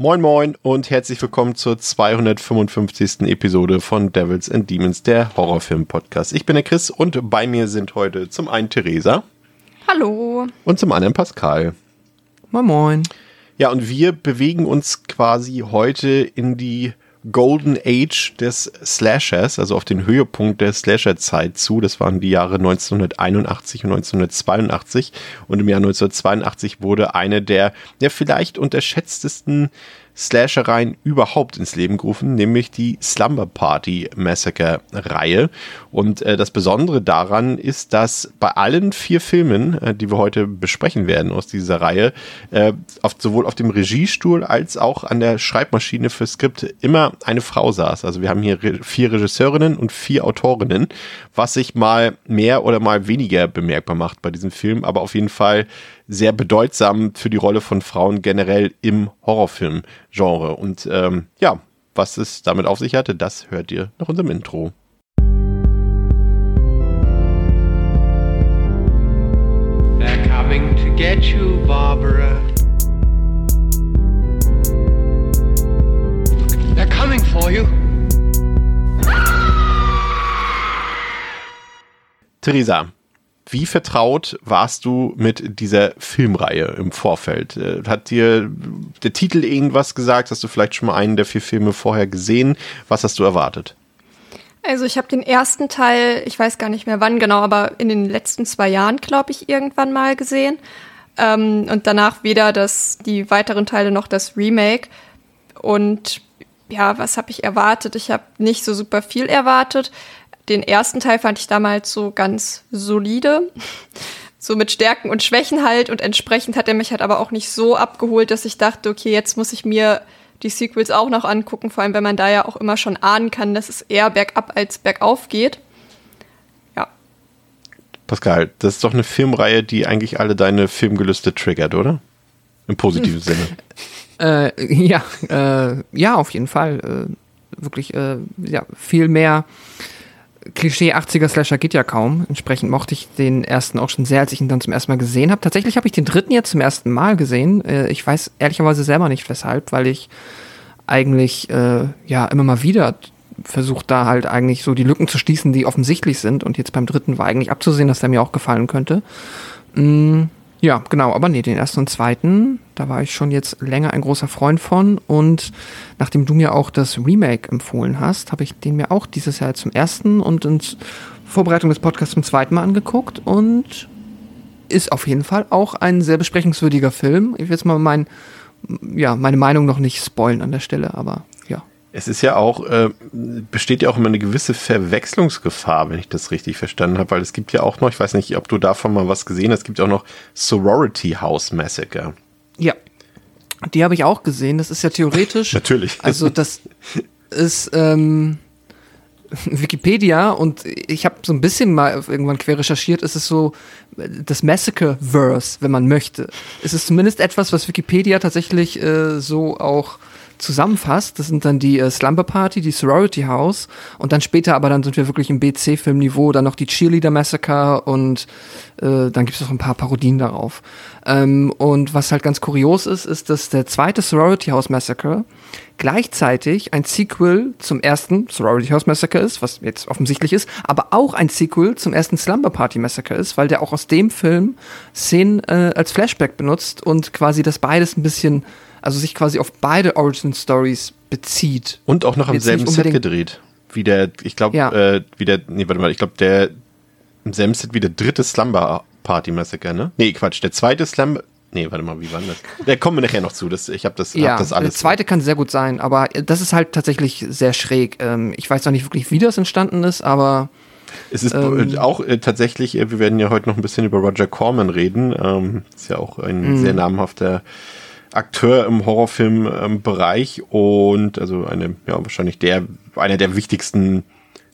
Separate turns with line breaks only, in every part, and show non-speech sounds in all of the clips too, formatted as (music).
Moin Moin und herzlich willkommen zur 255. Episode von Devils and Demons, der Horrorfilm-Podcast. Ich bin der Chris und bei mir sind heute zum einen Theresa.
Hallo.
Und zum anderen Pascal.
Moin Moin.
Ja, und wir bewegen uns quasi heute in die Golden Age des Slashers, also auf den Höhepunkt der Slasher-Zeit zu. Das waren die Jahre 1981 und 1982. Und im Jahr 1982 wurde eine der ja, vielleicht unterschätztesten Slashereien überhaupt ins Leben gerufen, nämlich die Slumber Party Massacre Reihe. Und äh, das Besondere daran ist, dass bei allen vier Filmen, äh, die wir heute besprechen werden aus dieser Reihe, äh, auf, sowohl auf dem Regiestuhl als auch an der Schreibmaschine für Skript immer eine Frau saß. Also wir haben hier re vier Regisseurinnen und vier Autorinnen, was sich mal mehr oder mal weniger bemerkbar macht bei diesem Film, aber auf jeden Fall sehr bedeutsam für die Rolle von Frauen generell im Horrorfilm-Genre. Und ähm, ja, was es damit auf sich hatte, das hört ihr nach unserem Intro.
They're coming to get you, Barbara. They're coming for you.
Theresa, wie vertraut warst du mit dieser Filmreihe im Vorfeld? Äh, hat dir der Titel irgendwas gesagt? Hast du vielleicht schon mal einen der vier Filme vorher gesehen? Was hast du erwartet?
Also ich habe den ersten Teil, ich weiß gar nicht mehr wann genau, aber in den letzten zwei Jahren, glaube ich, irgendwann mal gesehen. Ähm, und danach weder das, die weiteren Teile noch das Remake. Und ja, was habe ich erwartet? Ich habe nicht so super viel erwartet. Den ersten Teil fand ich damals so ganz solide. So mit Stärken und Schwächen halt. Und entsprechend hat er mich halt aber auch nicht so abgeholt, dass ich dachte, okay, jetzt muss ich mir die Sequels auch noch angucken. Vor allem, wenn man da ja auch immer schon ahnen kann, dass es eher bergab als bergauf geht. Ja.
Pascal, das ist doch eine Filmreihe, die eigentlich alle deine Filmgelüste triggert, oder? Im positiven (laughs) Sinne.
Äh, ja, äh, ja, auf jeden Fall. Äh, wirklich, äh, ja, viel mehr Klischee 80er Slasher geht ja kaum. Entsprechend mochte ich den ersten auch schon sehr, als ich ihn dann zum ersten Mal gesehen habe. Tatsächlich habe ich den dritten jetzt zum ersten Mal gesehen. Äh, ich weiß ehrlicherweise selber nicht weshalb, weil ich eigentlich äh, ja immer mal wieder versucht da halt eigentlich so die Lücken zu schließen, die offensichtlich sind. Und jetzt beim dritten war eigentlich abzusehen, dass der mir auch gefallen könnte. Mm, ja, genau, aber nee, den ersten und zweiten, da war ich schon jetzt länger ein großer Freund von. Und nachdem du mir auch das Remake empfohlen hast, habe ich den mir auch dieses Jahr zum ersten und in Vorbereitung des Podcasts zum zweiten Mal angeguckt und ist auf jeden Fall auch ein sehr besprechungswürdiger Film. Ich will jetzt mal mein, ja, meine Meinung noch nicht spoilen an der Stelle, aber.
Es ist ja auch, äh, besteht ja auch immer eine gewisse Verwechslungsgefahr, wenn ich das richtig verstanden habe, weil es gibt ja auch noch, ich weiß nicht, ob du davon mal was gesehen hast, es gibt auch noch Sorority House Massacre.
Die habe ich auch gesehen. Das ist ja theoretisch. (laughs)
Natürlich.
Also das ist ähm, Wikipedia und ich habe so ein bisschen mal irgendwann quer recherchiert. Es ist so das Massacre-Verse, wenn man möchte. Es ist zumindest etwas, was Wikipedia tatsächlich äh, so auch zusammenfasst. Das sind dann die äh, Slumber Party, die Sorority House und dann später aber dann sind wir wirklich im BC-Filmniveau, dann noch die Cheerleader Massacre und äh, dann gibt es noch ein paar Parodien darauf. Ähm, und was halt ganz kurios ist, ist, dass der zweite Sorority House Massacre gleichzeitig ein Sequel zum ersten Sorority House Massacre ist, was jetzt offensichtlich ist, aber auch ein Sequel zum ersten Slumber Party Massacre ist, weil der auch aus dem Film Szenen äh, als Flashback benutzt und quasi das beides ein bisschen also sich quasi auf beide Origin Stories bezieht.
Und auch noch am selben Set gedreht. Wie der, ich glaube, ja. äh, wie der, nee, warte mal, ich glaube, der im selben Set wie der dritte Slumber Party Massacre, ne? Nee, Quatsch, der zweite Slumber, Nee, warte mal, wie war das? Da kommen wir nachher noch zu. Das, ich habe das,
ja,
hab das alles.
Der zweite kann sehr gut sein, aber das ist halt tatsächlich sehr schräg. Ähm, ich weiß noch nicht wirklich, wie das entstanden ist, aber.
Es ist ähm, auch äh, tatsächlich, äh, wir werden ja heute noch ein bisschen über Roger Corman reden. Ähm, ist ja auch ein mhm. sehr namhafter Akteur im Horrorfilmbereich und also eine, ja, wahrscheinlich der, einer der wichtigsten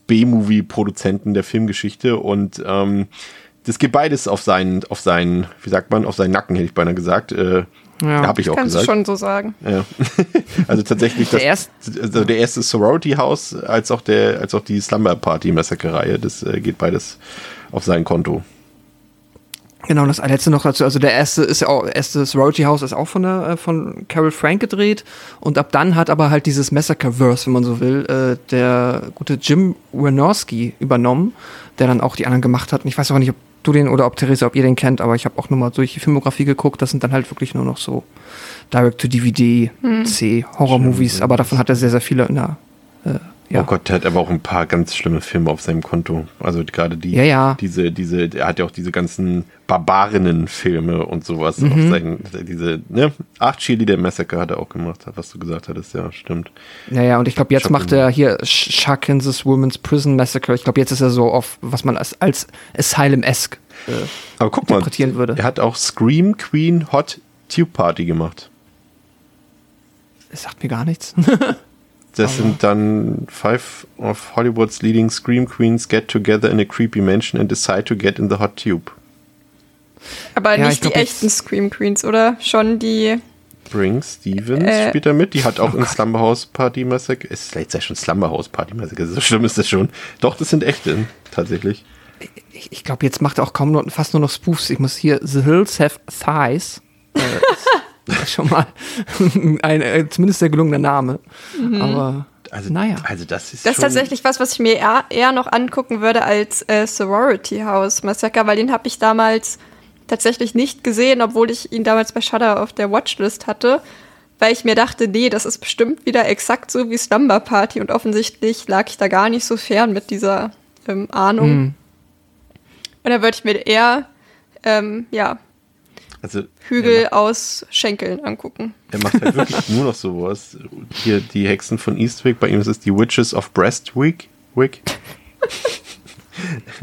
B-Movie-Produzenten der Filmgeschichte und ähm, das geht beides auf seinen, auf seinen, wie sagt man, auf seinen Nacken, hätte ich beinahe gesagt. Äh,
Ja.
Habe ich auch
Kannst du
gesagt.
schon so sagen.
Ja. (laughs) also tatsächlich
Der
das,
erst-
also der erste Sorority House als auch der als auch die Slumber Party Massacre Reihe, das äh, geht beides auf sein Konto.
Genau, das letzte noch dazu. Also der erste ist ja auch, erste Sorority House ist auch von der, äh, von Carol Frank gedreht. Und ab dann hat aber halt dieses Massacre-Verse, wenn man so will, äh, der gute Jim Wynorski übernommen, der dann auch die anderen gemacht hat. Und ich weiß auch nicht, ob du den oder ob Theresa, ob ihr den kennt, aber ich habe auch nur mal durch die Filmografie geguckt. Das sind dann halt wirklich nur noch so Direct-to-DVD, C, Horror-Movies. Aber davon hat er sehr, sehr viele in der, äh, ja.
Oh Gott, der hat aber auch ein paar ganz schlimme Filme auf seinem Konto. Also gerade die,
Ja, ja.
diese, diese, er hat ja auch diese ganzen Barbarinnen-Filme und sowas
Mhm.
auf seinen, diese, ne? Acht Chili der Massacre hat er auch gemacht, was du gesagt hattest, ja, stimmt.
Naja, und ich glaube, jetzt
Schock
macht er hier Sh- Sharkansas Women's Prison Massacre. Ich glaube, jetzt ist er so auf, was man als, als Asylum-esque äh,
Aber guck mal,
würde.
er hat auch Scream Queen Hot Tube Party gemacht.
Das sagt mir gar nichts. (laughs)
Das sind dann five of Hollywoods leading Scream Queens get together in a creepy mansion and decide to get in the hot tube.
Aber
Ja, ich
nicht die
glaub, jetzt-
echten Scream Queens, oder? Schon die.
Bring Stevens
Äh,
spielt da mit. Die hat auch in Slumber House Party Massacre. Ist vielleicht ja schon Slumber House Party Massacre. So schlimm ist das schon. Doch, das sind echte, tatsächlich.
ich ich glaube, jetzt macht er auch kaum noch, fast nur noch Spoofs. Ich muss hier The Hills Have Thighs. Äh, (laughs) (laughs) schon mal ein äh, zumindest sehr gelungener Name. Aber
Also,
naja.
also das ist
Das ist tatsächlich was, was ich mir eher, eher noch angucken würde als äh, Sorority House Massacre, weil den habe ich damals tatsächlich nicht gesehen, obwohl ich ihn damals bei Shudder auf der Watchlist hatte, weil ich mir dachte, nee, das ist bestimmt wieder exakt so wie Slumber Party und offensichtlich lag ich da gar nicht so fern mit dieser ähm, Ahnung.
Hm.
Und da würde ich mir eher ähm, ja,
Also,
Hügel aus Schenkeln angucken.
Er macht halt wirklich (laughs) nur noch sowas. Hier die Hexen von Eastwick, bei ihm ist es die Witches of Breastwick. Wick. (laughs)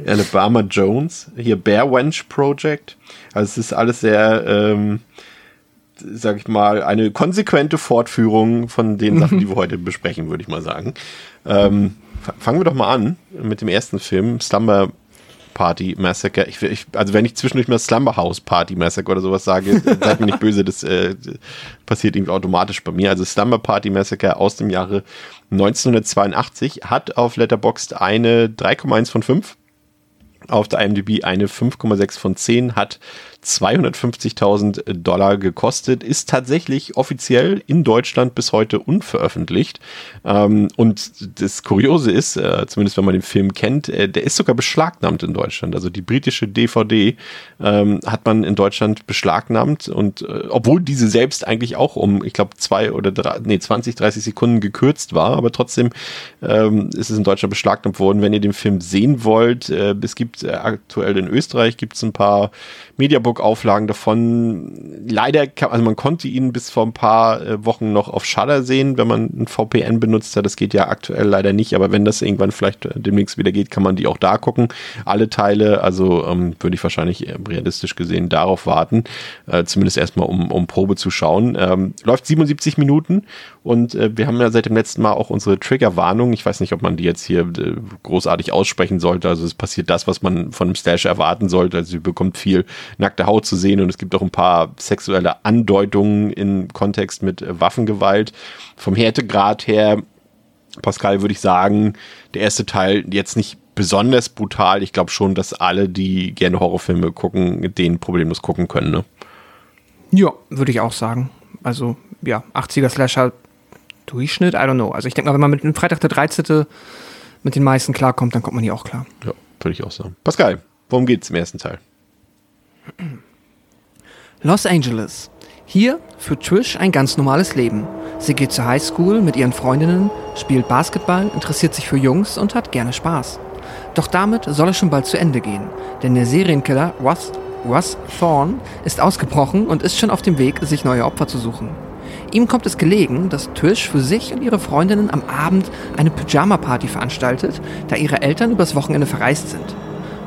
Alabama Jones. Hier Bear Wench Project. Also es ist alles sehr, ähm, sag ich mal, eine konsequente Fortführung von den Sachen, die wir heute besprechen, würde ich mal sagen. Ähm, fa- fangen wir doch mal an mit dem ersten Film, Slumber Party Massacre. Ich, ich, also wenn ich zwischendurch mal Slumber House Party Massacre oder sowas sage, (laughs) seid mir nicht böse, das äh, passiert irgendwie automatisch bei mir. Also Slumber Party Massacre aus dem Jahre 1982 hat auf Letterboxd eine 3,1 von 5 auf der IMDb eine 5,6 von 10, hat 250.000 Dollar gekostet, ist tatsächlich offiziell in Deutschland bis heute unveröffentlicht. Ähm, und das Kuriose ist, äh, zumindest wenn man den Film kennt, äh, der ist sogar beschlagnahmt in Deutschland. Also die britische DVD ähm, hat man in Deutschland beschlagnahmt und äh, obwohl diese selbst eigentlich auch um, ich glaube, zwei oder drei, nee, 20, 30 Sekunden gekürzt war, aber trotzdem ähm, ist es in Deutschland beschlagnahmt worden. Wenn ihr den Film sehen wollt, äh, es gibt äh, aktuell in Österreich gibt es ein paar Mediabook-Auflagen davon. Leider, kann, also man konnte ihn bis vor ein paar äh, Wochen noch auf Shudder sehen, wenn man ein VPN benutzt hat. Das geht ja aktuell leider nicht, aber wenn das irgendwann vielleicht äh, demnächst wieder geht, kann man die auch da gucken. Alle Teile, also ähm, würde ich wahrscheinlich realistisch gesehen darauf warten, äh, zumindest erstmal um, um Probe zu schauen. Ähm, läuft 77 Minuten und äh, wir haben ja seit dem letzten Mal auch unsere Triggerwarnung. Ich weiß nicht, ob man die jetzt hier äh, großartig aussprechen sollte. Also es passiert das, was man von einem Slash erwarten sollte. Also sie bekommt viel nackte Haut zu sehen und es gibt auch ein paar sexuelle Andeutungen im Kontext mit äh, Waffengewalt. Vom Härtegrad her, Pascal, würde ich sagen, der erste Teil jetzt nicht besonders brutal. Ich glaube schon, dass alle, die gerne Horrorfilme gucken, den problemlos gucken können. Ne?
Ja, würde ich auch sagen. Also, ja, 80er Slasher Durchschnitt, I don't know. Also ich denke mal, wenn man mit dem Freitag der 13. mit den meisten klarkommt, dann kommt man hier auch klar.
Ja, würde ich auch sagen. Pascal, worum geht's im ersten Teil?
Los Angeles. Hier führt Trish ein ganz normales Leben. Sie geht zur Highschool mit ihren Freundinnen, spielt Basketball, interessiert sich für Jungs und hat gerne Spaß. Doch damit soll es schon bald zu Ende gehen, denn der Serienkiller Russ, Russ Thorne ist ausgebrochen und ist schon auf dem Weg, sich neue Opfer zu suchen. Ihm kommt es gelegen, dass Trish für sich und ihre Freundinnen am Abend eine Pyjama-Party veranstaltet, da ihre Eltern übers Wochenende verreist sind.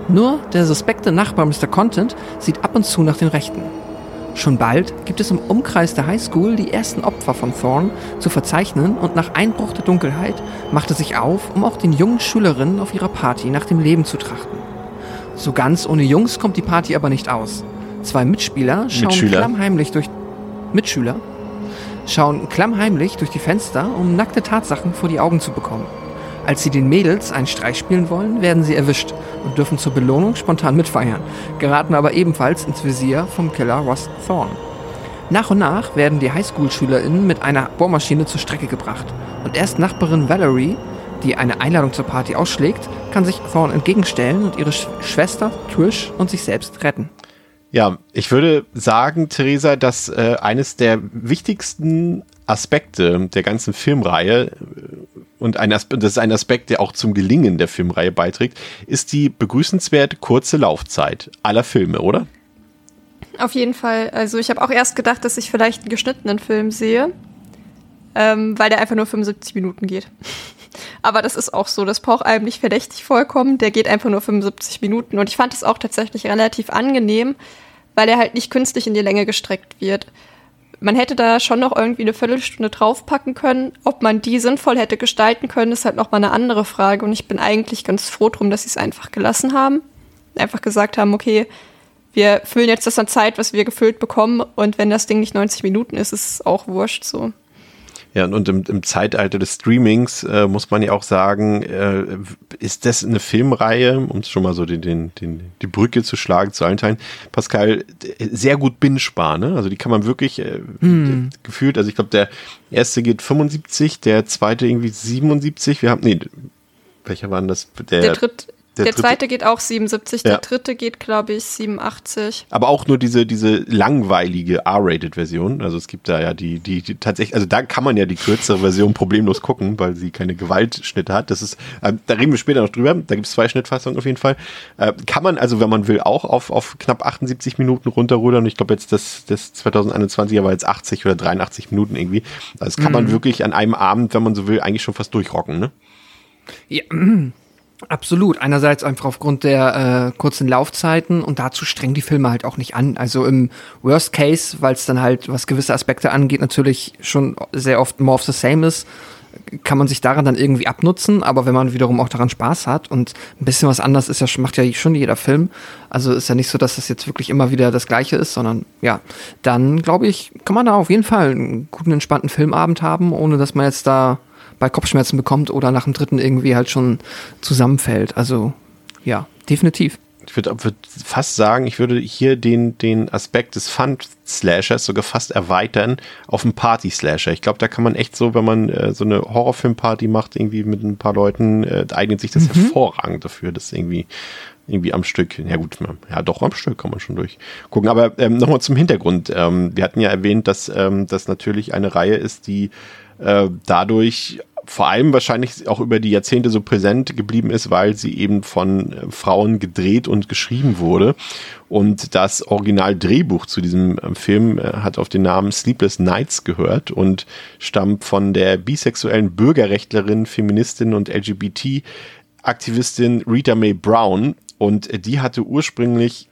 Nur der suspekte Nachbar Mr. Content sieht ab und zu nach den Rechten. Schon bald gibt es im Umkreis der Highschool die ersten Opfer von Thorn zu verzeichnen und nach Einbruch der Dunkelheit macht er sich auf, um auch den jungen Schülerinnen auf ihrer Party nach dem Leben zu trachten. So ganz ohne Jungs kommt die Party aber nicht aus. Zwei Mitspieler schauen
Mitschüler.
klammheimlich durch Mitschüler schauen klammheimlich durch die Fenster, um nackte Tatsachen vor die Augen zu bekommen. Als sie den Mädels einen Streich spielen wollen, werden sie erwischt und dürfen zur Belohnung spontan mitfeiern, geraten aber ebenfalls ins Visier vom Killer Ross Thorne. Nach und nach werden die Highschool-SchülerInnen mit einer Bohrmaschine zur Strecke gebracht und erst Nachbarin Valerie, die eine Einladung zur Party ausschlägt, kann sich Thorne entgegenstellen und ihre Sch Schwester Trish und sich selbst retten.
Ja, ich würde sagen, Theresa, dass äh, eines der wichtigsten Aspekte der ganzen Filmreihe äh, und ein Aspe das ist ein Aspekt, der auch zum Gelingen der Filmreihe beiträgt, ist die begrüßenswert kurze Laufzeit aller Filme, oder?
Auf jeden Fall. Also ich habe auch erst gedacht, dass ich vielleicht einen geschnittenen Film sehe, ähm, weil der einfach nur 75 Minuten geht. (laughs) Aber das ist auch so, das braucht einem nicht verdächtig vollkommen. Der geht einfach nur 75 Minuten. Und ich fand es auch tatsächlich relativ angenehm, weil er halt nicht künstlich in die Länge gestreckt wird. Man hätte da schon noch irgendwie eine Viertelstunde draufpacken können. Ob man die sinnvoll hätte gestalten können, ist halt nochmal eine andere Frage. Und ich bin eigentlich ganz froh drum, dass sie es einfach gelassen haben. Einfach gesagt haben, okay, wir füllen jetzt das an Zeit, was wir gefüllt bekommen. Und wenn das Ding nicht 90 Minuten ist, ist es auch wurscht so.
Ja, und im, im Zeitalter des Streamings äh, muss man ja auch sagen, äh, ist das eine Filmreihe, um schon mal so den, den, den, die Brücke zu schlagen zu allen Teilen, Pascal, sehr gut bingebar, ne? Also die kann man wirklich äh,
Hm.
gefühlt, also ich glaube, der erste geht 75, der zweite irgendwie 77, wir haben, nee, welcher war denn das?
Der, dritt,
der
der, zweite geht auch 77,
Ja.
der dritte geht, glaube ich, 87.
Aber auch nur diese, diese langweilige R-Rated-Version. Also es gibt da ja die, die, die tatsächlich, also da kann man ja die kürzere Version problemlos gucken, weil sie keine Gewaltschnitte hat. Das ist, äh, da reden wir später noch drüber. Da gibt es zwei Schnittfassungen auf jeden Fall. Äh, kann man also, wenn man will, auch auf, auf knapp 78 Minuten runterrudern. Ich glaube jetzt das, das 2021er war jetzt 80 oder 83 Minuten irgendwie. Also das kann man wirklich an einem Abend, wenn man so will, eigentlich schon fast durchrocken, ne?
Ja, (clears throat) absolut. Einerseits einfach aufgrund der äh, kurzen Laufzeiten und dazu strengen die Filme halt auch nicht an. Also im Worst Case, weil es dann halt, was gewisse Aspekte angeht, natürlich schon sehr oft more of the same ist, kann man sich daran dann irgendwie abnutzen, aber wenn man wiederum auch daran Spaß hat und ein bisschen was anders ist ja, macht ja schon jeder Film. Also ist ja nicht so, dass das jetzt wirklich immer wieder das Gleiche ist, sondern ja, dann glaube ich, kann man da auf jeden Fall einen guten, entspannten Filmabend haben, ohne dass man jetzt da bei Kopfschmerzen bekommt oder nach dem dritten irgendwie halt schon zusammenfällt. Also ja, definitiv.
Ich würde würd fast sagen, ich würde hier den, den Aspekt des Fun-Slashers sogar fast erweitern auf einen Party-Slasher. Ich glaube, da kann man echt so, wenn man äh, so eine Horrorfilm-Party macht, irgendwie mit ein paar Leuten, äh, eignet sich das hervorragend dafür, das irgendwie irgendwie am Stück, ja gut, ja doch am Stück kann man schon durchgucken. Aber ähm, nochmal zum Hintergrund. Ähm, wir hatten ja erwähnt, dass ähm, das natürlich eine Reihe ist, die äh, dadurch vor allem wahrscheinlich auch über die Jahrzehnte so präsent geblieben ist, weil sie eben von äh, Frauen gedreht und geschrieben wurde. Und das Original-Drehbuch zu diesem äh, Film hat auf den Namen Sleepless Nights gehört und stammt von der bisexuellen Bürgerrechtlerin, Feministin und LGBT-Aktivistin Rita Mae Brown. Und die hatte ursprünglich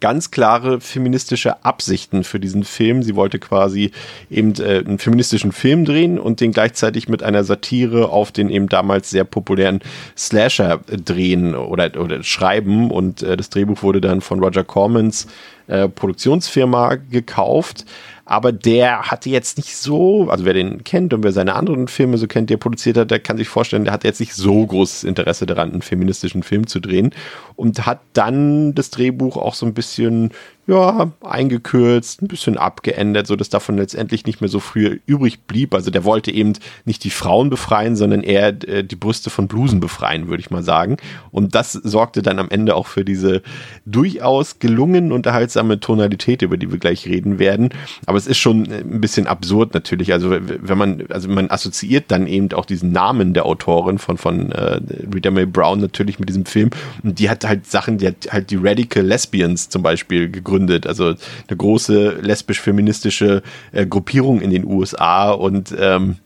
ganz klare feministische Absichten für diesen Film. Sie wollte quasi eben äh, einen feministischen Film drehen und den gleichzeitig mit einer Satire auf den eben damals sehr populären Slasher drehen oder, oder schreiben. Und äh, das Drehbuch wurde dann von Roger Cormans äh, Produktionsfirma gekauft. Aber der hatte jetzt nicht so, also wer den kennt und wer seine anderen Filme so kennt, die er produziert hat, der kann sich vorstellen, der hat jetzt nicht so großes Interesse daran, einen feministischen Film zu drehen. Und hat dann das Drehbuch auch so ein bisschen, ja, eingekürzt, ein bisschen abgeändert, so dass davon letztendlich nicht mehr so früh übrig blieb. Also der wollte eben nicht die Frauen befreien, sondern eher äh, die Brüste von Blusen befreien, würde ich mal sagen. Und das sorgte dann am Ende auch für diese durchaus gelungen unterhaltsame Tonalität, über die wir gleich reden werden. Aber es ist schon äh, ein bisschen absurd natürlich. Also wenn man, also man assoziiert dann eben auch diesen Namen der Autorin von, von äh, Rita Mae Brown natürlich mit diesem Film. Und die hat halt Sachen, die hat halt die Radical Lesbians zum Beispiel gegründet. Also eine große lesbisch-feministische äh, Gruppierung in den USA und ähm,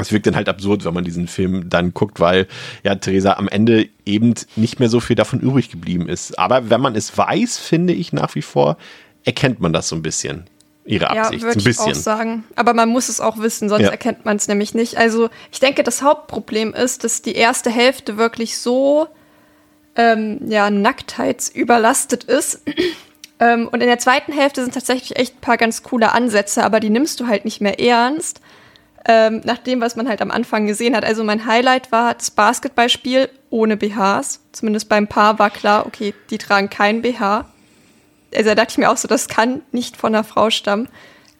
es wirkt dann halt absurd, wenn man diesen Film dann guckt, weil ja Theresa am Ende eben nicht mehr so viel davon übrig geblieben ist. Aber wenn man es weiß, finde ich nach wie vor, erkennt man das so ein bisschen. Ihre
Ja,
Absicht.
würde
ein
ich
bisschen.
auch sagen. Aber man muss es auch wissen, sonst
Ja.
erkennt man es nämlich nicht. Also ich denke, das Hauptproblem ist, dass die erste Hälfte wirklich so ähm, ja, nacktheitsüberlastet ist. Ähm, und in der zweiten Hälfte sind tatsächlich echt ein paar ganz coole Ansätze, aber die nimmst du halt nicht mehr ernst. Ähm, nach dem, was man halt am Anfang gesehen hat. Also mein Highlight war das Basketballspiel ohne BHs. Zumindest beim Paar war klar, okay, die tragen kein BH. Also da dachte ich mir auch so, das kann nicht von einer Frau stammen.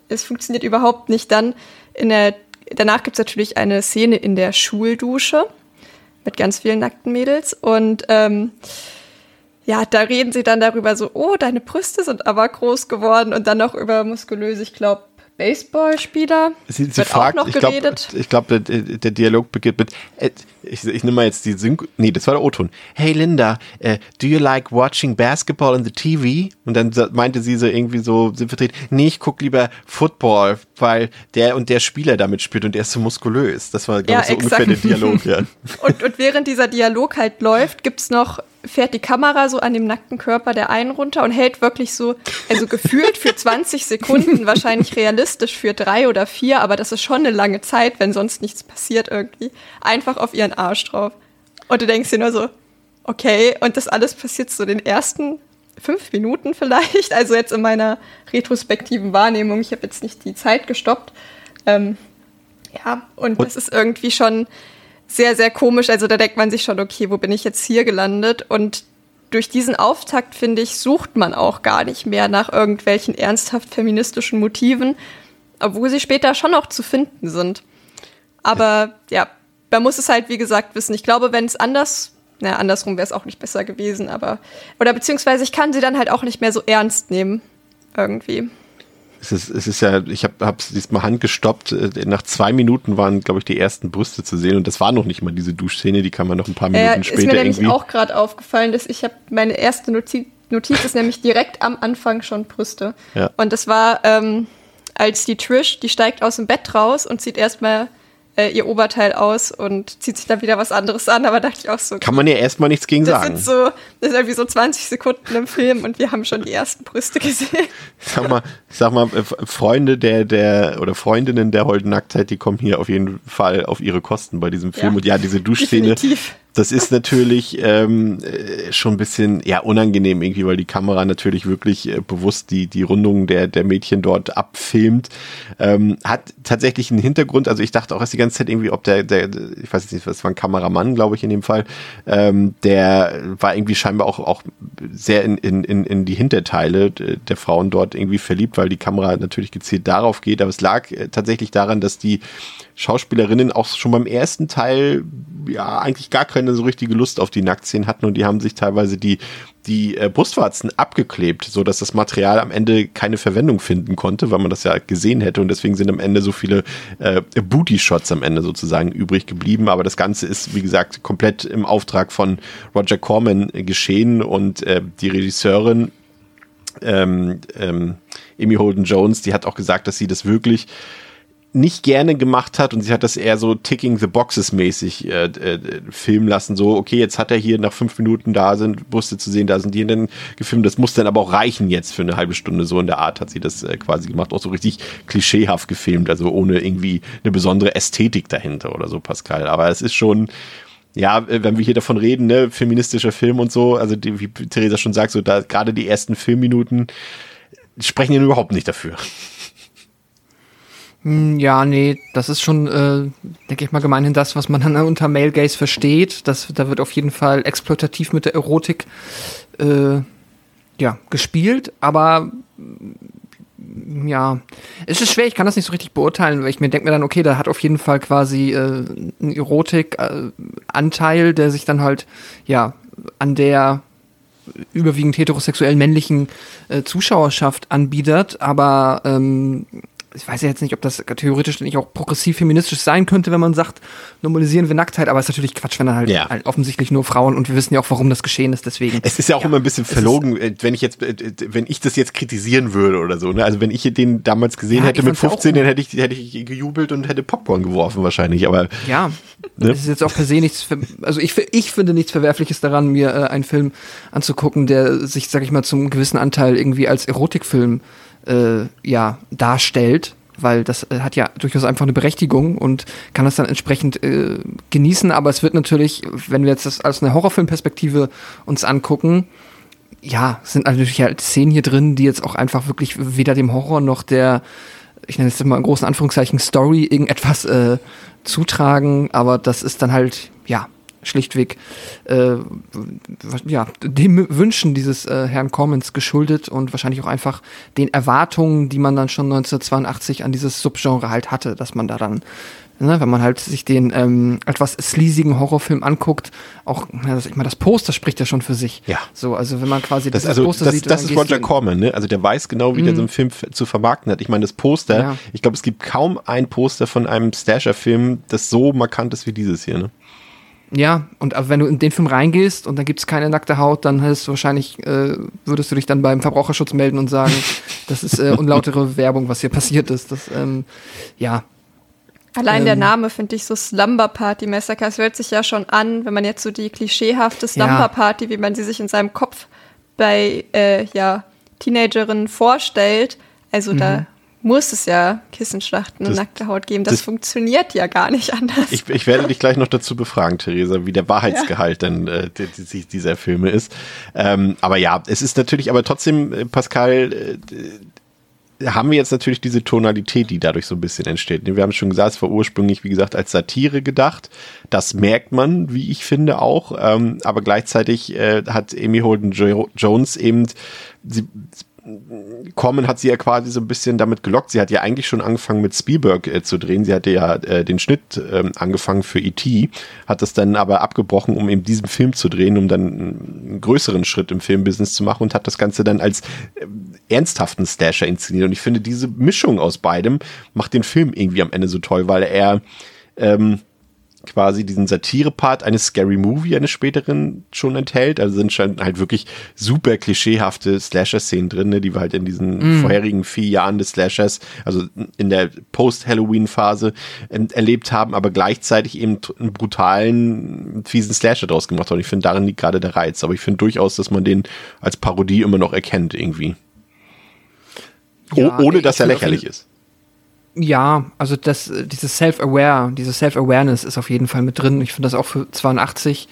Es funktioniert überhaupt nicht. Dann in der, danach gibt es natürlich eine Szene in der Schuldusche mit ganz vielen nackten Mädels. Und ähm, ja, da reden sie dann darüber so, oh, deine Brüste sind aber groß geworden und dann noch über muskulös, ich glaube, Baseballspieler.
Sie, sie fragt, ich glaube, glaub, der, der, Dialog beginnt mit, äh, ich, ich nehme mal jetzt die Synchro, nee, das war der O-Ton. Hey Linda, uh, do you like watching basketball in the TV? Und dann meinte sie so irgendwie so, sie vertreten, nee, ich gucke lieber Football, weil der und der Spieler damit spielt und der ist so muskulös. Das war, glaube ja, ich, so exakt. ungefähr der Dialog, ja. (laughs)
und, und während dieser Dialog halt läuft, gibt's noch fährt die Kamera so an dem nackten Körper der einen runter und hält wirklich so, also gefühlt für (laughs) 20 Sekunden, wahrscheinlich realistisch für drei oder vier, aber das ist schon eine lange Zeit, wenn sonst nichts passiert irgendwie, einfach auf ihren Arsch drauf. Und du denkst dir nur so, okay, und das alles passiert so den ersten fünf Minuten vielleicht, also jetzt in meiner retrospektiven Wahrnehmung, ich habe jetzt nicht die Zeit gestoppt. Ähm, ja, und, und das ist irgendwie schon sehr, sehr komisch. Also da denkt man sich schon, okay, wo bin ich jetzt hier gelandet? Und durch diesen Auftakt, finde ich, sucht man auch gar nicht mehr nach irgendwelchen ernsthaft feministischen Motiven, obwohl sie später schon auch zu finden sind. Aber ja, man muss es halt, wie gesagt, wissen. Ich glaube, wenn es anders, na, andersrum wäre es auch nicht besser gewesen, aber, oder beziehungsweise ich kann sie dann halt auch nicht mehr so ernst nehmen. Irgendwie.
Es ist, es ist ja, ich habe es diesmal handgestoppt. Äh, nach zwei Minuten waren, glaube ich, die ersten Brüste zu sehen und das war noch nicht mal diese Duschszene, die kann man noch ein paar Minuten äh, später irgendwie. Ist mir
nämlich auch gerade aufgefallen, dass ich habe meine erste Notiz, Notiz ist nämlich direkt am Anfang schon Brüste. Ja. Und das war, ähm, als die Trish, die steigt aus dem Bett raus und zieht erstmal äh, ihr Oberteil aus und zieht sich dann wieder was anderes an. Aber dachte ich auch so.
Kann man ja erstmal nichts gegen
das
sagen.
Sind so, das ist irgendwie so 20 Sekunden im Film und wir haben schon die ersten Brüste gesehen.
Sag mal, sag mal, äh, Freunde der, der oder Freundinnen der Holden Nacktheit, die kommen hier auf jeden Fall auf ihre Kosten bei diesem Film. Ja, und ja, diese Duschszene. Definitiv das ist natürlich ähm, äh, schon ein bisschen ja unangenehm irgendwie, weil die Kamera natürlich wirklich äh, bewusst die die Rundungen der der Mädchen dort abfilmt. Ähm, hat tatsächlich einen Hintergrund. Also ich dachte auch erst die ganze Zeit irgendwie, ob der der ich weiß nicht, was war ein Kameramann, glaube ich in dem Fall. Ähm, der war irgendwie scheinbar auch auch sehr in in in, in die Hinterteile der Frauen dort irgendwie verliebt, weil die Kamera natürlich gezielt darauf geht. Aber es lag äh, tatsächlich daran, dass die Schauspielerinnen auch schon beim ersten Teil ja eigentlich gar keine so richtige Lust auf die Nacktszenen hatten und die haben sich teilweise die die äh, Brustwarzen abgeklebt, so dass das Material am Ende keine Verwendung finden konnte, weil man das ja gesehen hätte und deswegen sind am Ende so viele äh, Booty-Shots am Ende sozusagen übrig geblieben. Aber das Ganze ist, wie gesagt, komplett im Auftrag von Roger Corman geschehen und äh, die Regisseurin ähm, ähm, Amy Holden Jones, die hat auch gesagt, dass sie das wirklich nicht gerne gemacht hat und sie hat das eher so Ticking the Boxes mäßig äh, äh, filmen lassen. So, okay, jetzt hat er hier nach fünf Minuten da sind Brüste zu sehen, da sind die dann gefilmt. Das muss dann aber auch reichen jetzt für eine halbe Stunde. So in der Art hat sie das äh, quasi gemacht. Auch so richtig klischeehaft gefilmt, also ohne irgendwie eine besondere Ästhetik dahinter oder so, Pascal. Aber es ist schon, ja, äh, wenn wir hier davon reden, ne, feministischer Film und so, also die, wie Theresa schon sagt, so da gerade die ersten Filmminuten sprechen ja überhaupt nicht dafür.
Hm, ja, nee, das ist schon, äh, denke ich mal, gemeinhin das, was man dann (laughs) unter Male Gaze versteht. Das, da wird auf jeden Fall exploitativ mit der Erotik äh, ja, gespielt, aber ja, es ist schwer, ich kann das nicht so richtig beurteilen, weil ich mir denke mir dann, okay, da hat auf jeden Fall quasi äh, ein Erotik-Anteil, der sich dann halt, ja, an der überwiegend heterosexuell männlichen äh, Zuschauerschaft anbietet, aber ähm, ich weiß ja jetzt nicht, ob das theoretisch nicht auch progressiv feministisch sein könnte, wenn man sagt, normalisieren wir Nacktheit, aber es ist natürlich Quatsch, wenn dann halt, ja. halt, offensichtlich nur Frauen und wir wissen ja auch, warum das geschehen ist, deswegen.
Es ist ja auch ja, immer ein bisschen verlogen, äh, wenn ich jetzt, äh, wenn ich das jetzt kritisieren würde oder so, ne? Also wenn ich den damals gesehen ja, hätte mit 15, dann hätte ich, hätte ich gejubelt und hätte Popcorn geworfen wahrscheinlich, aber.
Ja. Ne? Es ist jetzt auch per se nichts, also ich, ich finde nichts Verwerfliches daran, mir äh, einen Film anzugucken, der sich, sag ich mal, zum gewissen Anteil irgendwie als Erotikfilm äh, ja, darstellt. weil das äh, hat ja durchaus einfach eine Berechtigung und kann das dann entsprechend äh, genießen. Aber es wird natürlich, wenn wir jetzt das aus einer Horrorfilmperspektive uns angucken, ja, sind natürlich halt Szenen hier drin, die jetzt auch einfach wirklich weder dem Horror noch der, ich nenne es mal in großen Anführungszeichen, Story irgendetwas äh, zutragen. Aber das ist dann halt, ja, schlichtweg äh, ja, dem Wünschen dieses äh, Herrn Commons geschuldet und wahrscheinlich auch einfach den Erwartungen, die man dann schon 1982 an dieses Subgenre halt hatte, dass man da dann, ne, wenn man halt sich den ähm, etwas sleasigen Horrorfilm anguckt, auch, ja, ich meine, das Poster spricht ja schon für sich.
Ja.
So, also wenn man quasi
das, also, Poster das, sieht, das ist Roger Corman, ne? Also der weiß genau, wie mm. der so einen Film zu vermarkten hat. Ich meine, das Poster, ja. ich glaube, es gibt kaum ein Poster von einem Slasher-Film, das so markant ist wie dieses hier, ne?
Ja, und wenn du in den Film reingehst und dann gibt es keine nackte Haut, dann hast du wahrscheinlich, äh, würdest du dich dann beim Verbraucherschutz melden und sagen, (laughs) das ist äh, unlautere Werbung, was hier passiert ist. Das, ähm, ja.
Allein ähm, der Name finde ich so Slumber Party Massacre. Es hört sich ja schon an, wenn man jetzt so die klischeehafte Slumber Party, wie man sie sich in seinem Kopf bei äh, ja, Teenagerinnen vorstellt. Also mhm. da muss es ja Kissenschlachten und nackte Haut geben. Das, das, funktioniert ja gar nicht anders.
Ich, ich, werde dich gleich noch dazu befragen, Theresa, wie der Wahrheitsgehalt ja. denn äh, dieser Filme ist. Ähm, aber ja, es ist natürlich, aber trotzdem, äh, Pascal, äh, haben wir jetzt natürlich diese Tonalität, die dadurch so ein bisschen entsteht. Wir haben schon gesagt, es war ursprünglich, wie gesagt, als Satire gedacht. Das merkt man, wie ich finde, auch. Ähm, aber gleichzeitig äh, hat Amy Holden jo Jones eben, sie Corman hat sie ja quasi so ein bisschen damit gelockt. Sie hat ja eigentlich schon angefangen mit Spielberg äh, zu drehen. Sie hatte ja äh, den Schnitt äh, angefangen für E.T., hat das dann aber abgebrochen, um eben diesen Film zu drehen, um dann einen größeren Schritt im Filmbusiness zu machen und hat das Ganze dann als äh, ernsthaften Slasher inszeniert. Und ich finde, diese Mischung aus beidem macht den Film irgendwie am Ende so toll, weil er ähm, quasi diesen Satire-Part eines Scary Movie eines späteren schon enthält. Also sind schon halt wirklich super klischeehafte Slasher-Szenen drin, ne, die wir halt in diesen mm. vorherigen vier Jahren des Slashers, also in der Post-Halloween-Phase erlebt haben, aber gleichzeitig eben einen brutalen, fiesen Slasher draus gemacht haben. Ich finde, darin liegt gerade der Reiz. Aber ich finde durchaus, dass man den als Parodie immer noch erkennt irgendwie. Ja, ohne dass er lächerlich ist.
Ja, also das, dieses Self-Aware, diese Self-Awareness ist auf jeden Fall mit drin. Ich finde das auch für 82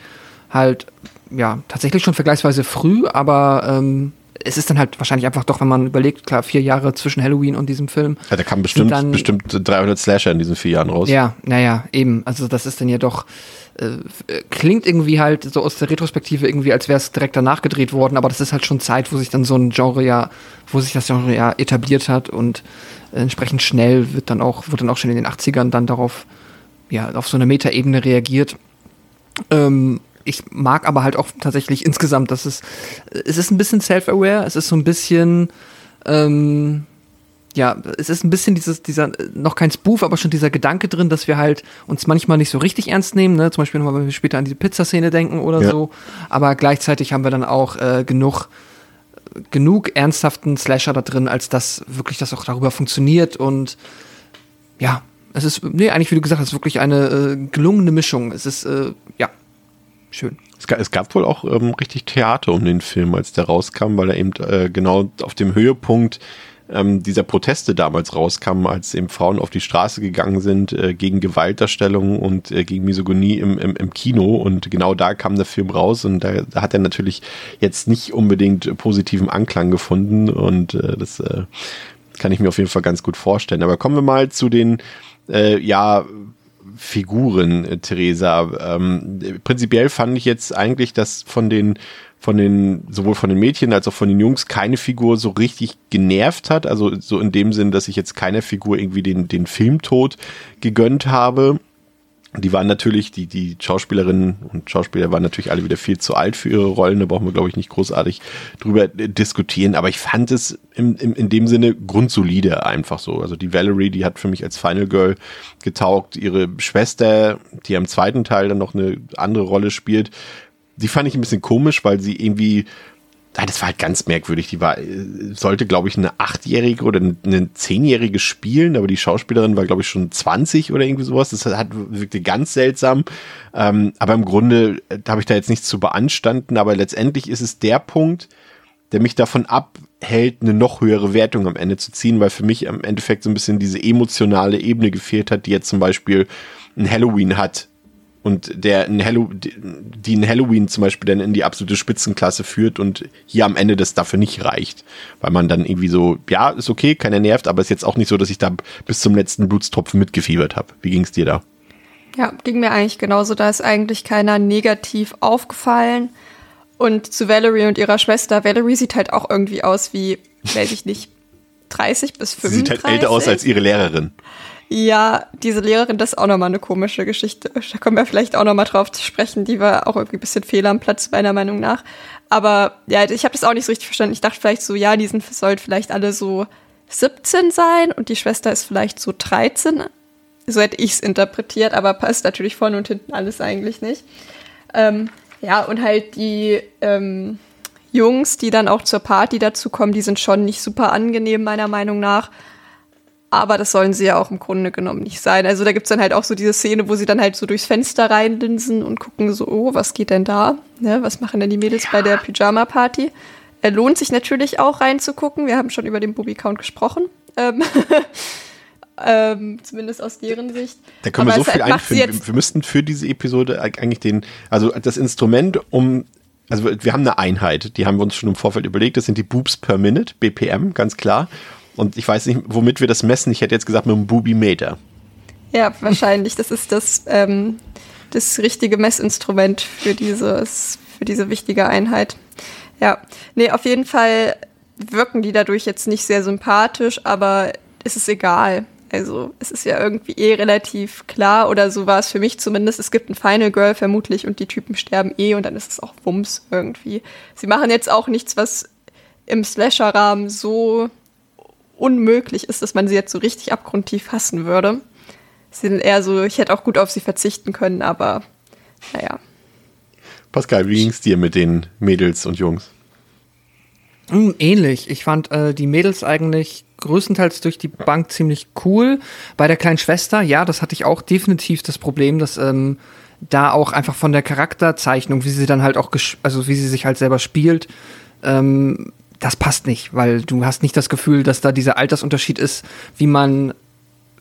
halt, ja, tatsächlich schon vergleichsweise früh, aber ähm, es ist dann halt wahrscheinlich einfach doch, wenn man überlegt, klar, vier Jahre zwischen Halloween und diesem Film.
Ja, da kam bestimmt, dann, bestimmt 300 Slasher in diesen vier Jahren raus.
Ja, naja, eben. Also das ist dann ja doch, äh, klingt irgendwie halt so aus der Retrospektive irgendwie, als wäre es direkt danach gedreht worden, aber das ist halt schon Zeit, wo sich dann so ein Genre ja, wo sich das Genre ja etabliert hat und entsprechend schnell wird dann auch, wird dann auch schon in den 80ern dann darauf, ja, auf so eine Metaebene reagiert. Ähm, ich mag aber halt auch tatsächlich insgesamt, dass es, es ist ein bisschen self-aware, es ist so ein bisschen, ähm, ja, es ist ein bisschen dieses, dieser, noch kein Spoof, aber schon dieser Gedanke drin, dass wir halt uns manchmal nicht so richtig ernst nehmen, ne? Zum Beispiel nochmal, wenn wir später an diese Pizzaszene denken oder ja. so. Aber gleichzeitig haben wir dann auch äh, genug genug ernsthaften Slasher da drin, als dass wirklich das auch darüber funktioniert und ja, es ist, nee, eigentlich, wie du gesagt hast, wirklich eine äh, gelungene Mischung. Es ist, äh, ja, schön.
Es gab, es gab wohl auch ähm, richtig Theater um den Film, als der rauskam, weil er eben äh, genau auf dem Höhepunkt ähm, dieser Proteste damals rauskamen, als eben Frauen auf die Straße gegangen sind äh, gegen Gewaltdarstellung und äh, gegen Misogynie im, im, im Kino. Und genau da kam der Film raus und da, da hat er natürlich jetzt nicht unbedingt positiven Anklang gefunden und äh, das äh, kann ich mir auf jeden Fall ganz gut vorstellen. Aber kommen wir mal zu den äh, ja Figuren, äh, Theresa. Ähm, prinzipiell fand ich jetzt eigentlich, dass von den von den, sowohl von den Mädchen als auch von den Jungs keine Figur so richtig genervt hat. Also so in dem Sinn, dass ich jetzt keiner Figur irgendwie den, den Filmtod gegönnt habe. Die waren natürlich, die, die Schauspielerinnen und Schauspieler waren natürlich alle wieder viel zu alt für ihre Rollen. Da brauchen wir, glaube ich, nicht großartig drüber diskutieren. Aber ich fand es im, im, in dem Sinne grundsolide einfach so. Also die Valerie, die hat für mich als Final Girl getaugt. Ihre Schwester, die im zweiten Teil dann noch eine andere Rolle spielt, die fand ich ein bisschen komisch, weil sie irgendwie, das war halt ganz merkwürdig. Die war, sollte, glaube ich, eine Achtjährige oder eine Zehnjährige spielen, aber die Schauspielerin war, glaube ich, schon 20 oder irgendwie sowas. Das hat wirklich ganz seltsam. Ähm, aber im Grunde, da habe ich da jetzt nichts zu beanstanden, aber letztendlich ist es der Punkt, der mich davon abhält, eine noch höhere Wertung am Ende zu ziehen, weil für mich im Endeffekt so ein bisschen diese emotionale Ebene gefehlt hat, die jetzt zum Beispiel ein Halloween hat und der ein Hallo die ein Halloween zum Beispiel dann in die absolute Spitzenklasse führt und hier am Ende das dafür nicht reicht, weil man dann irgendwie so, ja, ist okay, keiner nervt, aber ist jetzt auch nicht so, dass ich da bis zum letzten Blutstropfen mitgefiebert habe. Wie ging es dir da?
Ja, ging mir eigentlich genauso. Da ist eigentlich keiner negativ aufgefallen. Und zu Valerie und ihrer Schwester. Valerie sieht halt auch irgendwie aus wie, weiß ich nicht, 30 bis 35.
Sie sieht halt älter aus als ihre Lehrerin.
Ja, diese Lehrerin, das ist auch nochmal eine komische Geschichte. Da kommen wir vielleicht auch nochmal drauf zu sprechen. Die war auch irgendwie ein bisschen fehl am Platz, meiner Meinung nach. Aber ja, ich habe das auch nicht so richtig verstanden. Ich dachte vielleicht so, ja, die sind sollten vielleicht alle so 17 sein und die Schwester ist vielleicht so 13. So hätte ich es interpretiert, aber passt natürlich vorne und hinten alles eigentlich nicht. Ähm, ja, und halt die ähm, Jungs, die dann auch zur Party dazu kommen, die sind schon nicht super angenehm, meiner Meinung nach. Aber das sollen sie ja auch im Grunde genommen nicht sein. Also da gibt's dann halt auch so diese Szene, wo sie dann halt so durchs Fenster reinlinsen und gucken so, oh, was geht denn da? Ne, was machen denn die Mädels ja. bei der Pyjama-Party? Er lohnt sich natürlich auch reinzugucken. Wir haben schon über den Booby-Count gesprochen. Ähm, (laughs) ähm, zumindest aus deren Sicht.
Da können Aber wir so viel einführen. Wir, wir müssten für diese Episode eigentlich den, also das Instrument, um also wir haben eine Einheit, die haben wir uns schon im Vorfeld überlegt, das sind die Boobs per Minute, BPM, ganz klar. Und ich weiß nicht, womit wir das messen. Ich hätte jetzt gesagt mit einem Booby-Meter.
Ja, wahrscheinlich. Das ist das, ähm, das richtige Messinstrument für, dieses, für diese wichtige Einheit. Ja, nee, auf jeden Fall wirken die dadurch jetzt nicht sehr sympathisch, aber es ist egal. Also es ist ja irgendwie eh relativ klar, oder so war es für mich zumindest. Es gibt ein Final Girl vermutlich und die Typen sterben eh und dann ist es auch Wumms irgendwie. Sie machen jetzt auch nichts, was im Slasher-Rahmen so unmöglich ist, dass man sie jetzt so richtig abgrundtief hassen würde. Sie sind eher so, ich hätte auch gut auf sie verzichten können, aber naja.
Pascal, wie ging es dir mit den Mädels und Jungs?
Hm, ähnlich. Ich fand äh, die Mädels eigentlich größtenteils durch die Bank ziemlich cool. Bei der kleinen Schwester, ja, das hatte ich auch definitiv das Problem, dass ähm, da auch einfach von der Charakterzeichnung, wie sie dann halt auch, also wie sie sich halt selber spielt, ähm, das passt nicht, weil du hast nicht das Gefühl, dass da dieser Altersunterschied ist, wie man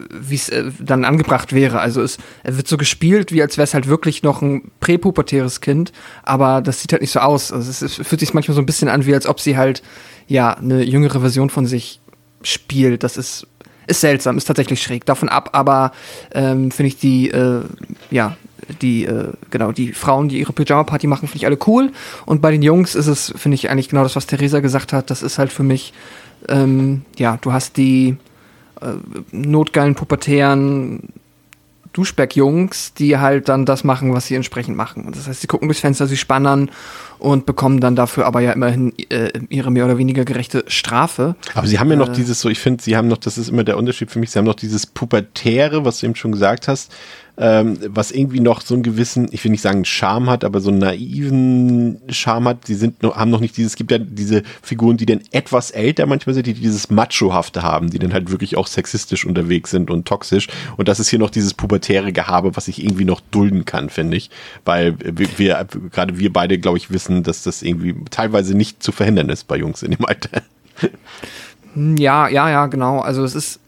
wie es äh, dann angebracht wäre. Also es wird so gespielt, wie als wäre es halt wirklich noch ein präpubertäres Kind, aber das sieht halt nicht so aus. Also es, es fühlt sich manchmal so ein bisschen an, wie als ob sie halt ja eine jüngere Version von sich spielt. Das ist ist seltsam, ist tatsächlich schräg. Davon ab, aber ähm, finde ich die äh, ja die, äh, genau, die Frauen, die ihre Pyjama-Party machen, finde ich alle cool. Und bei den Jungs ist es, finde ich, eigentlich genau das, was Theresa gesagt hat. Das ist halt für mich, ähm, ja, du hast die äh, notgeilen, pubertären Duschberg-Jungs, die halt dann das machen, was sie entsprechend machen. Und das heißt, sie gucken durchs Fenster, sie spannen und bekommen dann dafür aber ja immerhin äh, ihre mehr oder weniger gerechte Strafe.
Aber sie haben ja noch äh, dieses so, ich finde, sie haben noch, das ist immer der Unterschied für mich, sie haben noch dieses Pubertäre, was du eben schon gesagt hast, ähm, was irgendwie noch so einen gewissen, ich will nicht sagen Charme hat, aber so einen naiven Charme hat. Die sind noch, haben noch nicht dieses, es gibt ja diese Figuren, die dann etwas älter manchmal sind, die dieses Machohafte haben, die dann halt wirklich auch sexistisch unterwegs sind und toxisch. Und das ist hier noch dieses pubertäre Gehabe, was ich irgendwie noch dulden kann, finde ich. Weil wir, wir gerade wir beide, glaube ich, wissen, dass das irgendwie teilweise nicht zu verhindern ist bei Jungs in dem Alter.
Ja, ja, ja, genau. Also es ist,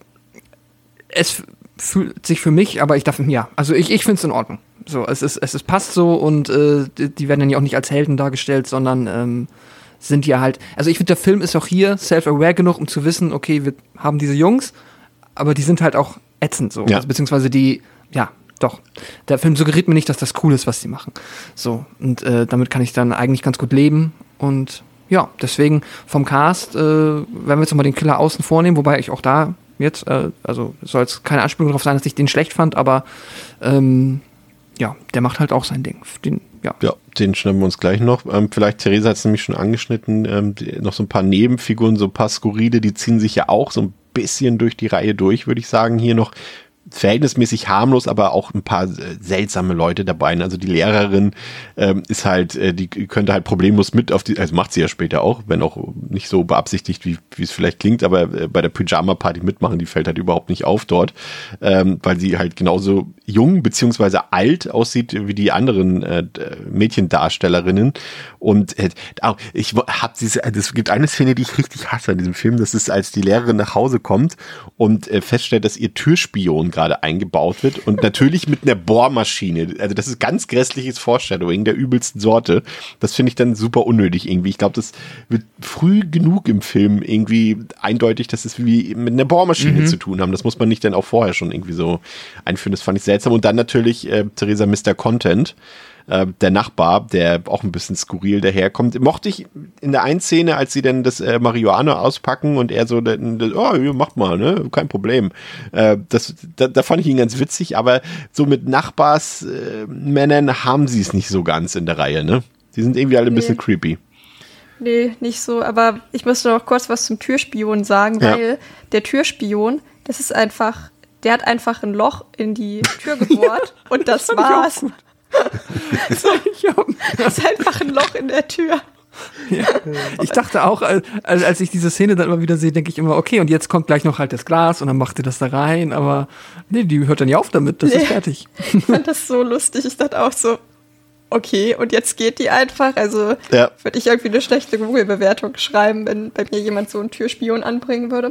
es fühlt sich für mich, aber ich darf, ja, also ich, ich finde es in Ordnung. So, es ist, es ist, passt so und äh, die werden dann ja auch nicht als Helden dargestellt, sondern ähm, sind ja halt, also ich finde, der Film ist auch hier self-aware genug, um zu wissen, okay, wir haben diese Jungs, aber die sind halt auch ätzend so. Ja. Also, beziehungsweise die, ja, doch. Der Film suggeriert mir nicht, dass das cool ist, was sie machen. So, und äh, damit kann ich dann eigentlich ganz gut leben und ja, deswegen vom Cast, äh, wenn wir jetzt mal den Killer außen vornehmen, wobei ich auch da jetzt. Äh, also soll es keine Anspielung darauf sein, dass ich den schlecht fand, aber ähm, ja, der macht halt auch sein Ding. Den, ja.
ja, den schnappen wir uns gleich noch. Ähm, vielleicht, Theresa hat es nämlich schon angeschnitten, ähm, die, noch so ein paar Nebenfiguren, so ein paar Skurrile, die ziehen sich ja auch so ein bisschen durch die Reihe durch, würde ich sagen. Hier noch verhältnismäßig harmlos, aber auch ein paar äh, seltsame Leute dabei. Also die Lehrerin ähm, ist halt, äh, die könnte halt problemlos mit auf die, also macht sie ja später auch, wenn auch nicht so beabsichtigt, wie, es vielleicht klingt, aber äh, bei der Pyjama-Party mitmachen, die fällt halt überhaupt nicht auf dort, ähm, weil sie halt genauso jung beziehungsweise alt aussieht wie die anderen äh, Mädchendarstellerinnen. Und äh, ich habe diese, es gibt eine Szene, die ich richtig hasse an diesem Film, das ist, als die Lehrerin nach Hause kommt und äh, feststellt, dass ihr Türspion gerade eingebaut wird und natürlich mit einer Bohrmaschine. Also das ist ganz grässliches Foreshadowing der übelsten Sorte. Das finde ich dann super unnötig irgendwie. Ich glaube, das wird früh genug im Film irgendwie eindeutig, dass es wie mit einer Bohrmaschine mhm. zu tun haben. Das muss man nicht dann auch vorher schon irgendwie so einführen. Das fand ich seltsam. Und dann natürlich äh, Theresa Mr. Content äh, der Nachbar, der auch ein bisschen skurril daherkommt. Mochte ich in der einen Szene, als sie dann das äh, Marihuana auspacken und er so, oh, macht mal, ne, kein Problem. Äh, das, da, da fand ich ihn ganz witzig, aber so mit Nachbarsmännern haben sie es nicht so ganz in der Reihe, ne? Die sind irgendwie alle ein nee. bisschen creepy.
Nee, nicht so, aber ich musste noch kurz was zum Türspion sagen, weil ja. der Türspion, das ist einfach, der hat einfach ein Loch in die Tür gebohrt (laughs) und das, das war's so, das ist einfach ein Loch in der Tür.
Ja. Ich dachte auch, als ich diese Szene dann immer wieder sehe, denke ich immer, okay, und jetzt kommt gleich noch halt das Glas und dann macht ihr das da rein, aber nee, die hört dann ja auf damit, das nee. ist fertig.
Ich fand das so lustig. Ich dachte auch so, okay, und jetzt geht die einfach. Also ja. würde ich irgendwie eine schlechte Google-Bewertung schreiben, wenn bei mir jemand so einen Türspion anbringen würde.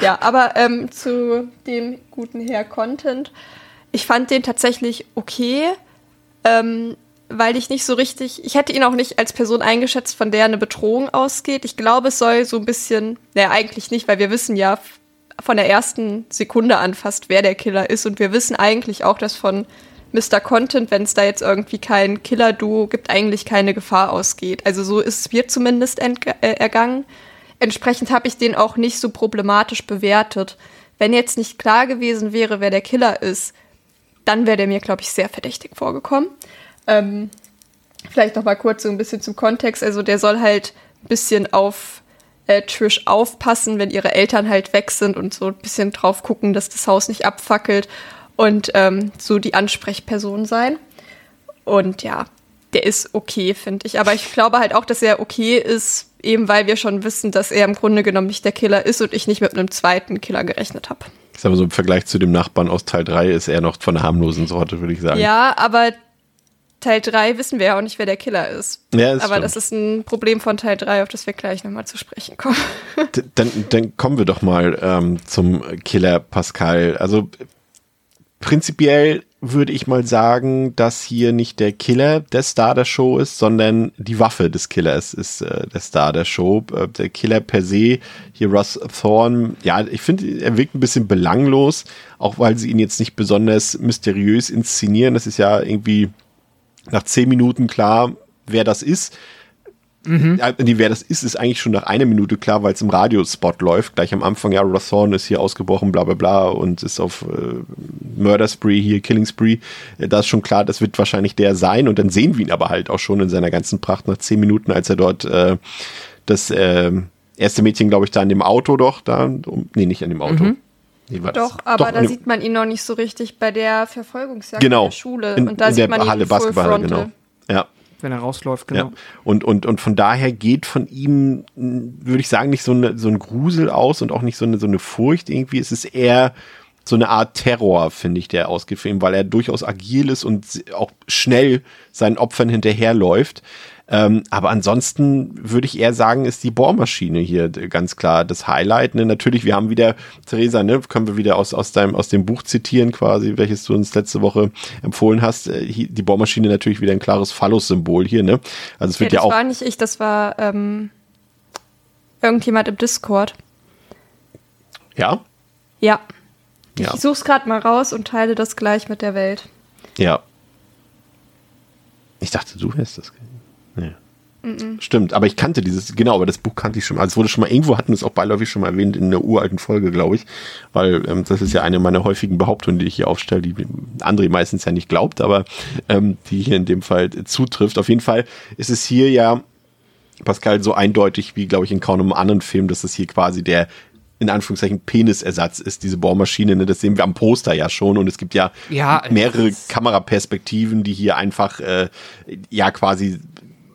Ja, aber ähm, zu dem guten Herr Content. Ich fand den tatsächlich okay ähm, weil ich nicht so richtig, ich hätte ihn auch nicht als Person eingeschätzt, von der eine Bedrohung ausgeht. Ich glaube, es soll so ein bisschen, naja, eigentlich nicht, weil wir wissen ja von der ersten Sekunde an fast, wer der Killer ist. Und wir wissen eigentlich auch, dass von Mr. Content, wenn es da jetzt irgendwie kein Killer-Duo gibt, eigentlich keine Gefahr ausgeht. Also so ist es mir zumindest äh, ergangen. Entsprechend habe ich den auch nicht so problematisch bewertet. Wenn jetzt nicht klar gewesen wäre, wer der Killer ist, dann wäre der mir, glaube ich, sehr verdächtig vorgekommen. Ähm, vielleicht noch mal kurz so ein bisschen zum Kontext. Also der soll halt ein bisschen auf äh, Trish aufpassen, wenn ihre Eltern halt weg sind und so ein bisschen drauf gucken, dass das Haus nicht abfackelt und ähm, so die Ansprechperson sein. Und ja, der ist okay, finde ich. Aber ich glaube halt auch, dass er okay ist, eben weil wir schon wissen, dass er im Grunde genommen nicht der Killer ist und ich nicht mit einem zweiten Killer gerechnet habe.
Ich sag mal so, im Vergleich zu dem Nachbarn aus Teil 3 ist er noch von der harmlosen Sorte, würde ich sagen.
Ja, aber Teil 3 wissen wir ja auch nicht, wer der Killer ist. Ja, das aber stimmt. das ist ein Problem von Teil 3, auf das wir gleich nochmal zu sprechen kommen. (laughs)
dann, dann kommen wir doch mal ähm, zum Killer Pascal. Also prinzipiell würde ich mal sagen, dass hier nicht der Killer der Star der Show ist, sondern die Waffe des Killers ist äh, der Star der Show. Äh, der Killer per se, hier Russ Thorne, ja, ich finde, er wirkt ein bisschen belanglos, auch weil sie ihn jetzt nicht besonders mysteriös inszenieren. Das ist ja irgendwie nach zehn Minuten klar, wer das ist. Mhm. Nee, wer das ist, ist eigentlich schon nach einer Minute klar, weil es im Radiospot läuft. Gleich am Anfang, ja, Rothorn ist hier ausgebrochen, bla bla bla und ist auf äh, Murder Spree hier, Killing Spree. Äh, da ist schon klar, das wird wahrscheinlich der sein. Und dann sehen wir ihn aber halt auch schon in seiner ganzen Pracht nach zehn Minuten, als er dort äh, das äh, erste Mädchen, glaube ich, da in dem Auto doch, da, um, nee, nicht an dem Auto. Mhm.
Nee, Doch, aber Doch, da sieht man ihn noch nicht so richtig bei der Verfolgungsjagd
genau,
in der Schule.
In, und da in sieht man Halle ihn Basketball, genau. Ja
wenn er rausläuft, genau. Ja.
Und, und, und von daher geht von ihm, würde ich sagen, nicht so, eine, so ein Grusel aus und auch nicht so eine, so eine Furcht irgendwie. Es ist eher so eine Art Terror, finde ich, der ihn, weil er durchaus agil ist und auch schnell seinen Opfern hinterherläuft. Ähm, aber ansonsten würde ich eher sagen, ist die Bohrmaschine hier ganz klar das Highlight. Ne? Natürlich, wir haben wieder, Theresa, ne, können wir wieder aus, aus, deinem, aus dem Buch zitieren quasi, welches du uns letzte Woche empfohlen hast. Äh, die Bohrmaschine natürlich wieder ein klares Phallus-Symbol hier. Ne? Also es wird ja,
ja
auch.
Das war nicht ich, das war ähm, irgendjemand im Discord.
Ja?
Ja. ja. Ich suche es gerade mal raus und teile das gleich mit der Welt.
Ja. Ich dachte, du wärst das. Nee. Stimmt, aber ich kannte dieses, genau, aber das Buch kannte ich schon mal. Also es wurde schon mal, irgendwo hatten wir es auch beiläufig schon mal erwähnt in einer uralten Folge, glaube ich. Weil ähm, das ist ja eine meiner häufigen Behauptungen, die ich hier aufstelle, die André meistens ja nicht glaubt, aber ähm, die hier in dem Fall zutrifft. Auf jeden Fall ist es hier ja, Pascal, so eindeutig wie, glaube ich, in kaum einem anderen Film, dass es hier quasi der in Anführungszeichen Penisersatz ist, diese Bohrmaschine. Ne? Das sehen wir am Poster ja schon. Und es gibt ja,
Ja,
mehrere Kameraperspektiven, die hier einfach äh, ja quasi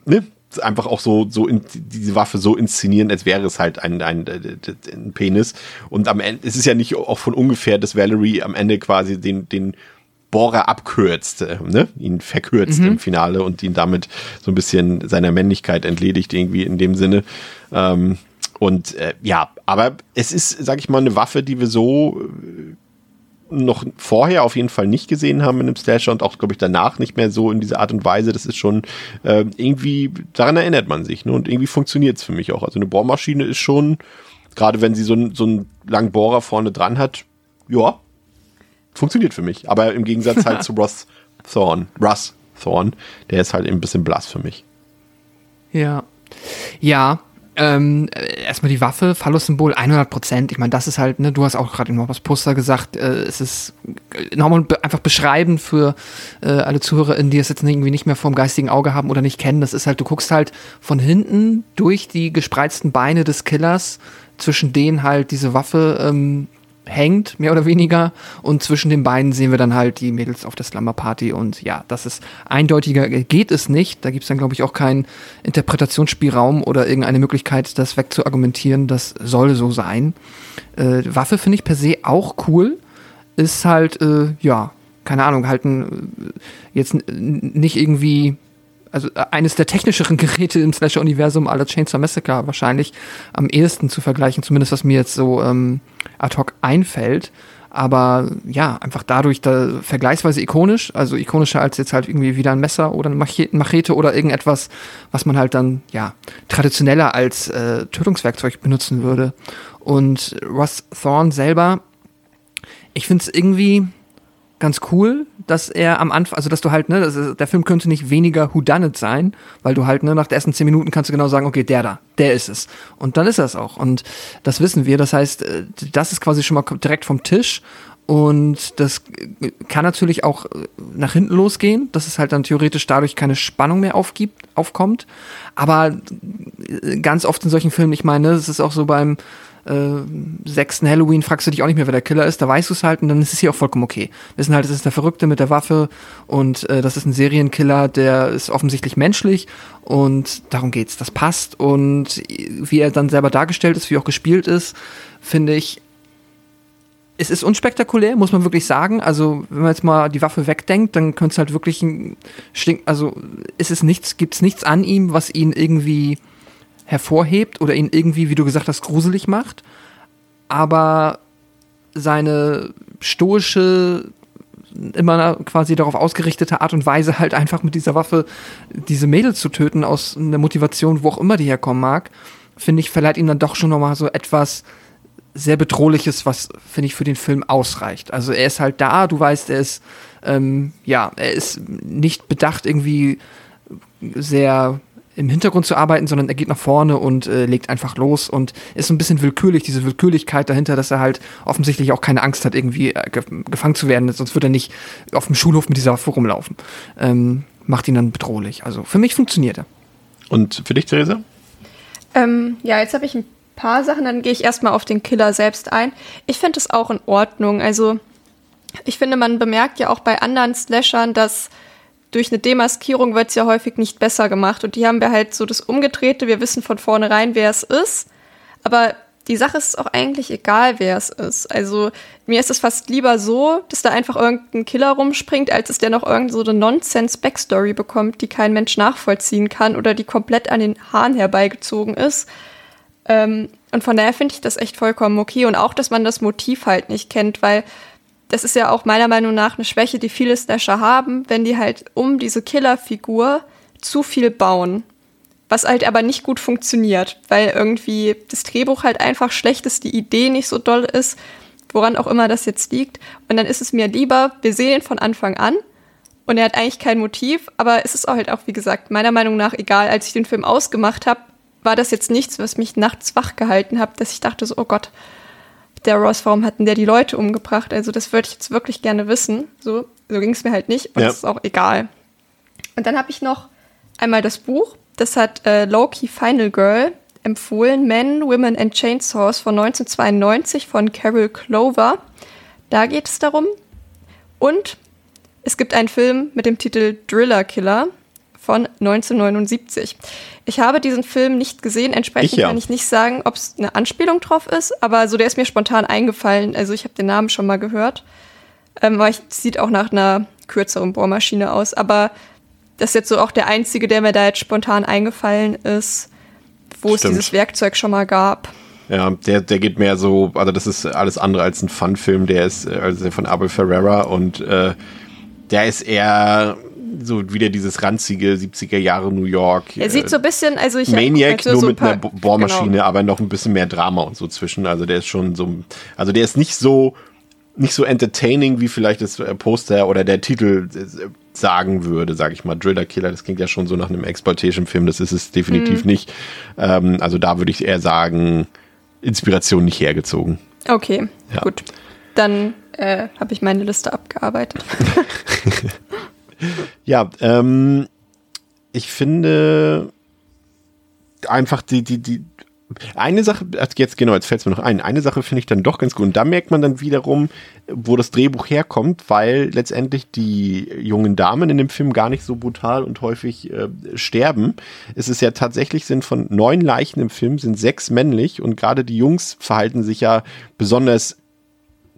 ne? einfach auch so, so in, diese Waffe so inszenieren, als wäre es halt ein, ein, ein Penis. Und am Ende, es ist ja nicht auch von ungefähr, dass Valerie am Ende quasi den, den Bohrer abkürzt, äh, ne? ihn verkürzt im Finale und ihn damit so ein bisschen seiner Männlichkeit entledigt, irgendwie in dem Sinne. Ähm, und äh, ja, aber es ist, sag ich mal, eine Waffe, die wir so äh, noch vorher auf jeden Fall nicht gesehen haben in einem Slasher und auch, glaube ich, danach nicht mehr so in dieser Art und Weise. Das ist schon äh, irgendwie, daran erinnert man sich. Ne? Und irgendwie funktioniert es für mich auch. Also eine Bohrmaschine ist schon, gerade wenn sie so, einen- so einen langen Bohrer vorne dran hat, ja, funktioniert für mich. Aber im Gegensatz halt (laughs) zu Ross Thorn, Russ Thorn, der ist halt eben ein bisschen blass für mich.
Ja. Ja. Ähm, äh, erstmal die Waffe, Phallus-Symbol 100 Prozent. Ich meine, das ist halt, ne, du hast auch gerade noch was Poster gesagt, äh, es ist äh, nochmal einfach beschreiben für äh, alle ZuhörerInnen, die es jetzt irgendwie nicht mehr vorm geistigen Auge haben oder nicht kennen. Das ist halt, du guckst halt von hinten durch die gespreizten Beine des Killers, zwischen denen halt diese Waffe ähm, hängt, mehr oder weniger. Und zwischen den beiden sehen wir dann halt die Mädels auf der Slumber Party. Und ja, das ist eindeutiger geht es nicht. Da gibt es dann, glaube ich, auch keinen Interpretationsspielraum oder irgendeine Möglichkeit, das wegzuargumentieren. Das soll so sein. Äh, Waffe finde ich per se auch cool. Ist halt, äh, ja, keine Ahnung, halt ein, äh, jetzt nicht irgendwie also äh, eines der technischeren Geräte im Slasher-Universum aller Chainsaw Massacre wahrscheinlich am ehesten zu vergleichen, zumindest was mir jetzt so ähm, ad hoc einfällt. Aber ja, einfach dadurch da vergleichsweise ikonisch, also ikonischer als jetzt halt irgendwie wieder ein Messer oder eine Mache- Machete oder irgendetwas, was man halt dann ja traditioneller als äh, Tötungswerkzeug benutzen würde. Und Ross Thorne selber, ich finde es irgendwie ganz cool, dass er am Anfang, also dass du halt, ne, ist, der Film könnte nicht weniger Whodunit sein, weil du halt, ne, nach den ersten zehn Minuten kannst du genau sagen, okay, der da, der ist es. Und dann ist er es auch. Und das wissen wir. Das heißt, äh, das ist quasi schon mal direkt vom Tisch. Und das kann natürlich auch äh, nach hinten losgehen, dass es halt dann theoretisch dadurch keine Spannung mehr aufgibt, aufkommt. Aber äh, ganz oft in solchen Filmen, ich meine, es ist auch so beim äh, sechsten Halloween fragst du dich auch nicht mehr, wer der Killer ist, da weißt du es halt und dann ist es hier auch vollkommen okay. Wir wissen halt, es ist der Verrückte mit der Waffe und äh, das ist ein Serienkiller, der ist offensichtlich menschlich und darum geht's. Das passt und wie er dann selber dargestellt ist, wie auch gespielt ist, finde ich, es ist unspektakulär, muss man wirklich sagen. Also, wenn man jetzt mal die Waffe wegdenkt, dann könnte es halt wirklich ein Stink, also ist es nichts, gibt es nichts an ihm, was ihn irgendwie hervorhebt oder ihn irgendwie, wie du gesagt hast, gruselig macht. Aber seine stoische, immer quasi darauf ausgerichtete Art und Weise, halt einfach mit dieser Waffe diese Mädels zu töten, aus einer Motivation, wo auch immer die herkommen mag, finde ich, verleiht ihm dann doch schon nochmal so etwas sehr Bedrohliches, was, finde ich, für den Film ausreicht. Also er ist halt da, du weißt, er ist, ähm, ja, er ist nicht bedacht, irgendwie sehr im Hintergrund zu arbeiten, sondern er geht nach vorne und äh, legt einfach los und ist so ein bisschen willkürlich, diese Willkürlichkeit dahinter, dass er halt offensichtlich auch keine Angst hat, irgendwie äh, ge gefangen zu werden, sonst würde er nicht auf dem Schulhof mit dieser Waffe rumlaufen. Ähm, macht ihn dann bedrohlich. Also für mich funktioniert er.
Und für dich, Theresa?
Ähm, ja, jetzt habe ich ein paar Sachen, dann gehe ich erstmal auf den Killer selbst ein. Ich finde es auch in Ordnung. Also, ich finde, man bemerkt ja auch bei anderen Slashern, dass durch eine Demaskierung wird es ja häufig nicht besser gemacht. Und die haben wir halt so das Umgedrehte. Wir wissen von vornherein, wer es ist. Aber die Sache ist auch eigentlich egal, wer es ist. Also mir ist es fast lieber so, dass da einfach irgendein Killer rumspringt, als dass der noch irgend so Nonsense-Backstory bekommt, die kein Mensch nachvollziehen kann oder die komplett an den Haaren herbeigezogen ist. Ähm, und von daher finde ich das echt vollkommen okay. Und auch, dass man das Motiv halt nicht kennt, weil das ist ja auch meiner Meinung nach eine Schwäche, die viele Slasher haben, wenn die halt um diese Killerfigur zu viel bauen. Was halt aber nicht gut funktioniert, weil irgendwie das Drehbuch halt einfach schlecht ist, die Idee nicht so doll ist, woran auch immer das jetzt liegt. Und dann ist es mir lieber, wir sehen ihn von Anfang an und er hat eigentlich kein Motiv, aber es ist auch halt auch, wie gesagt, meiner Meinung nach egal. Als ich den Film ausgemacht habe, war das jetzt nichts, was mich nachts wach gehalten hat, dass ich dachte so, oh Gott, der Ross, warum hat denn der die Leute umgebracht? Also das würde ich jetzt wirklich gerne wissen. So, so ging es mir halt nicht und
Ja.
das ist auch egal. Und dann habe ich noch einmal das Buch. Das hat äh, Loki Final Girl empfohlen Men, Women and Chainsaws von 1992 von Carol Clover. Da geht es darum. Und es gibt einen Film mit dem Titel Driller Killer von 1979. Ich habe diesen Film nicht gesehen, entsprechend
Ich ja.
kann ich nicht sagen, ob es eine Anspielung drauf ist, aber so der ist mir spontan eingefallen. Also ich habe den Namen schon mal gehört. Ähm, aber ich, sieht auch nach einer kürzeren Bohrmaschine aus. Aber das ist jetzt so auch der einzige, der mir da jetzt spontan eingefallen ist, wo es
Stimmt.
dieses Werkzeug schon mal gab.
Ja, der, der geht mehr so, also das ist alles andere als ein Fun-Film, der ist äh, also der von Abel Ferrera und äh, der ist eher so wieder dieses ranzige 70er Jahre New York.
Er sieht
äh,
so ein bisschen, also ich
Maniac,
also
nur
so ein
mit einer
paar-
Bo- Bohrmaschine,
genau.
aber noch ein bisschen mehr Drama und so zwischen. Also der ist schon so, also der ist nicht so, nicht so entertaining, wie vielleicht das äh, Poster oder der Titel äh, sagen würde, sage ich mal. Driller Killer, das klingt ja schon so nach einem Exploitation-Film, das ist es
Mhm.
definitiv nicht. Ähm, also da würde ich eher sagen, Inspiration nicht hergezogen.
Okay,
Ja.
gut. Dann äh, habe ich meine Liste abgearbeitet. (laughs) (laughs)
Ja, ähm, ich finde einfach die, die, die, eine Sache, jetzt genau, jetzt fällt es mir noch ein, eine Sache finde ich dann doch ganz gut. Und da merkt man dann wiederum, wo das Drehbuch herkommt, weil letztendlich die jungen Damen in dem Film gar nicht so brutal und häufig äh, sterben. Es ist ja tatsächlich, sind von neun Leichen im Film, sind sechs männlich und gerade die Jungs verhalten sich ja besonders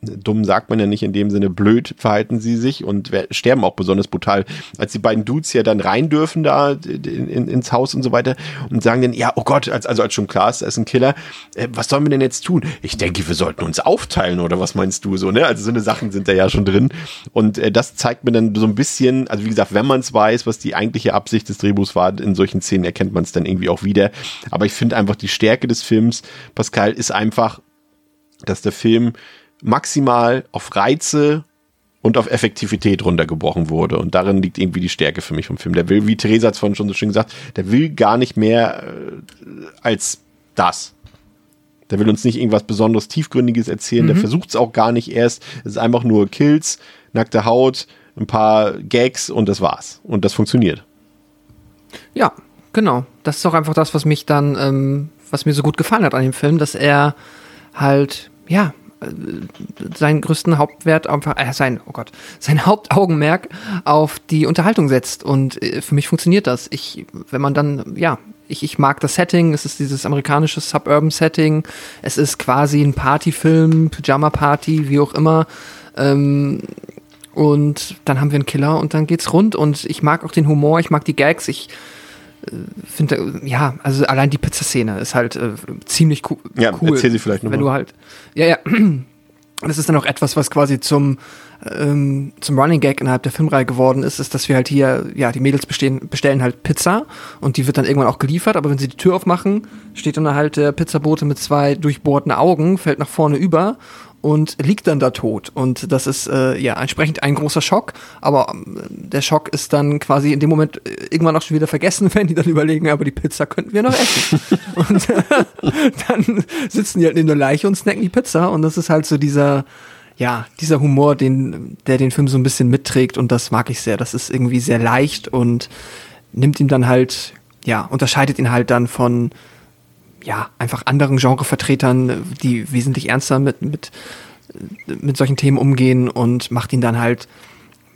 dumm sagt man ja nicht in dem Sinne, blöd verhalten sie sich und sterben auch besonders brutal. Als die beiden Dudes ja dann rein dürfen da in, in, ins Haus und so weiter und sagen dann, ja, oh Gott, als, also als schon klar ist, da ist ein Killer, äh, was sollen wir denn jetzt tun? Ich denke, wir sollten uns aufteilen oder was meinst du so, ne? Also so eine Sachen sind da ja schon drin und äh, das zeigt mir dann so ein bisschen, also wie gesagt, wenn man es weiß, was die eigentliche Absicht des Drehbuchs war, in solchen Szenen erkennt man es dann irgendwie auch wieder. Aber ich finde einfach die Stärke des Films, Pascal, ist einfach, dass der Film maximal auf Reize und auf Effektivität runtergebrochen wurde. Und darin liegt irgendwie die Stärke für mich vom Film. Der will, wie Theresa hat es vorhin schon so schön gesagt, der will gar nicht mehr äh, als das. Der will uns nicht irgendwas besonderes Tiefgründiges erzählen. Der versucht es auch gar nicht erst. Es ist einfach nur Kills, nackte Haut, ein paar Gags und das war's. Und das funktioniert.
Ja, genau. Das ist auch einfach das, was mich dann, ähm, was mir so gut gefallen hat an dem Film, dass er halt, ja, seinen größten Hauptwert einfach, äh, sein, oh Gott, sein Hauptaugenmerk auf die Unterhaltung setzt. Und äh, für mich funktioniert das. Ich, wenn man dann, ja, ich, ich mag das Setting, es ist dieses amerikanische Suburban-Setting, es ist quasi ein Partyfilm, Pyjama-Party, wie auch immer. Ähm, und dann haben wir einen Killer und dann geht's rund und ich mag auch den Humor, ich mag die Gags, ich äh, finde, ja, also allein die Pizzaszene ist halt äh, ziemlich cool.
Ja,
cool,
erzähl sie vielleicht noch
Wenn
mal.
du halt, ja, ja, (clears throat) das ist dann auch etwas, was quasi zum, ähm, zum Running Gag innerhalb der Filmreihe geworden ist, ist, dass wir halt hier, ja, die Mädels bestehen, bestellen halt Pizza und die wird dann irgendwann auch geliefert, aber wenn sie die Tür aufmachen, steht dann halt der Pizzabote mit zwei durchbohrten Augen, fällt nach vorne über und liegt dann da tot. Und das ist äh, ja entsprechend ein großer Schock, aber ähm, der Schock ist dann quasi in dem Moment äh, irgendwann auch schon wieder vergessen, (laughs) wenn die dann überlegen, aber die Pizza könnten wir noch essen. (laughs) und äh, (laughs) dann sitzen die halt neben der Leiche und snacken die Pizza und das ist halt so dieser ja, dieser Humor, den, der den Film so ein bisschen mitträgt und das mag ich sehr. Das ist irgendwie sehr leicht und nimmt ihn dann halt, ja, unterscheidet ihn halt dann von, ja, einfach anderen Genrevertretern, die wesentlich ernster mit, mit, mit solchen Themen umgehen und macht ihn dann halt,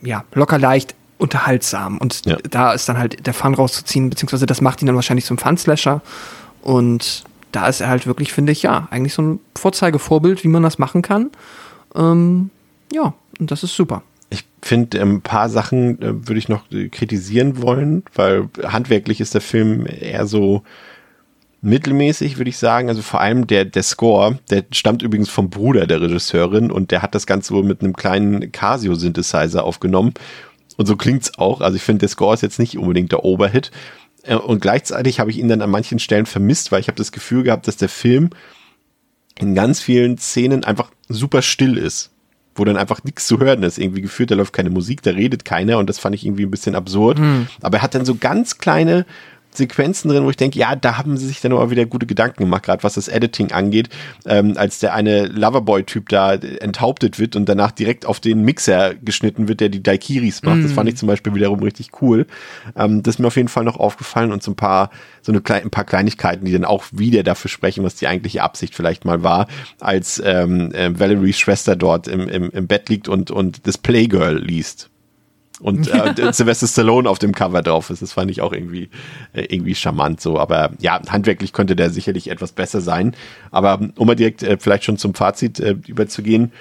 ja, locker leicht unterhaltsam. Und
Ja.
da ist dann halt der Fun rauszuziehen, beziehungsweise das macht ihn dann wahrscheinlich zum Fun-Slasher. Und da ist er halt wirklich, finde ich, ja, eigentlich so ein Vorzeigevorbild, wie man das machen kann. Ähm, ja, und das ist super.
Ich finde, ein paar Sachen äh, würde ich noch äh, kritisieren wollen, weil handwerklich ist der Film eher so mittelmäßig, würde ich sagen. Also vor allem der, der Score, der stammt übrigens vom Bruder der Regisseurin und der hat das Ganze wohl mit einem kleinen Casio-Synthesizer aufgenommen. Und so klingt's auch. Also ich finde, der Score ist jetzt nicht unbedingt der Oberhit. Äh, Und gleichzeitig habe ich ihn dann an manchen Stellen vermisst, weil ich habe das Gefühl gehabt, dass der Film in ganz vielen Szenen einfach super still ist. Wo dann einfach nichts zu hören ist. Irgendwie gefühlt, da läuft keine Musik, da redet keiner und das fand ich irgendwie ein bisschen absurd. Aber er hat dann so ganz kleine Sequenzen drin, wo ich denke, ja, da haben sie sich dann aber wieder gute Gedanken gemacht, gerade was das Editing angeht, ähm, als der eine Loverboy-Typ da enthauptet wird und danach direkt auf den Mixer geschnitten wird, der die Daikiris macht. Mm. Das fand ich zum Beispiel wiederum richtig cool. Ähm, das ist mir auf jeden Fall noch aufgefallen und so ein paar, so eine ein paar Kleinigkeiten, die dann auch wieder dafür sprechen, was die eigentliche Absicht vielleicht mal war, als ähm, äh, Valerie's Schwester dort im, im, im Bett liegt und, und das Playgirl liest und äh, (laughs) Sylvester Stallone auf dem Cover drauf ist. Das fand ich auch irgendwie, äh, irgendwie charmant so. Aber ja, handwerklich könnte der sicherlich etwas besser sein. Aber um mal direkt äh, vielleicht schon zum Fazit äh, überzugehen,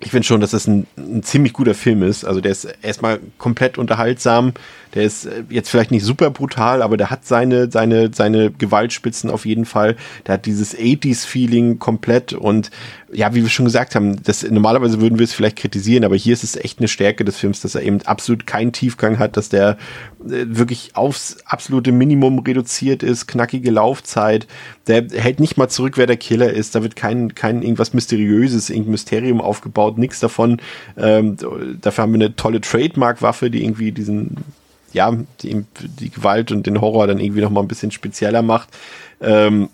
ich finde schon, dass das ein, ein, ziemlich guter Film ist. Also der ist erstmal komplett unterhaltsam. Der ist äh, jetzt vielleicht nicht super brutal, aber der hat seine, seine, seine Gewaltspitzen auf jeden Fall. Der hat dieses 80s-Feeling komplett und ja, wie wir schon gesagt haben, das, normalerweise würden wir es vielleicht kritisieren, aber hier ist es echt eine Stärke des Films, dass er eben absolut keinen Tiefgang hat, dass der äh, wirklich aufs absolute Minimum reduziert ist, knackige Laufzeit, der hält nicht mal zurück, wer der Killer ist, da wird kein, kein irgendwas Mysteriöses, irgendein Mysterium aufgebaut, nichts davon. Ähm, dafür haben wir eine tolle Trademark-Waffe, die irgendwie diesen ja, die, die Gewalt und den Horror dann irgendwie nochmal ein bisschen spezieller macht. Ähm,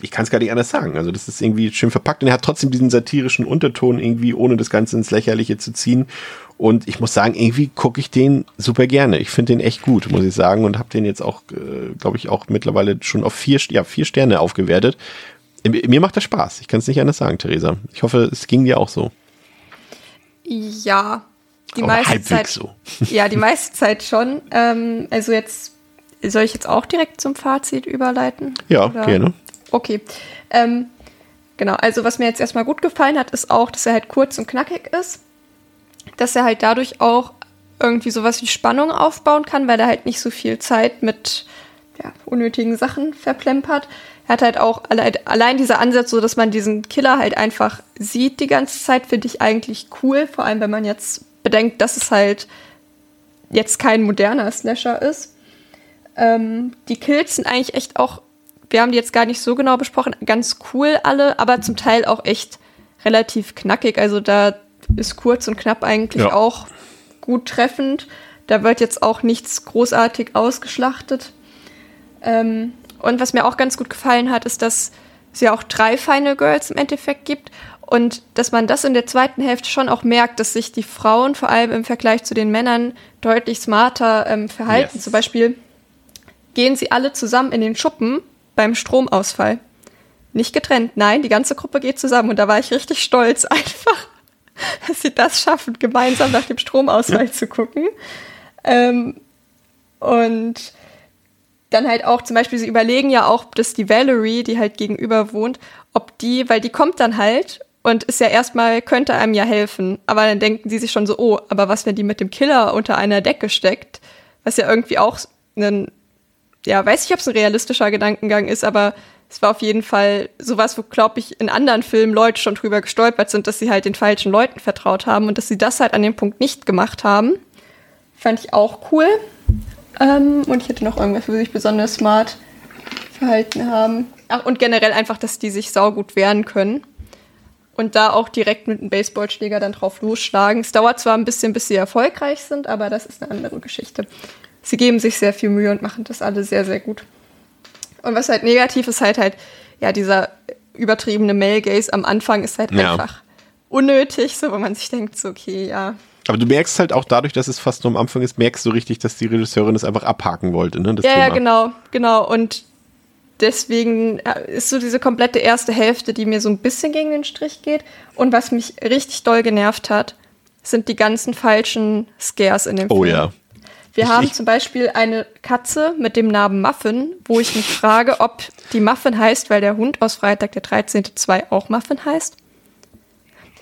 ich kann es gar nicht anders sagen. Also das ist irgendwie schön verpackt und er hat trotzdem diesen satirischen Unterton irgendwie, ohne das Ganze ins Lächerliche zu ziehen. Und ich muss sagen, irgendwie gucke ich den super gerne. Ich finde den echt gut, muss ich sagen, und habe den jetzt auch, äh, glaube ich, auch mittlerweile schon auf vier, ja, vier Sterne aufgewertet. Mir macht das Spaß. Ich kann es nicht anders sagen, Theresa. Ich hoffe, es ging dir auch so.
Ja, die Aber meiste Zeit. So. (laughs) Ja, die meiste Zeit schon. Ähm, also jetzt soll ich jetzt auch direkt zum Fazit überleiten?
Ja, Oder? gerne.
Okay. Ähm, genau, also was mir jetzt erstmal gut gefallen hat, ist auch, dass er halt kurz und knackig ist. Dass er halt dadurch auch irgendwie sowas wie Spannung aufbauen kann, weil er halt nicht so viel Zeit mit ja, unnötigen Sachen verplempert. Er hat halt auch allein, allein dieser Ansatz, so dass man diesen Killer halt einfach sieht die ganze Zeit, finde ich eigentlich cool. Vor allem, wenn man jetzt bedenkt, dass es halt jetzt kein moderner Slasher ist. Ähm, die Kills sind eigentlich echt auch wir haben die jetzt gar nicht so genau besprochen, ganz cool alle, aber zum Teil auch echt relativ knackig. Also da ist kurz und knapp eigentlich ja. auch gut treffend. Da wird jetzt auch nichts großartig ausgeschlachtet. Ähm, und was mir auch ganz gut gefallen hat, ist, dass es ja auch drei Final Girls im Endeffekt gibt. Und dass man das in der zweiten Hälfte schon auch merkt, dass sich die Frauen vor allem im Vergleich zu den Männern deutlich smarter ähm, verhalten. Yes. Zum Beispiel gehen sie alle zusammen in den Schuppen beim Stromausfall. Nicht getrennt, nein, die ganze Gruppe geht zusammen und da war ich richtig stolz (laughs) einfach, dass sie das schaffen, gemeinsam nach dem Stromausfall zu gucken. Ähm, und dann halt auch zum Beispiel, sie überlegen ja auch, dass die Valerie, die halt gegenüber wohnt, ob die, weil die kommt dann halt und ist ja erstmal, könnte einem ja helfen. Aber dann denken sie sich schon so, oh, aber was, wenn die mit dem Killer unter einer Decke steckt? Was ja irgendwie auch ein ja, weiß nicht, ob es ein realistischer Gedankengang ist, aber es war auf jeden Fall sowas, wo, glaube ich, in anderen Filmen Leute schon drüber gestolpert sind, dass sie halt den falschen Leuten vertraut haben und dass sie das halt an dem Punkt nicht gemacht haben. Fand ich auch cool. Ähm, und ich hätte noch irgendwas, wo sie sich besonders smart verhalten haben. Ach, und generell einfach, dass die sich saugut wehren können. Und da auch direkt mit einem Baseballschläger dann drauf losschlagen. Es dauert zwar ein bisschen, bis sie erfolgreich sind, aber das ist eine andere Geschichte sie geben sich sehr viel Mühe und machen das alle sehr, sehr gut. Und was halt negativ ist, halt halt, ja, dieser übertriebene Male Gaze am Anfang ist halt ja. einfach unnötig, so wo man sich denkt, so, okay, ja.
Aber du merkst halt auch dadurch, dass es fast nur am Anfang ist, merkst du richtig, dass die Regisseurin das einfach abhaken wollte, ne?
ja, Thema. ja, genau, genau. Und deswegen äh, ist so diese komplette erste Hälfte, die mir so ein bisschen gegen den Strich geht. Und was mich richtig doll genervt hat, sind die ganzen falschen Scares in dem
oh, Film. Oh ja.
Wir haben zum Beispiel eine Katze mit dem Namen Muffin, wo ich mich frage, ob die Muffin heißt, weil der Hund aus Freitag der 13.2 auch Muffin heißt.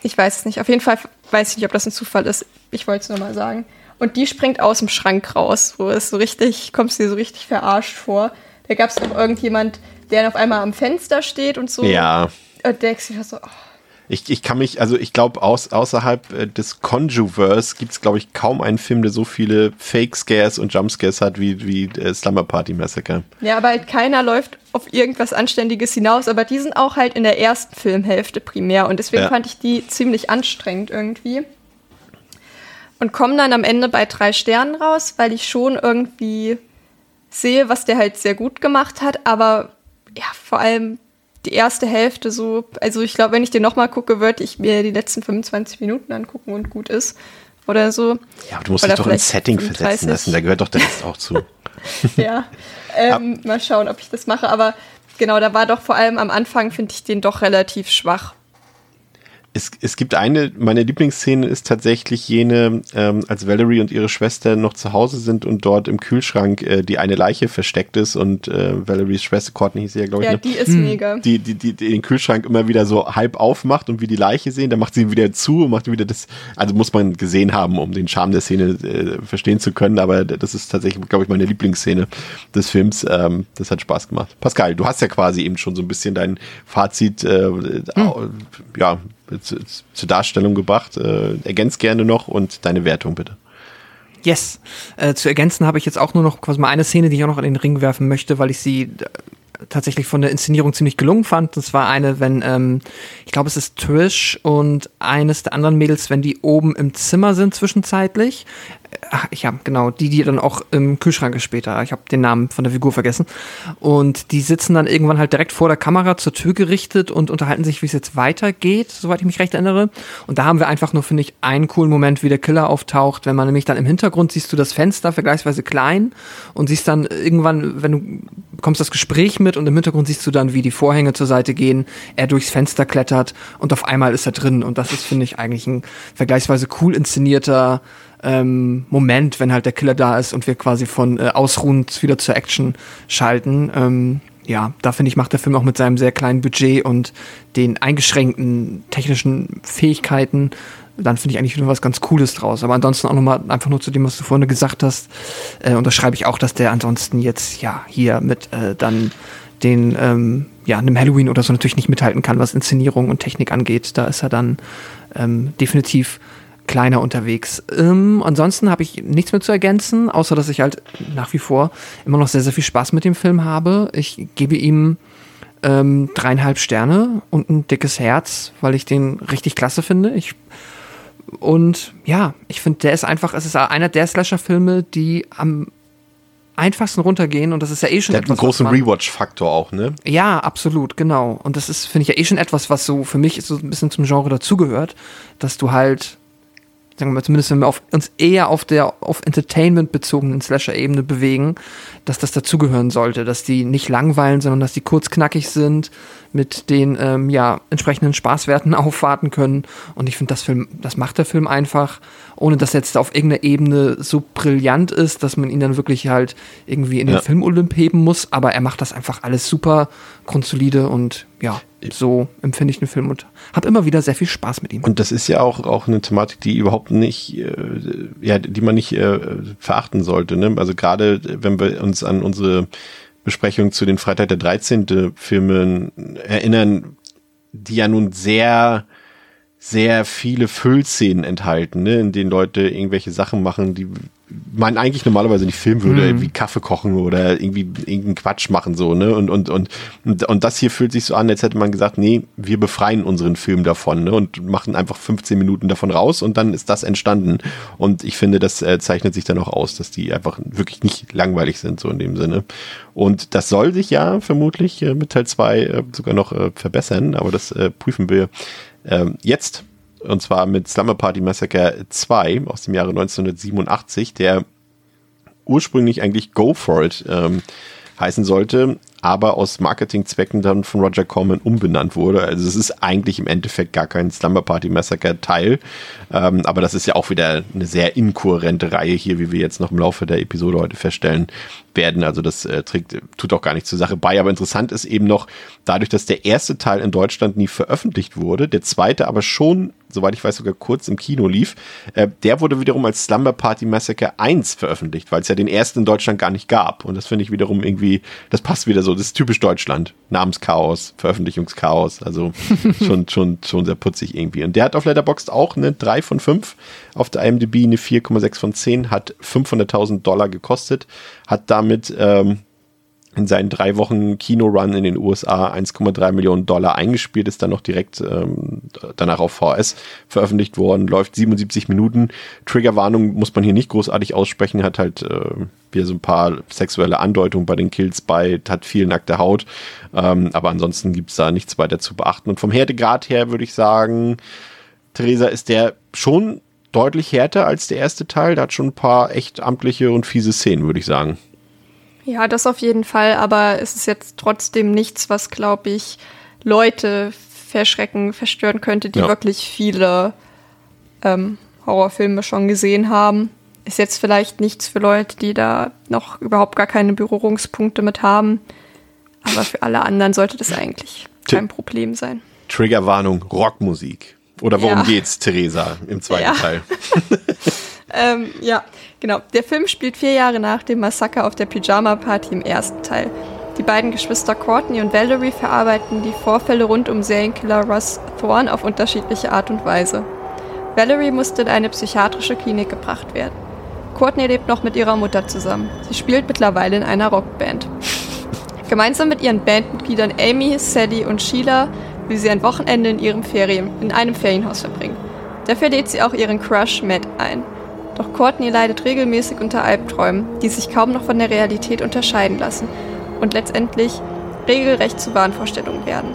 Ich weiß es nicht. Auf jeden Fall weiß ich nicht, ob das ein Zufall ist. Ich wollte es nur mal sagen. Und die springt aus dem Schrank raus, wo es so richtig, kommst du dir so richtig verarscht vor. Da gab es noch irgendjemand, der auf einmal am Fenster steht und so.
Ja.
Und dir so, oh,
ich, ich kann mich, also ich glaube, aus, außerhalb äh, des Conjuverse gibt es, glaube ich, kaum einen Film, der so viele Fake-Scares und Jumpscares hat wie, wie äh, Slumber Party Massacre.
Ja, aber halt keiner läuft auf irgendwas Anständiges hinaus, aber die sind auch halt in der ersten Filmhälfte primär und deswegen ja. fand ich die ziemlich anstrengend irgendwie. und komme dann am Ende bei drei Sternen raus, weil ich schon irgendwie sehe, was der halt sehr gut gemacht hat, aber ja, vor allem die erste Hälfte so, also ich glaube, wenn ich den nochmal gucke, würde ich mir die letzten 25 Minuten angucken und gut ist. Oder so.
Ja, aber du musst dich doch ins Setting 35. versetzen lassen, da gehört doch der Rest auch zu. (laughs)
ja, ähm, mal schauen, ob ich das mache, aber genau, da war doch vor allem am Anfang, finde ich den doch relativ schwach
es, es gibt eine, meine Lieblingsszene ist tatsächlich jene, ähm, als Valerie und ihre Schwester noch zu Hause sind und dort im Kühlschrank äh, die eine Leiche versteckt ist und äh, Valeries Schwester Courtney hieß sie ja, glaube ich.
Ja, ne? die ist hm. mega.
Die, die, die, die den Kühlschrank immer wieder so halb aufmacht und wie die Leiche sehen, dann macht sie ihn wieder zu und macht wieder das, also muss man gesehen haben, um den Charme der Szene äh, verstehen zu können, aber das ist tatsächlich, glaube ich, meine Lieblingsszene des Films. Ähm, das hat Spaß gemacht. Pascal, du hast ja quasi eben schon so ein bisschen dein Fazit, äh, hm. ja, zu, zur Darstellung gebracht. Äh, ergänz gerne noch und deine Wertung bitte.
Yes. Äh, zu ergänzen habe ich jetzt auch nur noch quasi mal eine Szene, die ich auch noch in den Ring werfen möchte, weil ich sie äh, tatsächlich von der Inszenierung ziemlich gelungen fand. Das war eine, wenn, ähm, ich glaube, es ist Trish und eines der anderen Mädels, wenn die oben im Zimmer sind zwischenzeitlich, ich habe genau, die, die dann auch im Kühlschrank ist später. Ich habe den Namen von der Figur vergessen. Und die sitzen dann irgendwann halt direkt vor der Kamera zur Tür gerichtet und unterhalten sich, wie es jetzt weitergeht, soweit ich mich recht erinnere. Und da haben wir einfach nur, finde ich, einen coolen Moment, wie der Killer auftaucht, wenn man nämlich dann im Hintergrund siehst du das Fenster vergleichsweise klein und siehst dann irgendwann, wenn du bekommst das Gespräch mit und im Hintergrund siehst du dann, wie die Vorhänge zur Seite gehen, er durchs Fenster klettert und auf einmal ist er drin. Und das ist, finde ich, eigentlich ein vergleichsweise cool inszenierter ähm, Moment, wenn halt der Killer da ist und wir quasi von äh, ausruhend wieder zur Action schalten. Ähm, ja, da finde ich, macht der Film auch mit seinem sehr kleinen Budget und den eingeschränkten technischen Fähigkeiten, dann finde ich eigentlich wieder was ganz Cooles draus. Aber ansonsten auch nochmal einfach nur zu dem, was du vorhin gesagt hast, äh, unterschreibe ich auch, dass der ansonsten jetzt ja hier mit äh, dann den, ähm, ja, einem Halloween oder so natürlich nicht mithalten kann, was Inszenierung und Technik angeht. Da ist er dann ähm, definitiv kleiner unterwegs. Ähm, ansonsten habe ich nichts mehr zu ergänzen, außer dass ich halt nach wie vor immer noch sehr, sehr viel Spaß mit dem Film habe. Ich gebe ihm ähm, dreieinhalb Sterne und ein dickes Herz, weil ich den richtig klasse finde. Ich und ja, ich finde, der ist einfach, es ist einer der Slasher-Filme, die am einfachsten runtergehen und das ist ja eh schon
der etwas. Hat einen großen Rewatch-Faktor auch, ne?
Ja, absolut, genau. Und das ist, finde ich, ja eh schon etwas, was so für mich so ein bisschen zum Genre dazugehört, dass du halt sagen wir mal, zumindest wenn wir auf, uns eher auf der auf Entertainment bezogenen Slasher-Ebene bewegen, dass das dazugehören sollte, dass die nicht langweilen, sondern dass die kurz knackig sind, mit den ähm, ja entsprechenden Spaßwerten (laughs) aufwarten können. Und ich finde, das Film, das macht der Film einfach, ohne dass er jetzt auf irgendeiner Ebene so brillant ist, dass man ihn dann wirklich halt irgendwie in den ja. Film Olymp heben muss. Aber er macht das einfach alles super grundsolide und ja, so empfinde ich den Film und habe immer wieder sehr viel Spaß mit ihm.
Und das ist ja auch, auch eine Thematik, die überhaupt nicht, äh, ja, die man nicht äh, verachten sollte. Ne? Also gerade wenn wir uns an unsere Besprechung zu den Freitag der 13. Filmen erinnern, die ja nun sehr, sehr viele Füllszenen enthalten, ne, in denen Leute irgendwelche Sachen machen, die man eigentlich normalerweise nicht filmen würde, mhm. wie Kaffee kochen oder irgendwie irgendeinen Quatsch machen so, ne? Und, und, und, und, und das hier fühlt sich so an, als hätte man gesagt, nee, wir befreien unseren Film davon, ne? Und machen einfach 15 Minuten davon raus und dann ist das entstanden. Und ich finde, das äh, zeichnet sich dann auch aus, dass die einfach wirklich nicht langweilig sind, so in dem Sinne. Und das soll sich ja vermutlich äh, mit Teil 2 äh, sogar noch äh, verbessern, aber das äh, prüfen wir äh, jetzt und zwar mit Slumber Party Massacre 2 aus dem Jahre 1987, der ursprünglich eigentlich Go For It ähm, heißen sollte, aber aus Marketingzwecken dann von Roger Corman umbenannt wurde. Also es ist eigentlich im Endeffekt gar kein Slumber Party Massacre Teil, ähm, aber das ist ja auch wieder eine sehr inkohärente Reihe hier, wie wir jetzt noch im Laufe der Episode heute feststellen werden. Also das äh, trägt, tut auch gar nicht zur Sache bei. Aber interessant ist eben noch, dadurch, dass der erste Teil in Deutschland nie veröffentlicht wurde, der zweite aber schon soweit ich weiß, sogar kurz im Kino lief. Äh, der wurde wiederum als Slumber Party Massacre 1 veröffentlicht, weil es ja den ersten in Deutschland gar nicht gab. Und das finde ich wiederum irgendwie, das passt wieder so. Das ist typisch Deutschland. Namenschaos, Veröffentlichungschaos. Also (laughs) schon, schon, schon sehr putzig irgendwie. Und der hat auf Letterboxd auch eine 3 von 5. Auf der IMDb eine 4,6 von 10. Hat 500.000 Dollar gekostet. Hat damit, ähm, in seinen drei Wochen Kinorun in den USA 1,3 Millionen Dollar eingespielt, ist dann noch direkt ähm, danach auf VS veröffentlicht worden, läuft 77 Minuten. Triggerwarnung muss man hier nicht großartig aussprechen, hat halt äh, wieder so ein paar sexuelle Andeutungen bei den Kills bei, hat viel nackte Haut, ähm, aber ansonsten gibt's da nichts weiter zu beachten. Und vom Härtegrad her würde ich sagen, Theresa ist der schon deutlich härter als der erste Teil. Der hat schon ein paar echt amtliche und fiese Szenen, würde ich sagen.
Ja, das auf jeden Fall, aber es ist jetzt trotzdem nichts, was, glaube ich, Leute verschrecken, verstören könnte, die
Ja.
wirklich viele ähm, Horrorfilme schon gesehen haben. Ist jetzt vielleicht nichts für Leute, die da noch überhaupt gar keine Berührungspunkte mit haben. Aber für alle anderen sollte das eigentlich kein Problem sein.
Triggerwarnung, Rockmusik. Oder worum
Ja.
geht's, Theresa, im zweiten
Ja.
Teil? (laughs)
Ähm, ja, genau. Der Film spielt vier Jahre nach dem Massaker auf der Pyjama-Party im ersten Teil. Die beiden Geschwister Courtney und Valerie verarbeiten die Vorfälle rund um Serienkiller Russ Thorne auf unterschiedliche Art und Weise. Valerie musste in eine psychiatrische Klinik gebracht werden. Courtney lebt noch mit ihrer Mutter zusammen. Sie spielt mittlerweile in einer Rockband. (laughs) Gemeinsam mit ihren Bandmitgliedern Amy, Sally und Sheila will sie ein Wochenende in, ihrem Ferien, in einem Ferienhaus verbringen. Dafür lädt sie auch ihren Crush Matt ein. Doch Courtney leidet regelmäßig unter Albträumen, die sich kaum noch von der Realität unterscheiden lassen und letztendlich regelrecht zu Wahnvorstellungen werden.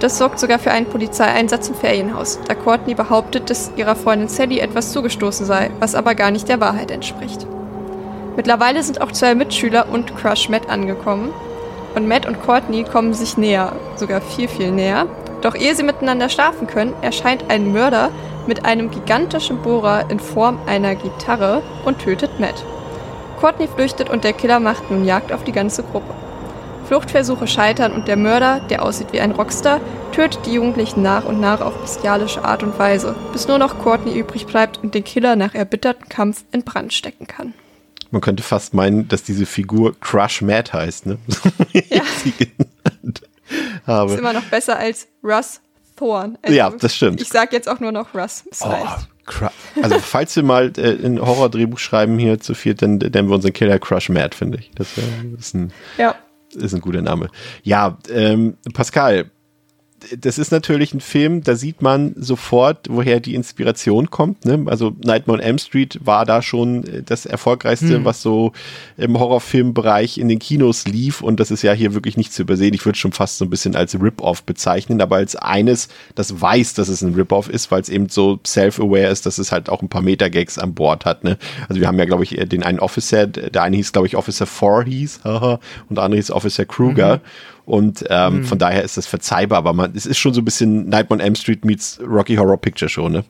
Das sorgt sogar für einen Polizeieinsatz im Ferienhaus, da Courtney behauptet, dass ihrer Freundin Sally etwas zugestoßen sei, was aber gar nicht der Wahrheit entspricht. Mittlerweile sind auch zwei Mitschüler und Crush Matt angekommen. Und Matt und Courtney kommen sich näher, sogar viel, viel näher. Doch ehe sie miteinander schlafen können, erscheint ein Mörder mit einem gigantischen Bohrer in Form einer Gitarre und tötet Matt. Courtney flüchtet und der Killer macht nun Jagd auf die ganze Gruppe. Fluchtversuche scheitern und der Mörder, der aussieht wie ein Rockstar, tötet die Jugendlichen nach und nach auf bestialische Art und Weise, bis nur noch Courtney übrig bleibt und den Killer nach erbittertem Kampf in Brand stecken kann.
Man könnte fast meinen, dass diese Figur Crush Matt heißt, ne? So (laughs)
Ja.
habe.
Ist immer noch besser als Russ Thorn. Also,
Ja, das stimmt.
Ich sag jetzt auch nur noch Russ.
Oh,
reicht.
Cru- also falls wir mal äh, ein Horror-Drehbuch schreiben hier zu viert, dann nennen wir unseren Killer Crush Matt, finde ich. Das wär, ist, ein,
Ja.
ist ein guter Name. Ja, ähm, Pascal, das ist natürlich ein Film, da sieht man sofort, woher die Inspiration kommt. Ne? Also Nightmare on Elm Street war da schon äh, das erfolgreichste, was so im Horrorfilmbereich in den Kinos lief. Und das ist ja hier wirklich nicht zu übersehen. Ich würde schon fast so ein bisschen als Rip-Off bezeichnen, aber als eines, das weiß, dass es ein Rip-Off ist, weil es eben so self-aware ist, dass es halt auch ein paar Meta-Gags an Bord hat. Ne? Also wir haben ja, glaube ich, eher den einen Officer, der eine hieß, glaube ich, Officer 4 hieß, haha, und der andere hieß Officer Kruger. Und ähm, von daher ist das verzeihbar, aber man, es ist schon so ein bisschen Nightmare on Elm Street meets Rocky Horror Picture Show, ne?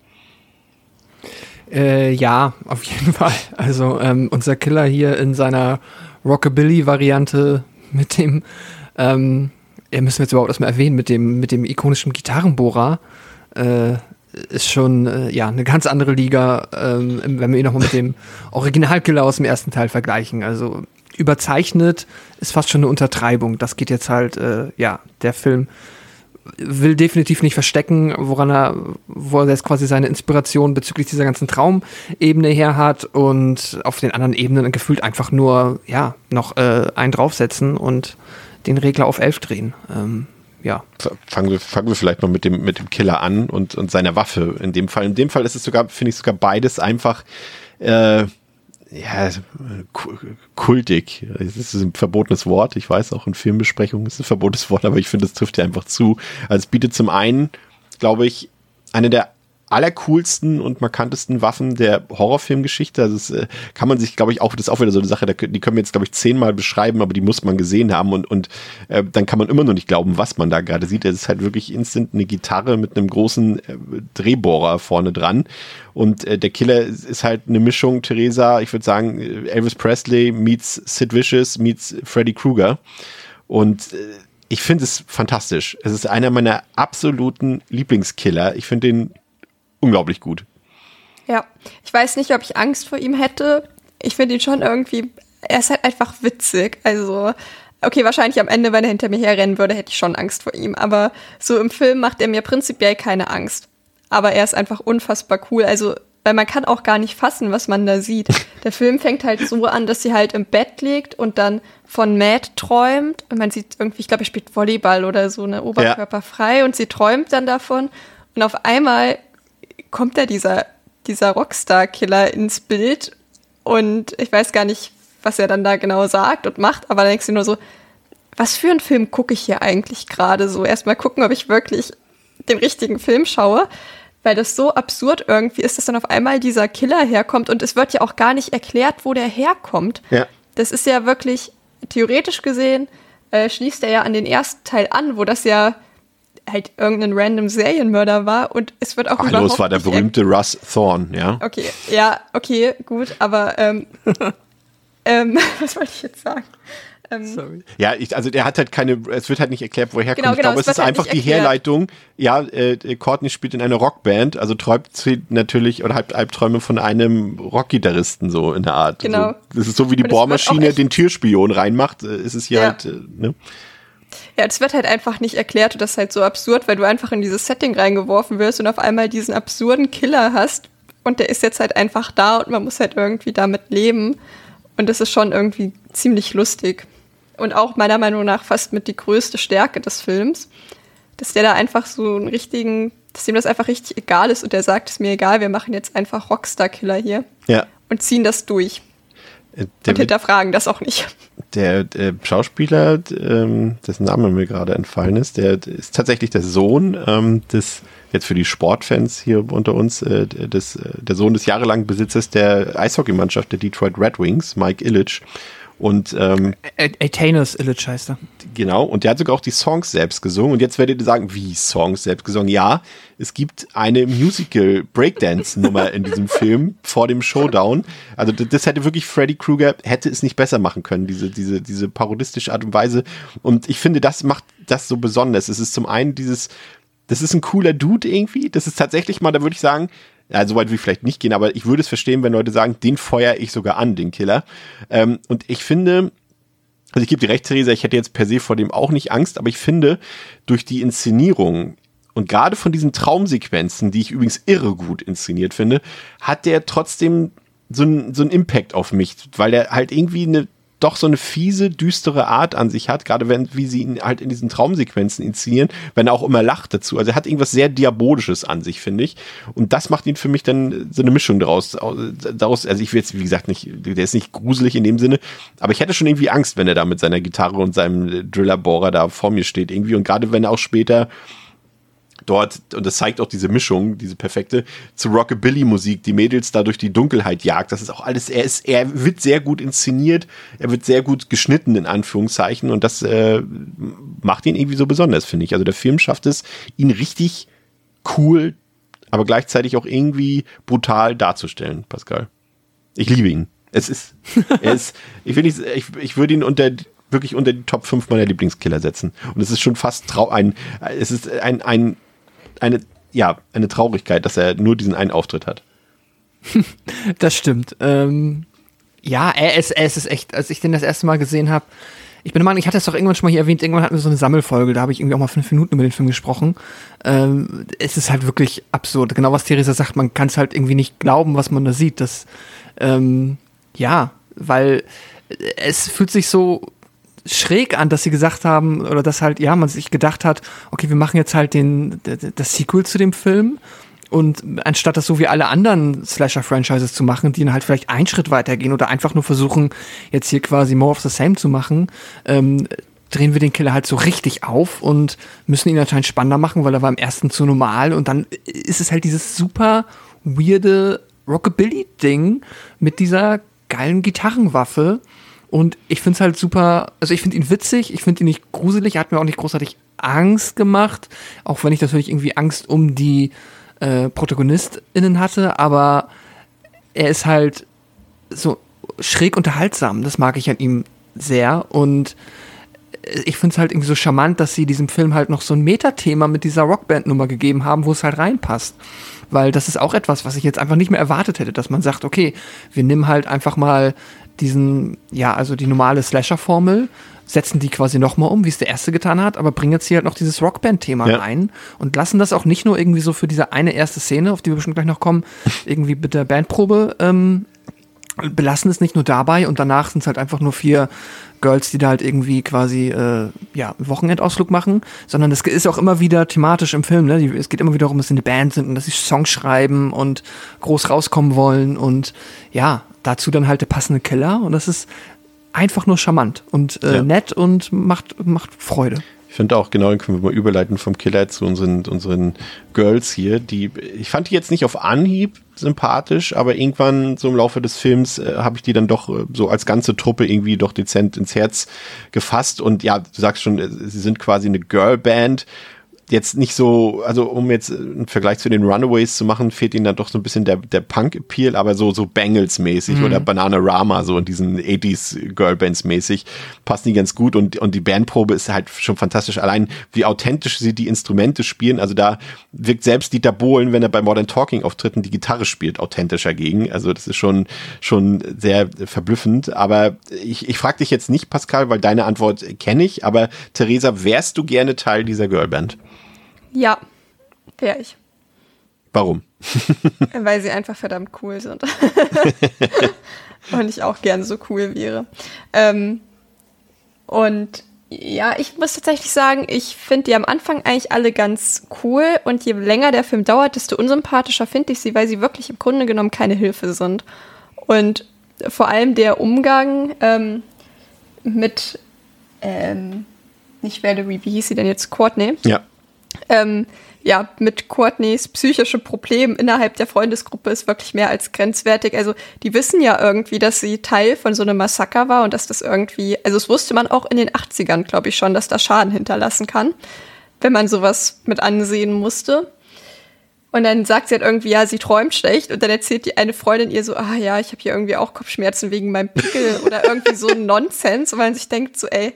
Äh, ja, auf jeden (laughs) Fall. Also ähm, unser Killer hier in seiner Rockabilly-Variante mit dem, ähm, ja, müssen wir jetzt überhaupt erstmal erwähnen, mit dem, mit dem ikonischen Gitarrenbohrer, äh, ist schon äh, ja eine ganz andere Liga, ähm, wenn wir ihn nochmal mit dem (laughs) Originalkiller aus dem ersten Teil vergleichen. Also überzeichnet ist fast schon eine Untertreibung. Das geht jetzt halt, äh, ja, der Film will definitiv nicht verstecken, woran er, wo er jetzt quasi seine Inspiration bezüglich dieser ganzen Traumebene her hat und auf den anderen Ebenen gefühlt einfach nur, ja, noch äh, einen draufsetzen und den Regler auf 11 drehen. Ähm, ja.
Fangen wir, fangen wir vielleicht mal mit dem, mit dem Killer an und, und seiner Waffe. In dem Fall, in dem Fall ist es sogar, finde ich sogar beides einfach, äh, ja, ku- kultig. Das ist ein verbotenes Wort. Ich weiß auch in Filmbesprechungen ist es ein verbotenes Wort, aber ich finde, es trifft ja einfach zu. Also es bietet zum einen, glaube ich, eine der allercoolsten und markantesten Waffen der Horrorfilmgeschichte. Also das äh, kann man sich, glaube ich, auch, das ist auch wieder so eine Sache, die können wir jetzt, glaube ich, zehnmal beschreiben, aber die muss man gesehen haben und, und äh, dann kann man immer noch nicht glauben, was man da gerade sieht. Es ist halt wirklich instant eine Gitarre mit einem großen äh, Drehbohrer vorne dran. Und äh, der Killer ist ist halt eine Mischung, Theresa, ich würde sagen, äh, Elvis Presley meets Sid Vicious meets Freddy Krueger. Und äh, ich finde es fantastisch. Es ist einer meiner absoluten Lieblingskiller. Ich finde den unglaublich gut.
Ja, ich weiß nicht, ob ich Angst vor ihm hätte. Ich finde ihn schon irgendwie, er ist halt einfach witzig. Also, okay, wahrscheinlich am Ende, wenn er hinter mir herrennen würde, hätte ich schon Angst vor ihm. Aber so im Film macht er mir prinzipiell keine Angst. Aber er ist einfach unfassbar cool. Also, weil man kann auch gar nicht fassen, was man da sieht. (laughs) Der Film fängt halt so an, dass sie halt im Bett liegt und dann von Matt träumt und man sieht irgendwie, ich glaube, er spielt Volleyball oder so, eine Oberkörper frei und sie träumt dann davon und auf einmal kommt da dieser, dieser Rockstar-Killer ins Bild und ich weiß gar nicht, was er dann da genau sagt und macht, aber dann denkst du nur so, was für einen Film gucke ich hier eigentlich gerade so? Erstmal gucken, ob ich wirklich den richtigen Film schaue weil das so absurd irgendwie ist, dass dann auf einmal dieser Killer herkommt und es wird ja auch gar nicht erklärt, wo der herkommt.
Ja.
Das ist ja wirklich, theoretisch gesehen, äh, schließt er ja an den ersten Teil an, wo das ja halt irgendein random Serienmörder war und es wird auch
Ach,
überhaupt
los war der
nicht er-
berühmte Russ Thorne, ja.
Okay, ja, okay, gut, aber ähm, (laughs) ähm, (laughs) was wollte ich jetzt sagen? Ähm,
Sorry.
Ja, ich, also der hat halt keine, es wird halt nicht erklärt, woher
Genau,
kommt. Ich
genau,
glaube,
es
es ist
halt
einfach die. Herleitung. Ja, äh, Courtney spielt in einer Rockband, also träumt sie natürlich oder hat Albträume von einem Rockgitarristen so in der Art.
Genau.
So, das ist so wie die Bohrmaschine den Türspion reinmacht, äh, ist es hier
Ja.
halt, äh, ne?
Ja, es wird halt einfach nicht erklärt und das ist halt so absurd, weil du einfach in dieses Setting reingeworfen wirst und auf einmal diesen absurden Killer hast und der ist jetzt halt einfach da und man muss halt irgendwie damit leben und das ist schon irgendwie ziemlich lustig und auch meiner Meinung nach fast mit die größte Stärke des Films, dass der da einfach so einen richtigen, dass ihm das einfach richtig egal ist und der sagt, es ist mir egal, wir machen jetzt einfach Rockstar-Killer hier
Ja.
und ziehen das durch
Äh,
und
Der, wird-
hinterfragen das auch nicht.
Der, der Schauspieler, ähm, dessen Name mir gerade entfallen ist, der ist tatsächlich der Sohn ähm, des, jetzt für die Sportfans hier unter uns, äh, des, äh, der Sohn des jahrelangen Besitzers der Eishockeymannschaft der Detroit Red Wings, Mike Ilitch. Und ähm,
Attainers Illich heißt er.
Genau, und der hat sogar auch die Songs selbst gesungen. Und jetzt werdet ihr sagen, wie Songs selbst gesungen? Ja, es gibt eine Musical Breakdance-Nummer in diesem Film vor dem Showdown. Also das hätte wirklich Freddy Krueger, hätte es nicht besser machen können, diese, diese, diese parodistische Art und Weise. Und ich finde, das macht das so besonders. Es ist zum einen dieses, das ist ein cooler Dude irgendwie. Das ist tatsächlich mal, da würde ich sagen, ja, so weit will ich vielleicht nicht gehen, aber ich würde es verstehen, wenn Leute sagen, den feuer ich sogar an, den Killer. Ähm, und ich finde, also ich gebe dir recht, Theresa, ich hätte jetzt per se vor dem auch nicht Angst, aber ich finde, durch die Inszenierung und gerade von diesen Traumsequenzen, die ich übrigens irre gut inszeniert finde, hat der trotzdem so einen so einen Impact auf mich, weil der halt irgendwie eine doch so eine fiese, düstere Art an sich hat, gerade wenn, wie sie ihn halt in diesen Traumsequenzen inszenieren, wenn er auch immer lacht dazu. Also er hat irgendwas sehr Diabolisches an sich, finde ich. Und das macht ihn für mich dann so eine Mischung daraus. daraus also ich will jetzt, wie gesagt, nicht, der ist nicht gruselig in dem Sinne, aber ich hätte schon irgendwie Angst, wenn er da mit seiner Gitarre und seinem Drillerbohrer da vor mir steht irgendwie. Und gerade wenn er auch später dort, und das zeigt auch diese Mischung, diese perfekte, zu Rockabilly-Musik, die Mädels da durch die Dunkelheit jagt. Das ist auch alles, er ist, er wird sehr gut inszeniert, er wird sehr gut geschnitten, in Anführungszeichen, und das äh, macht ihn irgendwie so besonders, finde ich. Also der Film schafft es, ihn richtig cool, aber gleichzeitig auch irgendwie brutal darzustellen, Pascal. Ich liebe ihn. Es ist, (laughs) er ist, ich will nicht, ich, ich würde ihn unter, wirklich unter die Top 5 meiner Lieblingskiller setzen. Und es ist schon fast trau ein, es ist ein, ein, eine, ja, eine Traurigkeit, dass er nur diesen einen Auftritt hat. (laughs)
Das stimmt. Ähm, ja, er ist, er ist echt, als ich den das erste Mal gesehen habe, ich bin der Meinung, ich hatte es doch irgendwann schon mal hier erwähnt, irgendwann hatten wir so eine Sammelfolge, da habe ich irgendwie auch mal fünf Minuten über den Film gesprochen. Ähm, es ist halt wirklich absurd. Genau was Theresa sagt, man kann es halt irgendwie nicht glauben, was man da sieht. Das, ähm, ja, weil es fühlt sich so schräg an, dass sie gesagt haben, oder dass halt, ja, man sich gedacht hat, okay, wir machen jetzt halt den, das Sequel zu dem Film. Und anstatt das so wie alle anderen Slasher-Franchises zu machen, die dann halt vielleicht einen Schritt weitergehen oder einfach nur versuchen, jetzt hier quasi more of the same zu machen, ähm, drehen wir den Killer halt so richtig auf und müssen ihn anscheinend spannender machen, weil er war im ersten zu normal und dann ist es halt dieses super weirde Rockabilly-Ding mit dieser geilen Gitarrenwaffe. Und ich finde es halt super, also ich finde ihn witzig, ich finde ihn nicht gruselig, er hat mir auch nicht großartig Angst gemacht, auch wenn ich natürlich irgendwie Angst um die äh, ProtagonistInnen hatte, aber er ist halt so schräg unterhaltsam, das mag ich an ihm sehr. Und ich finde es halt irgendwie so charmant, dass sie diesem Film halt noch so ein Metathema mit dieser Rockband-Nummer gegeben haben, wo es halt reinpasst. Weil das ist auch etwas, was ich jetzt einfach nicht mehr erwartet hätte, dass man sagt, okay, wir nehmen halt einfach mal diesen, ja, also die normale Slasher-Formel, setzen die quasi nochmal um, wie es der erste getan hat, aber bringen jetzt hier halt noch dieses Rockband-Thema
Ja.
rein und lassen das auch nicht nur irgendwie so für diese eine erste Szene, auf die wir bestimmt gleich noch kommen, (laughs) irgendwie mit der Bandprobe ähm, belassen es nicht nur dabei und danach sind es halt einfach nur vier Girls, die da halt irgendwie quasi äh, ja Wochenendausflug machen, sondern es ist auch immer wieder thematisch im Film. Ne? Es geht immer wieder darum, dass sie eine Band sind und dass sie Songs schreiben und groß rauskommen wollen und ja dazu dann halt der passende Killer und das ist einfach nur charmant und äh,
Ja.
nett und macht macht Freude.
Ich finde auch, genau, können wir mal überleiten vom Killer zu unseren, unseren Girls hier. Die, ich fand die jetzt nicht auf Anhieb sympathisch, aber irgendwann so im Laufe des Films äh, habe ich die dann doch äh, so als ganze Truppe irgendwie doch dezent ins Herz gefasst. Und ja, du sagst schon, äh, sie sind quasi eine Girlband. Jetzt nicht so, also um jetzt äh, einen Vergleich zu den Runaways zu machen, fehlt ihnen dann doch so ein bisschen der, der Punk-Appeal, aber so, so Bangles-mäßig oder Bananarama, so in diesen 80s Girlbands mäßig, passen die ganz gut und, und die Bandprobe ist halt schon fantastisch. Allein wie authentisch sie die Instrumente spielen, also da wirkt selbst Dieter Bohlen, wenn er bei Modern Talking Auftritten die Gitarre spielt, authentischer gegen. Also das ist schon, schon sehr verblüffend. Aber ich, ich frage dich jetzt nicht, Pascal, weil deine Antwort kenne ich, aber Theresa, wärst du gerne Teil dieser Girlband?
Ja, wäre ich.
Warum? (laughs)
Weil sie einfach verdammt cool sind. (laughs) und ich auch gern so cool wäre. Ähm, und ja, ich muss tatsächlich sagen, ich finde die am Anfang eigentlich alle ganz cool und je länger der Film dauert, desto unsympathischer finde ich sie, weil sie wirklich im Grunde genommen keine Hilfe sind. Und vor allem der Umgang ähm, mit, ähm, nicht Valerie, wie hieß sie denn jetzt? Courtney?
Ja.
Ähm, ja, mit Courtneys psychische Problem innerhalb der Freundesgruppe ist wirklich mehr als grenzwertig. Also die wissen ja irgendwie, dass sie Teil von so einem Massaker war und dass das irgendwie, also das wusste man auch in den 80ern, glaube ich schon, dass da Schaden hinterlassen kann, wenn man sowas mit ansehen musste. Und dann sagt sie halt irgendwie, ja, sie träumt schlecht. Und dann erzählt die eine Freundin ihr so, ah ja, ich habe hier irgendwie auch Kopfschmerzen wegen meinem Pickel (laughs) oder irgendwie so ein Nonsens, weil man sich denkt so, ey,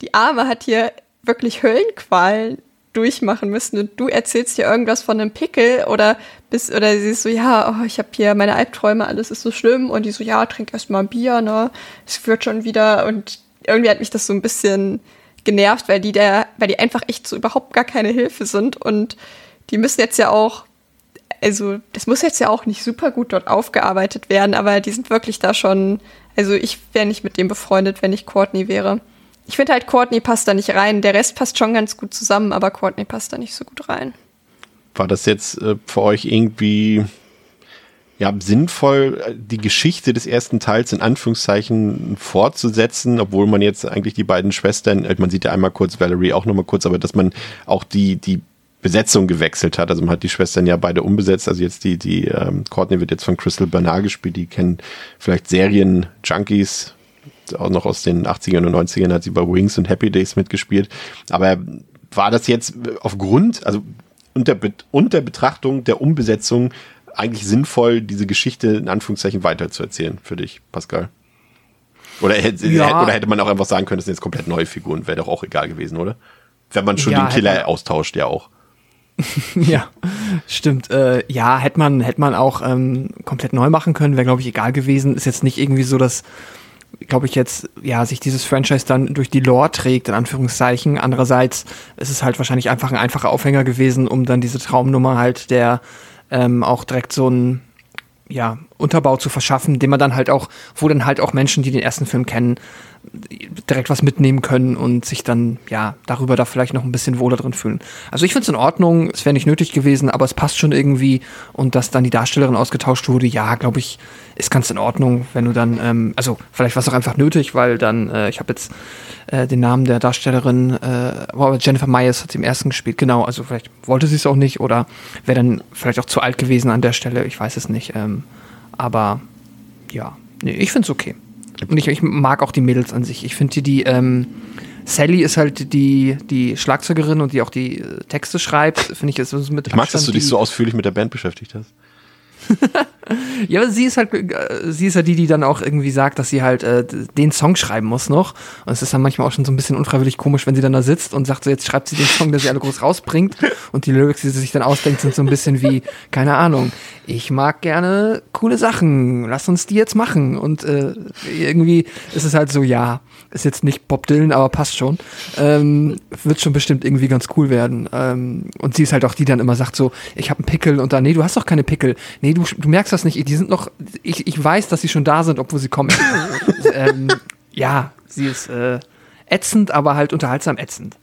die Arme hat hier wirklich Höllenqualen durchmachen müssen und du erzählst dir irgendwas von einem Pickel oder bist oder sie ist so ja oh, ich habe hier meine Albträume alles ist so schlimm und die so ja trink erst mal ein Bier ne? Es wird schon wieder und irgendwie hat mich das so ein bisschen genervt weil die der weil die einfach echt so überhaupt gar keine Hilfe sind und die müssen jetzt ja auch also das muss jetzt ja auch nicht super gut dort aufgearbeitet werden aber die sind wirklich da schon also ich wäre nicht mit dem befreundet wenn ich Courtney wäre ich finde halt, Courtney passt da nicht rein. Der Rest passt schon ganz gut zusammen, aber Courtney passt da nicht so gut rein.
War das jetzt äh, für euch irgendwie ja, sinnvoll, äh, die Geschichte des ersten Teils in Anführungszeichen fortzusetzen, obwohl man jetzt eigentlich die beiden Schwestern, äh, man sieht ja einmal kurz Valerie auch nochmal kurz, aber dass man auch die, die Besetzung gewechselt hat. Also man hat die Schwestern ja beide umbesetzt. Also jetzt die, die ähm, Courtney wird jetzt von Crystal Bernard gespielt. Die kennen vielleicht Serien-Junkies, auch noch aus den 80ern und 90ern hat sie bei Wings und Happy Days mitgespielt. Aber war das jetzt aufgrund, also unter, unter Betrachtung der Umbesetzung eigentlich sinnvoll, diese Geschichte in Anführungszeichen weiterzuerzählen für dich, Pascal? Oder hätte,
Ja.
oder hätte man auch einfach sagen können, das sind jetzt komplett neue Figuren, wäre doch auch egal gewesen, oder? Wenn man schon
Ja,
den Killer
hätte-
austauscht, ja auch. (laughs)
Ja, stimmt. Äh, ja, hätte man, hätte man auch ähm, komplett neu machen können, wäre, glaube ich, egal gewesen. Ist jetzt nicht irgendwie so, dass, glaube ich, jetzt, ja, sich dieses Franchise dann durch die Lore trägt, in Anführungszeichen. Andererseits ist es halt wahrscheinlich einfach ein einfacher Aufhänger gewesen, um dann diese Traumnummer halt der ähm, auch direkt so ein ja, Unterbau zu verschaffen, den man dann halt auch, wo dann halt auch Menschen, die den ersten Film kennen, direkt was mitnehmen können und sich dann, ja, darüber da vielleicht noch ein bisschen wohler drin fühlen. Also ich finde es in Ordnung, es wäre nicht nötig gewesen, aber es passt schon irgendwie und dass dann die Darstellerin ausgetauscht wurde, ja, glaube ich, ist ganz in Ordnung, wenn du dann, ähm, also vielleicht war es auch einfach nötig, weil dann, äh, ich habe jetzt äh, den Namen der Darstellerin, äh, aber Jennifer Myers hat sie im ersten gespielt, genau, also vielleicht wollte sie es auch nicht oder wäre dann vielleicht auch zu alt gewesen an der Stelle, ich weiß es nicht, ähm, aber ja, nee, ich finde es okay. Und ich, ich mag auch die Mädels an sich. Ich finde die, die ähm, Sally ist halt die, die Schlagzeugerin und die auch die äh, Texte schreibt, finde ich, ist mit
Ich mag, dass du dich so ausführlich mit der Band beschäftigt hast. (laughs)
ja, aber sie ist halt, äh, sie ist ja die, die dann auch irgendwie sagt, dass sie halt äh, den Song schreiben muss noch. Und es ist dann manchmal auch schon so ein bisschen unfreiwillig komisch, wenn sie dann da sitzt und sagt so, jetzt schreibt sie den Song, der sie alle groß rausbringt. Und die Lyrics, die sie sich dann ausdenkt, sind so ein bisschen wie, keine Ahnung, ich mag gerne coole Sachen, lass uns die jetzt machen. Und äh, irgendwie ist es halt so, ja, ist jetzt nicht Bob Dylan, aber passt schon. Ähm, wird schon bestimmt irgendwie ganz cool werden. Ähm, und sie ist halt auch die, die dann immer sagt so, ich habe einen Pickel und dann, nee, du hast doch keine Pickel. Nee, du, du merkst das nicht. Die sind noch, ich, ich weiß, dass sie schon da sind, obwohl sie kommen. (laughs) ähm, ja, sie ist äh, ätzend, aber halt unterhaltsam ätzend.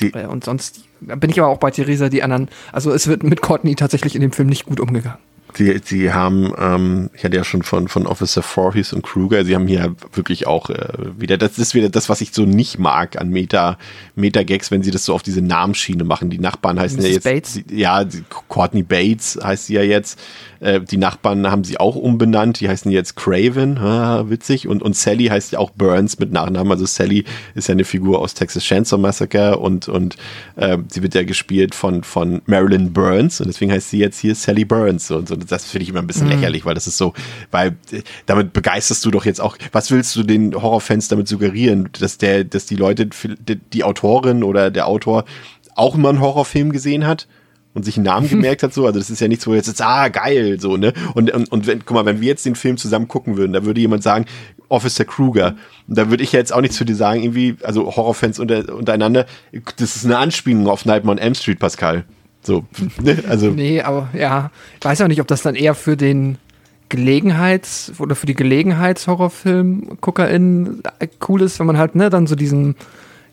Die äh, und sonst bin ich aber auch bei Theresa, die anderen, also es wird mit Courtney tatsächlich in dem Film nicht gut umgegangen.
Sie, sie haben, ähm, ich hatte ja schon von, von Officer Voorhees und Kruger, sie haben hier wirklich auch äh, wieder, das ist wieder das, was ich so nicht mag an Meta, Meta-Gags, wenn sie das so auf diese Namensschiene machen. Die Nachbarn heißen Mrs. ja jetzt, Bates? ja, Courtney Bates heißt sie ja jetzt. Äh, die Nachbarn haben sie auch umbenannt, die heißen jetzt Craven, ah, witzig. Und, und Sally heißt ja auch Burns mit Nachnamen. Also Sally ist ja eine Figur aus Texas Chainsaw Massacre und, und äh, sie wird ja gespielt von, von Marilyn Burns und deswegen heißt sie jetzt hier Sally Burns und so. Das finde ich immer ein bisschen mhm. lächerlich, weil das ist so, weil äh, damit begeisterst du doch jetzt auch, was willst du den Horrorfans damit suggerieren, dass der, dass die Leute, die Autorin oder der Autor auch immer einen Horrorfilm gesehen hat? und sich einen Namen (laughs) gemerkt hat, so. Also das ist ja nichts, wo jetzt jetzt, ah, geil, so, ne? Und, und, und wenn, guck mal, wenn wir jetzt den Film zusammen gucken würden, da würde jemand sagen, Officer Kruger. Und da würde ich ja jetzt auch nichts zu dir sagen, irgendwie, also Horrorfans unter, untereinander, das ist eine Anspielung auf Nightmare on Elm Street, Pascal. So, ne? Also.
Nee, aber ja, ich weiß auch nicht, ob das dann eher für den Gelegenheits- oder für die Gelegenheits-Horrorfilm-GuckerInnen cool ist, wenn man halt, ne, dann so diesen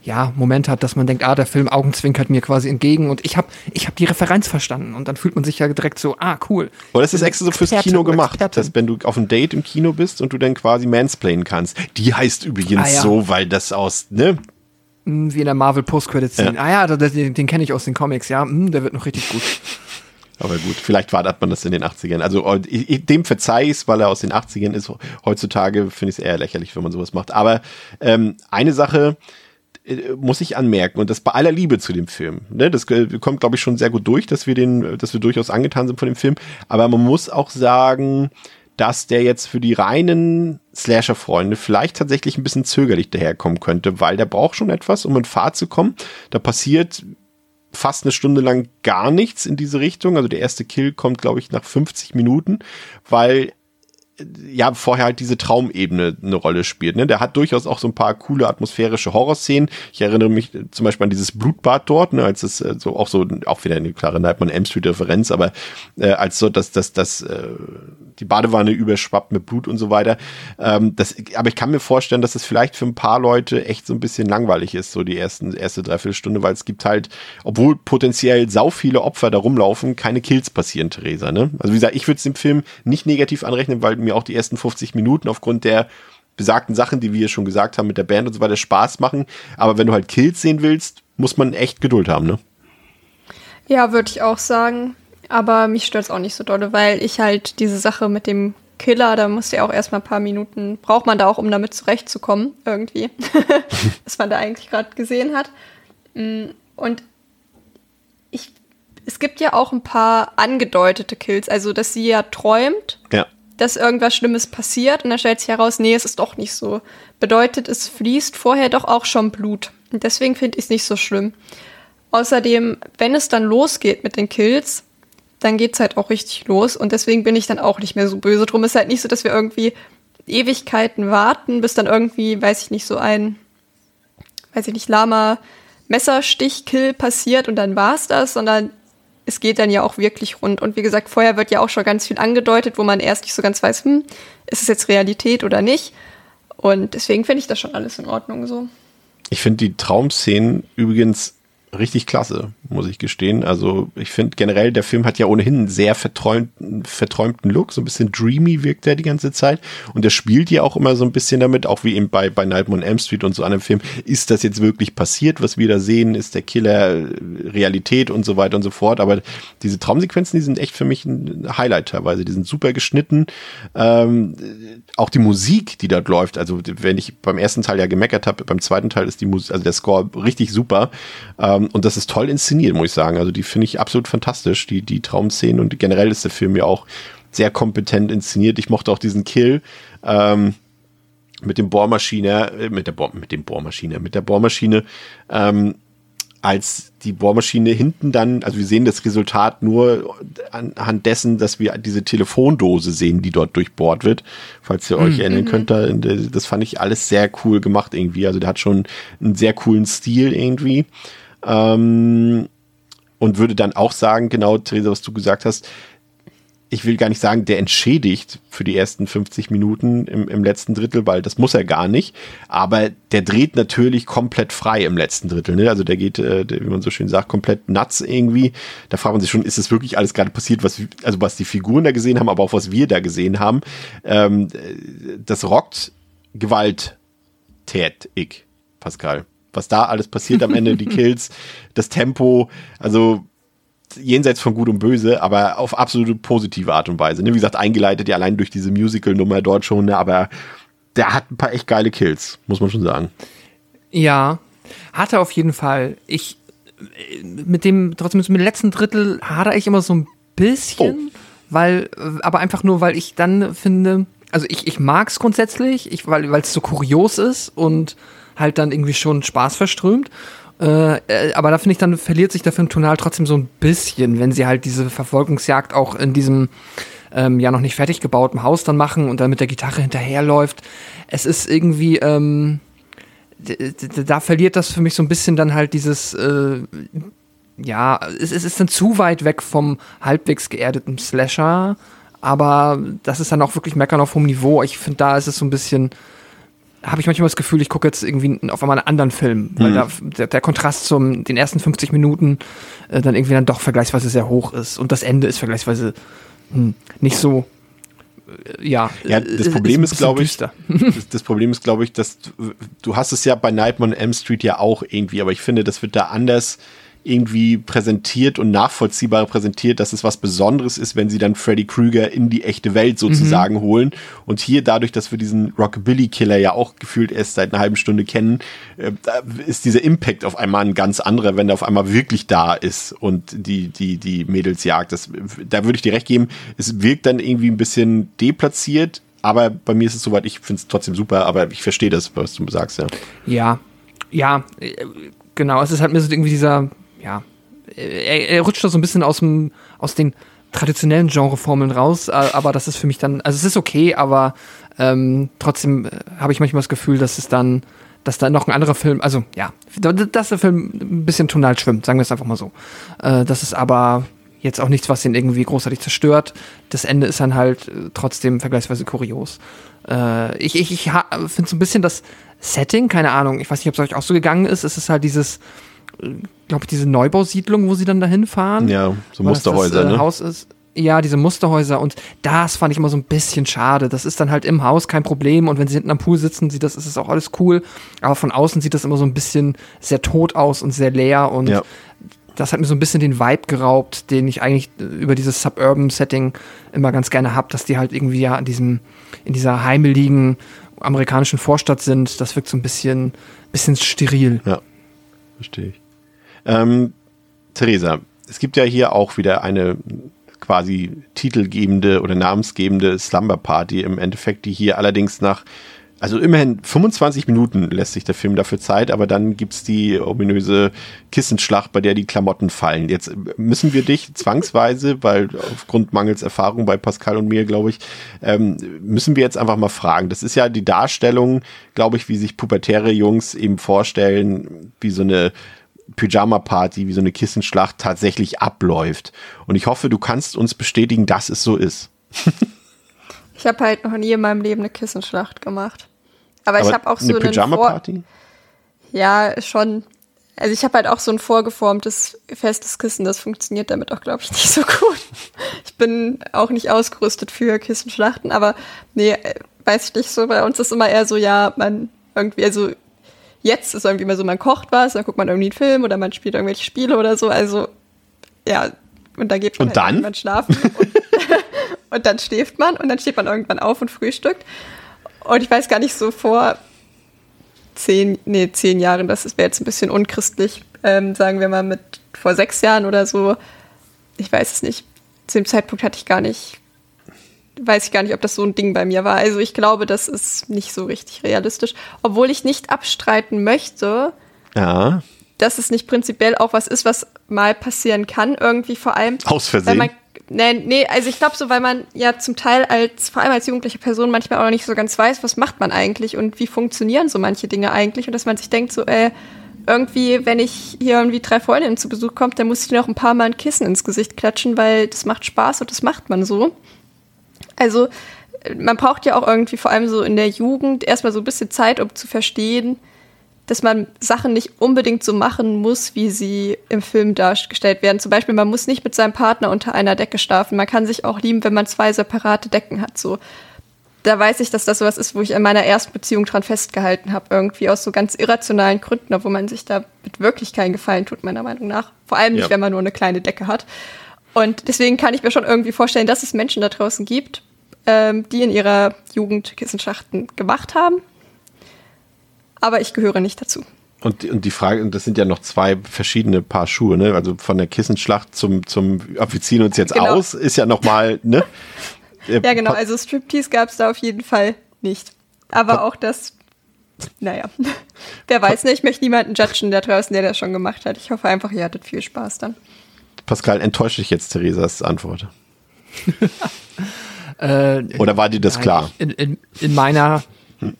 ja, Moment hat, dass man denkt, ah, der Film augenzwinkert mir quasi entgegen und ich habe ich hab die Referenz verstanden und dann fühlt man sich ja direkt so, ah, cool.
Aber das ist extra so fürs Kino gemacht, dass wenn du auf einem Date im Kino bist und du dann quasi mansplainen kannst. Die heißt übrigens ah, ja. so, weil das aus, ne?
Hm, wie in der Marvel Post-Credit-Scene. Ja. Ah ja, den, den kenne ich aus den Comics, ja, hm, der wird noch richtig gut.
Aber gut, vielleicht war man das in den 80ern. Also dem verzeih ich weil er aus den 80ern ist. Heutzutage finde ich es eher lächerlich, wenn man sowas macht. Aber ähm, eine Sache, äh, muss ich anmerken und das bei aller Liebe zu dem Film. Ne, das äh, kommt, glaube ich, schon sehr gut durch, dass wir den, dass wir durchaus angetan sind von dem Film. Aber man muss auch sagen, dass der jetzt für die reinen Slasher-Freunde vielleicht tatsächlich ein bisschen zögerlich daherkommen könnte, weil der braucht schon etwas, um in Fahrt zu kommen. Da passiert fast eine Stunde lang gar nichts in diese Richtung. Also der erste Kill kommt, glaube ich, nach 50 Minuten, weil ja, vorher halt diese Traumebene eine Rolle spielt. Ne? Der hat durchaus auch so ein paar coole atmosphärische Horrorszenen. Ich erinnere mich zum Beispiel an dieses Blutbad dort, ne, als es äh, so auch so, auch wieder eine klare Nightmare M Street Referenz, aber äh, als so, dass das, das, äh, die Badewanne überschwappt mit Blut und so weiter. Ähm, das, aber ich kann mir vorstellen, dass das vielleicht für ein paar Leute echt so ein bisschen langweilig ist, so die ersten, erste Dreiviertelstunde, weil es gibt halt, obwohl potenziell sau viele Opfer da rumlaufen, keine Kills passieren, Theresa. Ne? Also wie gesagt, ich würde es dem Film nicht negativ anrechnen, weil mir auch die ersten 50 Minuten aufgrund der besagten Sachen, die wir schon gesagt haben mit der Band und so weiter, Spaß machen. Aber wenn du halt Kills sehen willst, muss man echt Geduld haben, ne?
Ja, würde ich auch sagen. Aber mich stört es auch nicht so dolle, weil ich halt diese Sache mit dem Killer, da muss ja auch erstmal ein paar Minuten, braucht man da auch, um damit zurechtzukommen, irgendwie. (laughs) was man da eigentlich gerade gesehen hat. Mm, und ich, es gibt ja auch ein paar angedeutete Kills, also dass sie ja träumt.
Ja.
Dass irgendwas Schlimmes passiert und dann stellt sich heraus, nee, es ist doch nicht so. Bedeutet, es fließt vorher doch auch schon Blut. Und deswegen finde ich es nicht so schlimm. Außerdem, wenn es dann losgeht mit den Kills, dann geht's halt auch richtig los. Und deswegen bin ich dann auch nicht mehr so böse drum. Ist halt nicht so, dass wir irgendwie Ewigkeiten warten, bis dann irgendwie, weiß ich nicht, so ein, weiß ich nicht, Lama Messerstich-Kill passiert und dann war's das, sondern es geht dann ja auch wirklich rund. Und wie gesagt, vorher wird ja auch schon ganz viel angedeutet, wo man erst nicht so ganz weiß, hm, ist es jetzt Realität oder nicht. Und deswegen finde ich das schon alles in Ordnung so.
Ich finde die Traumszenen übrigens richtig klasse, muss ich gestehen. Also ich finde generell, der Film hat ja ohnehin einen sehr verträumten, verträumten Look, so ein bisschen dreamy wirkt er die ganze Zeit. Und der spielt ja auch immer so ein bisschen damit, auch wie eben bei, bei Nightmare on Elm Street und so einem Film. Ist das jetzt wirklich passiert, was wir da sehen? Ist der Killer äh, Realität und so weiter und so fort? Aber diese Traumsequenzen, die sind echt für mich ein Highlight teilweise. Die sind super geschnitten. Ähm, auch die Musik, die dort läuft, also wenn ich beim ersten Teil ja gemeckert habe, beim zweiten Teil ist die Musik, also der Score richtig super. Ähm, und das ist toll inszeniert, muss ich sagen. Also die finde ich absolut fantastisch, die, die Traumszenen. Und generell ist der Film ja auch sehr kompetent inszeniert. Ich mochte auch diesen Kill. Ähm, mit dem Bohrmaschine, äh, mit der Bohr, mit dem Bohrmaschine, mit der Bohrmaschine, ähm, als die Bohrmaschine hinten dann, also wir sehen das Resultat nur anhand dessen, dass wir diese Telefondose sehen, die dort durchbohrt wird. Falls ihr euch mhm. erinnern könnt, das fand ich alles sehr cool gemacht irgendwie. Also der hat schon einen sehr coolen Stil irgendwie. Ähm, und würde dann auch sagen, genau, Theresa, was du gesagt hast, ich will gar nicht sagen, der entschädigt für die ersten 50 Minuten im, im letzten Drittel, weil das muss er gar nicht. Aber der dreht natürlich komplett frei im letzten Drittel. Ne? Also der geht, äh, der, wie man so schön sagt, komplett nuts irgendwie. Da fragt man sich schon, ist es wirklich alles gerade passiert, was, also was die Figuren da gesehen haben, aber auch was wir da gesehen haben. Ähm, das rockt gewalttätig, Pascal. Was da alles passiert am Ende, die (laughs) Kills, das Tempo, also jenseits von Gut und Böse, aber auf absolute positive Art und Weise. Ne? Wie gesagt, eingeleitet ja allein durch diese Musical-Nummer dort schon, ne? aber der hat ein paar echt geile Kills, muss man schon sagen.
Ja, hatte auf jeden Fall. Ich mit dem, trotzdem mit dem letzten Drittel hadere ich immer so ein bisschen, oh. weil, aber einfach nur, weil ich dann finde, also ich, ich mag es grundsätzlich, ich, weil es so kurios ist und halt dann irgendwie schon Spaß verströmt. Äh, äh, aber da finde ich, dann verliert sich der Film tonal trotzdem so ein bisschen, wenn sie halt diese Verfolgungsjagd auch in diesem ähm, ja noch nicht fertig gebauten Haus dann machen und dann mit der Gitarre hinterherläuft. Es ist irgendwie, ähm, da verliert das für mich so ein bisschen dann halt dieses, äh, ja, es, es ist dann zu weit weg vom halbwegs geerdeten Slasher, aber das ist dann auch wirklich meckern auf hohem Niveau. Ich finde, da ist es so ein bisschen, habe ich manchmal das Gefühl, ich gucke jetzt irgendwie auf einmal einen anderen Film, weil mhm. da, der, der, Kontrast zum den ersten 50 Minuten äh, dann irgendwie dann doch vergleichsweise sehr hoch ist und das Ende ist vergleichsweise hm, nicht so
äh, ja, ja, das Problem ist, ist glaube ich, das, das, Problem ist, glaube ich, dass du, du hast es ja bei Nightmare on M Street ja auch irgendwie, aber ich finde, das wird da anders irgendwie präsentiert und nachvollziehbar präsentiert, dass es was Besonderes ist, wenn sie dann Freddy Krueger in die echte Welt sozusagen mhm. holen. Und hier dadurch, dass wir diesen Rockabilly-Killer ja auch gefühlt erst seit einer halben Stunde kennen, äh, ist dieser Impact auf einmal ein ganz anderer, wenn er auf einmal wirklich da ist und die, die, die Mädels jagt. Das, da würde ich dir recht geben, es wirkt dann irgendwie ein bisschen deplatziert, aber bei mir ist es soweit, ich finde es trotzdem super, aber ich verstehe das, was du sagst, ja.
Ja, ja, äh, genau. Es ist halt mir so irgendwie dieser ja, er, er rutscht da so ein bisschen aus dem, aus den traditionellen Genreformeln raus, äh, aber das ist für mich dann, also es ist okay, aber ähm, trotzdem äh, habe ich manchmal das Gefühl, dass es dann, dass da noch ein anderer Film, also ja, dass der Film ein bisschen tonal schwimmt, sagen wir es einfach mal so. Äh, das ist aber jetzt auch nichts, was ihn irgendwie großartig zerstört. Das Ende ist dann halt äh, trotzdem vergleichsweise kurios. Äh, ich ich, ich finde so ein bisschen das Setting, keine Ahnung, ich weiß nicht, ob es euch auch so gegangen ist, es ist halt dieses, glaube ich, diese Neubausiedlung, wo sie dann dahin fahren.
Ja, so Musterhäuser,
das, äh, ne? Haus ist. Ja, diese Musterhäuser und das fand ich immer so ein bisschen schade. Das ist dann halt im Haus kein Problem und wenn sie hinten am Pool sitzen, sieht das ist es auch alles cool. Aber von außen sieht das immer so ein bisschen sehr tot aus und sehr leer und ja. das hat mir so ein bisschen den Vibe geraubt, den ich eigentlich über dieses Suburban Setting immer ganz gerne habe, dass die halt irgendwie ja in diesem in dieser heimeligen amerikanischen Vorstadt sind. Das wirkt so ein bisschen bisschen steril.
Ja, verstehe ich. Ähm, Theresa, es gibt ja hier auch wieder eine quasi titelgebende oder namensgebende Slumber Party im Endeffekt, die hier allerdings nach, also immerhin 25 Minuten lässt sich der Film dafür Zeit, aber dann gibt's die ominöse Kissenschlacht, bei der die Klamotten fallen. Jetzt müssen wir dich zwangsweise, weil aufgrund mangels Erfahrung bei Pascal und mir, glaube ich, ähm, müssen wir jetzt einfach mal fragen. Das ist ja die Darstellung, glaube ich, wie sich pubertäre Jungs eben vorstellen, wie so eine Pyjama-Party, wie so eine Kissenschlacht tatsächlich abläuft. Und ich hoffe, du kannst uns bestätigen, dass es so ist. (laughs)
ich habe halt noch nie in meinem Leben eine Kissenschlacht gemacht. Aber, Aber ich habe auch so
eine Pyjama-Party?
Ja, schon. Also ich habe halt auch so ein vorgeformtes festes Kissen, das funktioniert damit auch, glaube ich, nicht so gut. Ich bin auch nicht ausgerüstet für Kissenschlachten, aber nee, äh, weiß ich nicht so. Bei uns ist immer eher so, ja, man irgendwie, also Jetzt ist irgendwie immer so, man kocht was, dann guckt man irgendwie einen Film oder man spielt irgendwelche Spiele oder so. Also, ja, und da geht
man und halt
dann? schlafen. Und, (laughs) und dann schläft man und dann steht man irgendwann auf und frühstückt. Und ich weiß gar nicht, so vor zehn, nee, zehn Jahren, das wäre jetzt ein bisschen unchristlich, ähm, sagen wir mal mit vor sechs Jahren oder so. Ich weiß es nicht. Zu dem Zeitpunkt hatte ich gar nicht weiß ich gar nicht, ob das so ein Ding bei mir war. Also ich glaube, das ist nicht so richtig realistisch. Obwohl ich nicht abstreiten möchte,
Ja.
dass es nicht prinzipiell auch was ist, was mal passieren kann, irgendwie vor allem.
Aus
Weil
Versehen.
man, nee, nee, also ich glaube so, weil man ja zum Teil als, vor allem als jugendliche Person manchmal auch noch nicht so ganz weiß, was macht man eigentlich und wie funktionieren so manche Dinge eigentlich und dass man sich denkt so, äh, irgendwie, wenn ich hier irgendwie drei Freundinnen zu Besuch kommt, dann muss ich noch ein paar Mal ein Kissen ins Gesicht klatschen, weil das macht Spaß und das macht man so. Also äh, man braucht ja auch irgendwie vor allem so in der Jugend erstmal so ein bisschen Zeit, um zu verstehen, dass man Sachen nicht unbedingt so machen muss, wie sie im Film dargestellt werden. Zum Beispiel, man muss nicht mit seinem Partner unter einer Decke schlafen. Man kann sich auch lieben, wenn man zwei separate Decken hat. So, da weiß ich, dass das sowas ist, wo ich in meiner ersten Beziehung dran festgehalten habe, irgendwie aus so ganz irrationalen Gründen, obwohl man sich da mit wirklich keinen Gefallen tut, meiner Meinung nach. Vor allem nicht,
Ja.
wenn man nur eine kleine Decke hat. Und deswegen kann ich mir schon irgendwie vorstellen, dass es Menschen da draußen gibt, ähm, die in ihrer Jugend Kissenschlachten gemacht haben. Aber ich gehöre nicht dazu.
Und, und die Frage, und das sind ja noch zwei verschiedene Paar Schuhe, ne? Also von der Kissenschlacht zum, zum, wir ziehen uns jetzt
Genau.
aus, ist ja nochmal, ne? (laughs)
Ja, genau. Also Striptease gab es da auf jeden Fall nicht. Aber auch das, naja, (laughs) wer weiß nicht. Ich möchte niemanden judgen da draußen, der das schon gemacht hat. Ich hoffe einfach, ihr hattet viel Spaß dann.
Pascal, enttäuscht dich jetzt Theresas Antwort? (laughs)
Äh,
Oder war dir das
Nein,
klar?
In, in, in meiner,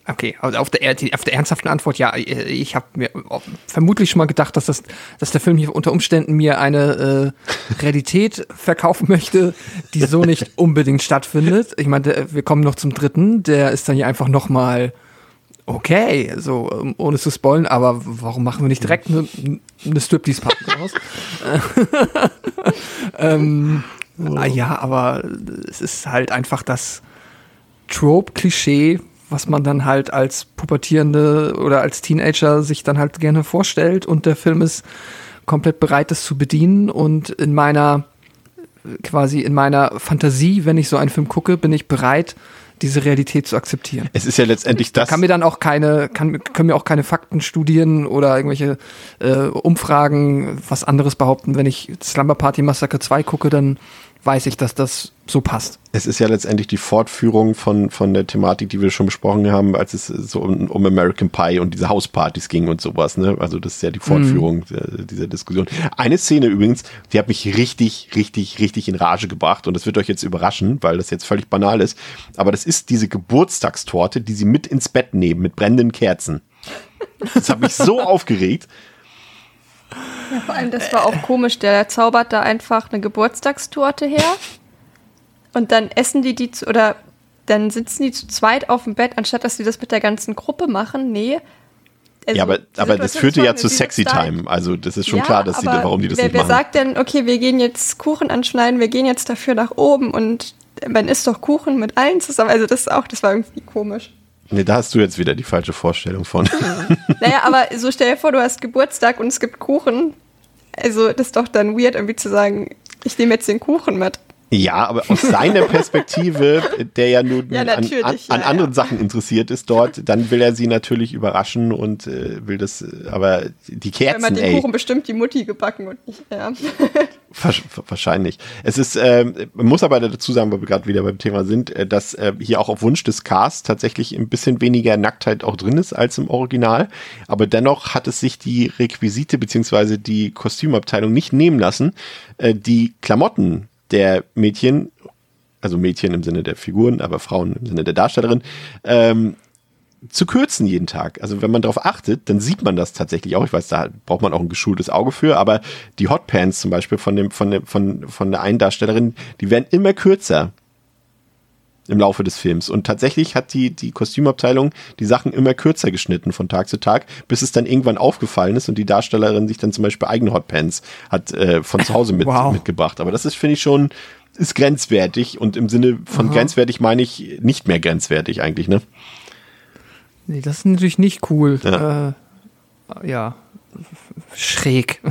okay, also auf der, er- auf der ernsthaften Antwort, ja, ich habe mir vermutlich schon mal gedacht, dass, das, dass der Film hier unter Umständen mir eine äh, Realität (laughs) verkaufen möchte, die so nicht (laughs) unbedingt stattfindet. Ich meine, wir kommen noch zum dritten, der ist dann hier einfach noch mal okay, so ähm, ohne zu spoilen, aber warum machen wir nicht direkt eine, eine Striptease-Party raus? (laughs) ähm, ah, ja, aber es ist halt einfach das Trope-Klischee, was man dann halt als Pubertierende oder als Teenager sich dann halt gerne vorstellt und der Film ist komplett bereit, das zu bedienen und in meiner quasi in meiner Fantasie, wenn ich so einen Film gucke, bin ich bereit, diese Realität zu akzeptieren.
Es ist ja letztendlich das.
Kann mir dann auch keine, kann, können mir auch keine Faktenstudien oder irgendwelche äh, Umfragen was anderes behaupten. Wenn ich Slumber Party Massacre 2 gucke, dann weiß ich, dass das so passt.
Es ist ja letztendlich die Fortführung von, von der Thematik, die wir schon besprochen haben, als es so um, um American Pie und diese Hauspartys ging und sowas. Ne? Also das ist ja die Fortführung äh, dieser Diskussion. Eine Szene übrigens, die hat mich richtig, richtig, richtig in Rage gebracht und das wird euch jetzt überraschen, weil das jetzt völlig banal ist. Aber das ist diese Geburtstagstorte, die sie mit ins Bett nehmen, mit brennenden Kerzen. Das hat mich so (laughs) aufgeregt.
Ja, vor allem, das war auch komisch. Der zaubert da einfach eine Geburtstagstorte her und dann essen die die zu, oder dann sitzen die zu zweit auf dem Bett, anstatt dass sie das mit der ganzen Gruppe machen. Nee. Also,
ja, aber, aber das führte ja zu Sexy Time. Also das ist schon
Ja,
klar, dass sie, warum die das
wer,
nicht
wer
machen.
sagt denn, okay, wir gehen jetzt Kuchen anschneiden, wir gehen jetzt dafür nach oben und man isst doch Kuchen mit allen zusammen. Also das ist auch, das war irgendwie komisch.
Nee, da hast du jetzt wieder die falsche Vorstellung von.
Naja, aber so stell dir vor, du hast Geburtstag und es gibt Kuchen. Also das ist doch dann weird, irgendwie zu sagen, ich nehme jetzt den Kuchen mit.
Ja, aber aus seiner Perspektive, der ja nun
Ja,
an, an, an anderen
ja.
Sachen interessiert ist dort, dann will er sie natürlich überraschen und äh, will das, äh, aber die
Weil man
Kerzen,
den
ey,
Kuchen bestimmt die Mutti gebacken und nicht, ja. (laughs)
wahrscheinlich. Es ist, ähm, man muss aber dazu sagen, weil wir gerade wieder beim Thema sind, äh, dass äh, hier auch auf Wunsch des Casts tatsächlich ein bisschen weniger Nacktheit auch drin ist als im Original, aber dennoch hat es sich die Requisite beziehungsweise die Kostümabteilung nicht nehmen lassen, äh, die Klamotten der Mädchen also Mädchen im Sinne der Figuren, aber Frauen im Sinne der Darstellerin, ähm, zu kürzen jeden Tag. Also wenn man darauf achtet, dann sieht man das tatsächlich auch. Ich weiß, da braucht man auch ein geschultes Auge für, aber die Hotpants zum Beispiel von, dem, von, dem, von, von der einen Darstellerin, die werden immer kürzer im Laufe des Films. Und tatsächlich hat die, die Kostümabteilung die Sachen immer kürzer geschnitten von Tag zu Tag, bis es dann irgendwann aufgefallen ist und die Darstellerin sich dann zum Beispiel eigene Hotpants hat äh, von zu Hause mit, (laughs)
Wow.
mitgebracht. Aber das ist, finde ich, schon, ist grenzwertig und im Sinne von grenzwertig meine ich nicht mehr grenzwertig eigentlich, ne?
Nee, das ist natürlich nicht cool. Ja. Äh, ja. Schräg. (laughs)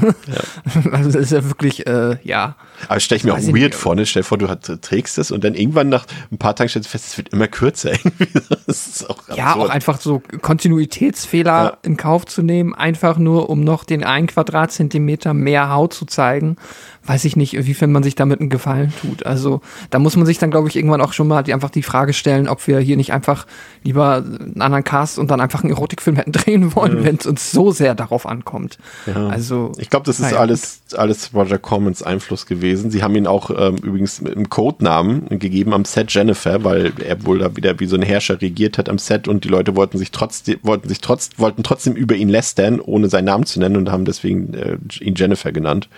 Also das ist ja wirklich, äh, ja.
Aber stell ich mir auch
ich
weird
nicht.
vor, ne? Stell dir vor, du hat, trägst das und dann irgendwann nach ein paar Tagen stellst du fest, es wird immer kürzer. (laughs) Auch
Ja,
absurd.
auch einfach so Kontinuitätsfehler
Ja.
in Kauf zu nehmen, einfach nur um noch den einen Quadratzentimeter mehr Haut zu zeigen, weiß ich nicht, inwiefern man sich damit einen Gefallen tut. Also da muss man sich dann, glaube ich, irgendwann auch schon mal die, einfach die Frage stellen, ob wir hier nicht einfach lieber einen anderen Cast und dann einfach einen Erotikfilm hätten drehen wollen, mhm. wenn es uns so sehr darauf ankommt.
Ja. Also ich glaube, das ist naja, alles, alles Roger Cormans Einfluss gewesen. Sie haben ihn auch ähm, übrigens mit einem Codenamen gegeben am Set Jennifer, weil er wohl da wieder wie so ein Herrscher regiert hat am Set und die Leute wollten sich trotzdem, wollten sich trotz, wollten trotzdem über ihn lästern, ohne seinen Namen zu nennen und haben deswegen äh, ihn Jennifer genannt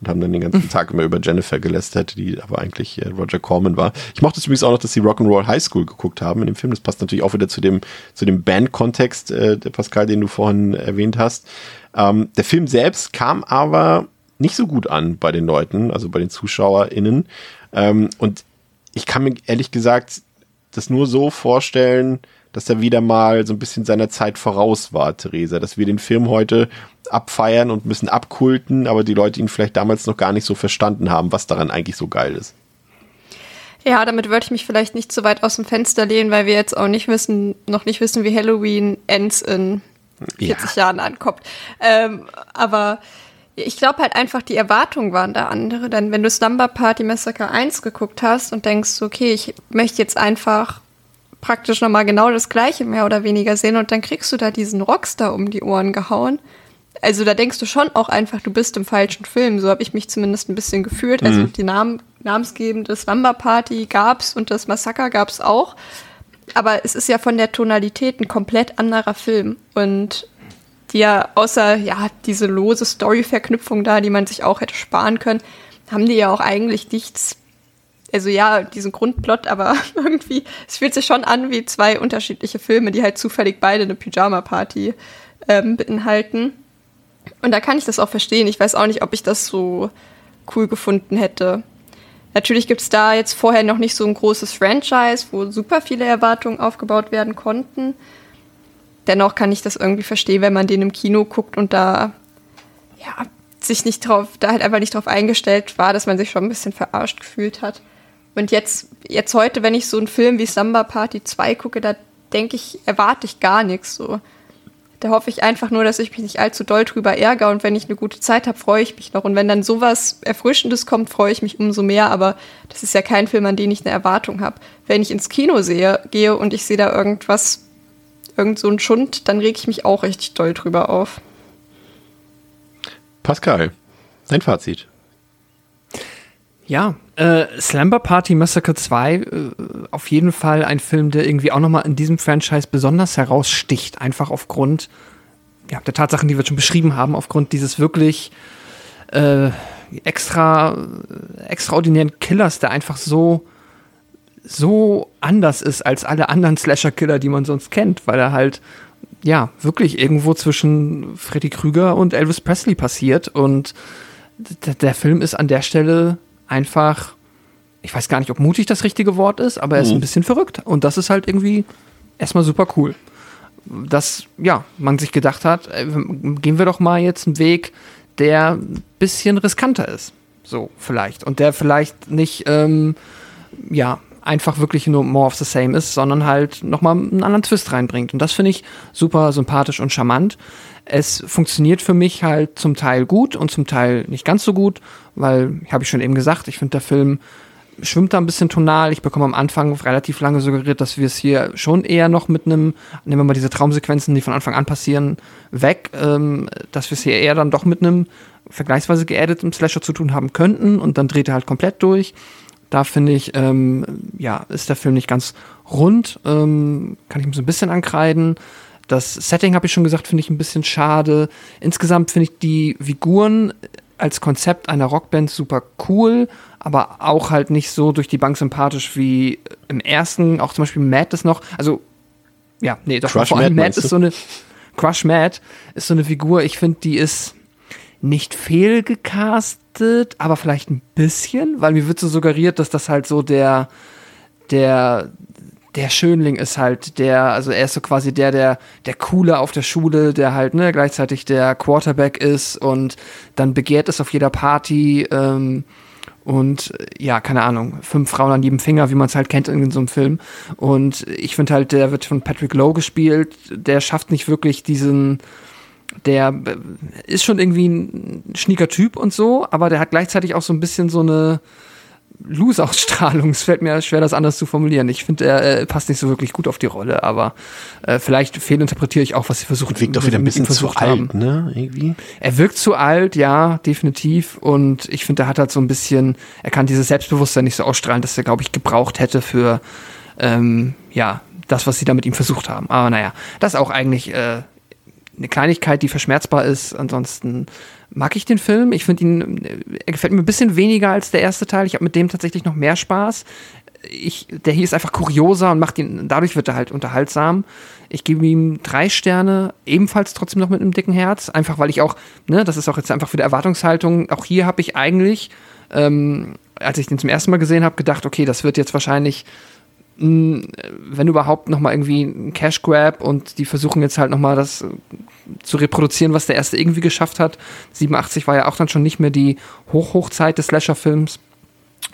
und haben dann den ganzen (laughs) Tag immer über Jennifer gelästert, die aber eigentlich äh, Roger Corman war. Ich mochte es übrigens auch noch, dass sie Rock'n'Roll High School geguckt haben in dem Film. Das passt natürlich auch wieder zu dem, zu dem Band-Kontext, äh, der Pascal, den du vorhin erwähnt hast. Ähm, der Film selbst kam aber nicht so gut an bei den Leuten, also bei den ZuschauerInnen. Ähm, und ich kann mir ehrlich gesagt das nur so vorstellen, dass er wieder mal so ein bisschen seiner Zeit voraus war, Theresa, dass wir den Film heute abfeiern und müssen abkulten, aber die Leute ihn vielleicht damals noch gar nicht so verstanden haben, was daran eigentlich so geil ist.
Ja, damit würde ich mich vielleicht nicht so weit aus dem Fenster lehnen, weil wir jetzt auch nicht wissen, noch nicht wissen, wie Halloween Ends in 40 ja. Jahren ankommt. Ähm, aber ich glaube halt einfach, die Erwartungen waren da andere. Denn wenn du Slumber Party Massacre 1 geguckt hast und denkst, okay, ich möchte jetzt einfach praktisch nochmal genau das Gleiche mehr oder weniger sehen und dann kriegst du da diesen Rockstar um die Ohren gehauen. Also da denkst du schon auch einfach, du bist im falschen Film. So habe ich mich zumindest ein bisschen gefühlt. Also mhm. Also die Namen, namensgebende Slumber Party gab's und das Massaker gab's auch. Aber es ist ja von der Tonalität ein komplett anderer Film. Und die ja außer ja diese lose Story-Verknüpfung da, die man sich auch hätte sparen können, haben die ja auch eigentlich nichts. Also ja, diesen Grundplot, aber (laughs) irgendwie, es fühlt sich schon an wie zwei unterschiedliche Filme, die halt zufällig beide eine Pyjama-Party ähm, beinhalten. Und da kann ich das auch verstehen. Ich weiß auch nicht, ob ich das so cool gefunden hätte. Natürlich gibt es da jetzt vorher noch nicht so ein großes Franchise, wo super viele Erwartungen aufgebaut werden konnten dennoch kann ich das irgendwie verstehen, wenn man den im Kino guckt und da ja sich nicht drauf, da halt einfach nicht drauf eingestellt war, dass man sich schon ein bisschen verarscht gefühlt hat. Und jetzt, jetzt heute, wenn ich so einen Film wie Samba Party 2 gucke, da denke ich, erwarte ich gar nichts so. Da hoffe ich einfach nur, dass ich mich nicht allzu doll drüber ärgere und wenn ich eine gute Zeit habe, freue ich mich noch. Und wenn dann sowas Erfrischendes kommt, freue ich mich umso mehr. Aber das ist ja kein Film, an den ich eine Erwartung habe. Wenn ich ins Kino sehe, gehe und ich sehe da irgendwas, irgend so ein Schund, dann reg ich mich auch richtig doll drüber auf.
Pascal, dein Fazit.
Ja, äh, Slamber Party Massacre 2, äh, auf jeden Fall ein Film, der irgendwie auch nochmal in diesem Franchise besonders heraussticht. Einfach aufgrund ja, der Tatsachen, die wir schon beschrieben haben, aufgrund dieses wirklich äh, extra, extraordinären Killers, der einfach so so anders ist als alle anderen Slasher-Killer, die man sonst kennt, weil er halt ja wirklich irgendwo zwischen Freddy Krüger und Elvis Presley passiert und der Film ist an der Stelle einfach, ich weiß gar nicht, ob mutig das richtige Wort ist, aber er ist mhm. ein bisschen verrückt und das ist halt irgendwie erstmal super cool. Dass, ja, man sich gedacht hat, äh, gehen wir doch mal jetzt einen Weg, der ein bisschen riskanter ist. So, vielleicht. Und der vielleicht nicht, ähm, ja, einfach wirklich nur more of the same ist, sondern halt nochmal einen anderen Twist reinbringt. Und das finde ich super sympathisch und charmant. Es funktioniert für mich halt zum Teil gut und zum Teil nicht ganz so gut, weil, habe ich schon eben gesagt, ich finde der Film schwimmt da ein bisschen tonal. Ich bekomme am Anfang relativ lange suggeriert, dass wir es hier schon eher noch mit einem, nehmen wir mal diese Traumsequenzen, die von Anfang an passieren, weg, ähm, dass wir es hier eher dann doch mit einem vergleichsweise geerdeten Slasher zu tun haben könnten und dann dreht er halt komplett durch. Da finde ich, ähm, ja, ist der Film nicht ganz rund. Ähm, kann ich mir so ein bisschen ankreiden. Das Setting, habe ich schon gesagt, finde ich ein bisschen schade. Insgesamt finde ich die Figuren als Konzept einer Rockband super cool, aber auch halt nicht so durch die Bank sympathisch wie im ersten. Auch zum Beispiel Matt ist noch, also ja, nee, doch
Crush vor allem
Matt, Matt ist so eine Crush Matt ist so eine Figur. Ich finde, die ist nicht fehlgecastet, aber vielleicht ein bisschen, weil mir wird so suggeriert, dass das halt so der, der, der Schönling ist halt der, also er ist so quasi der, der, der Coole auf der Schule, der halt, ne, gleichzeitig der Quarterback ist und dann begehrt ist auf jeder Party, ähm, und ja, keine Ahnung, fünf Frauen an jedem Finger, wie man es halt kennt in so einem Film. Und ich finde halt, der wird von Patrick Lowe gespielt, der schafft nicht wirklich diesen, der äh, ist schon irgendwie ein schnieker Typ und so, aber der hat gleichzeitig auch so ein bisschen so eine Loose-Ausstrahlung. Es fällt mir schwer, das anders zu formulieren. Ich finde, er äh, passt nicht so wirklich gut auf die Rolle, aber äh, vielleicht fehlinterpretiere ich auch, was sie versucht
Wirkt doch wieder ein bisschen zu alt, ne? Irgendwie.
Er wirkt zu alt, ja, definitiv. Und ich finde, er hat halt so ein bisschen, er kann dieses Selbstbewusstsein nicht so ausstrahlen, dass er, glaube ich, gebraucht hätte für, ähm, ja, das, was sie da mit ihm versucht haben. Aber naja, das ist auch eigentlich äh, eine Kleinigkeit, die verschmerzbar ist. Ansonsten mag ich den Film. Ich finde ihn, er gefällt mir ein bisschen weniger als der erste Teil. Ich habe mit dem tatsächlich noch mehr Spaß. Ich, der hier ist einfach kurioser und macht ihn, dadurch wird er halt unterhaltsam. Ich gebe ihm drei Sterne, ebenfalls trotzdem noch mit einem dicken Herz, einfach weil ich auch, ne, das ist auch jetzt einfach wieder Erwartungshaltung. Auch hier habe ich eigentlich, ähm, als ich den zum ersten Mal gesehen habe, gedacht, okay, das wird jetzt wahrscheinlich wenn überhaupt noch mal irgendwie ein Cash Grab und die versuchen jetzt halt noch mal das äh, zu reproduzieren, was der erste irgendwie geschafft hat. 87 war ja auch dann schon nicht mehr die Hochhochzeit des Slasher-Films.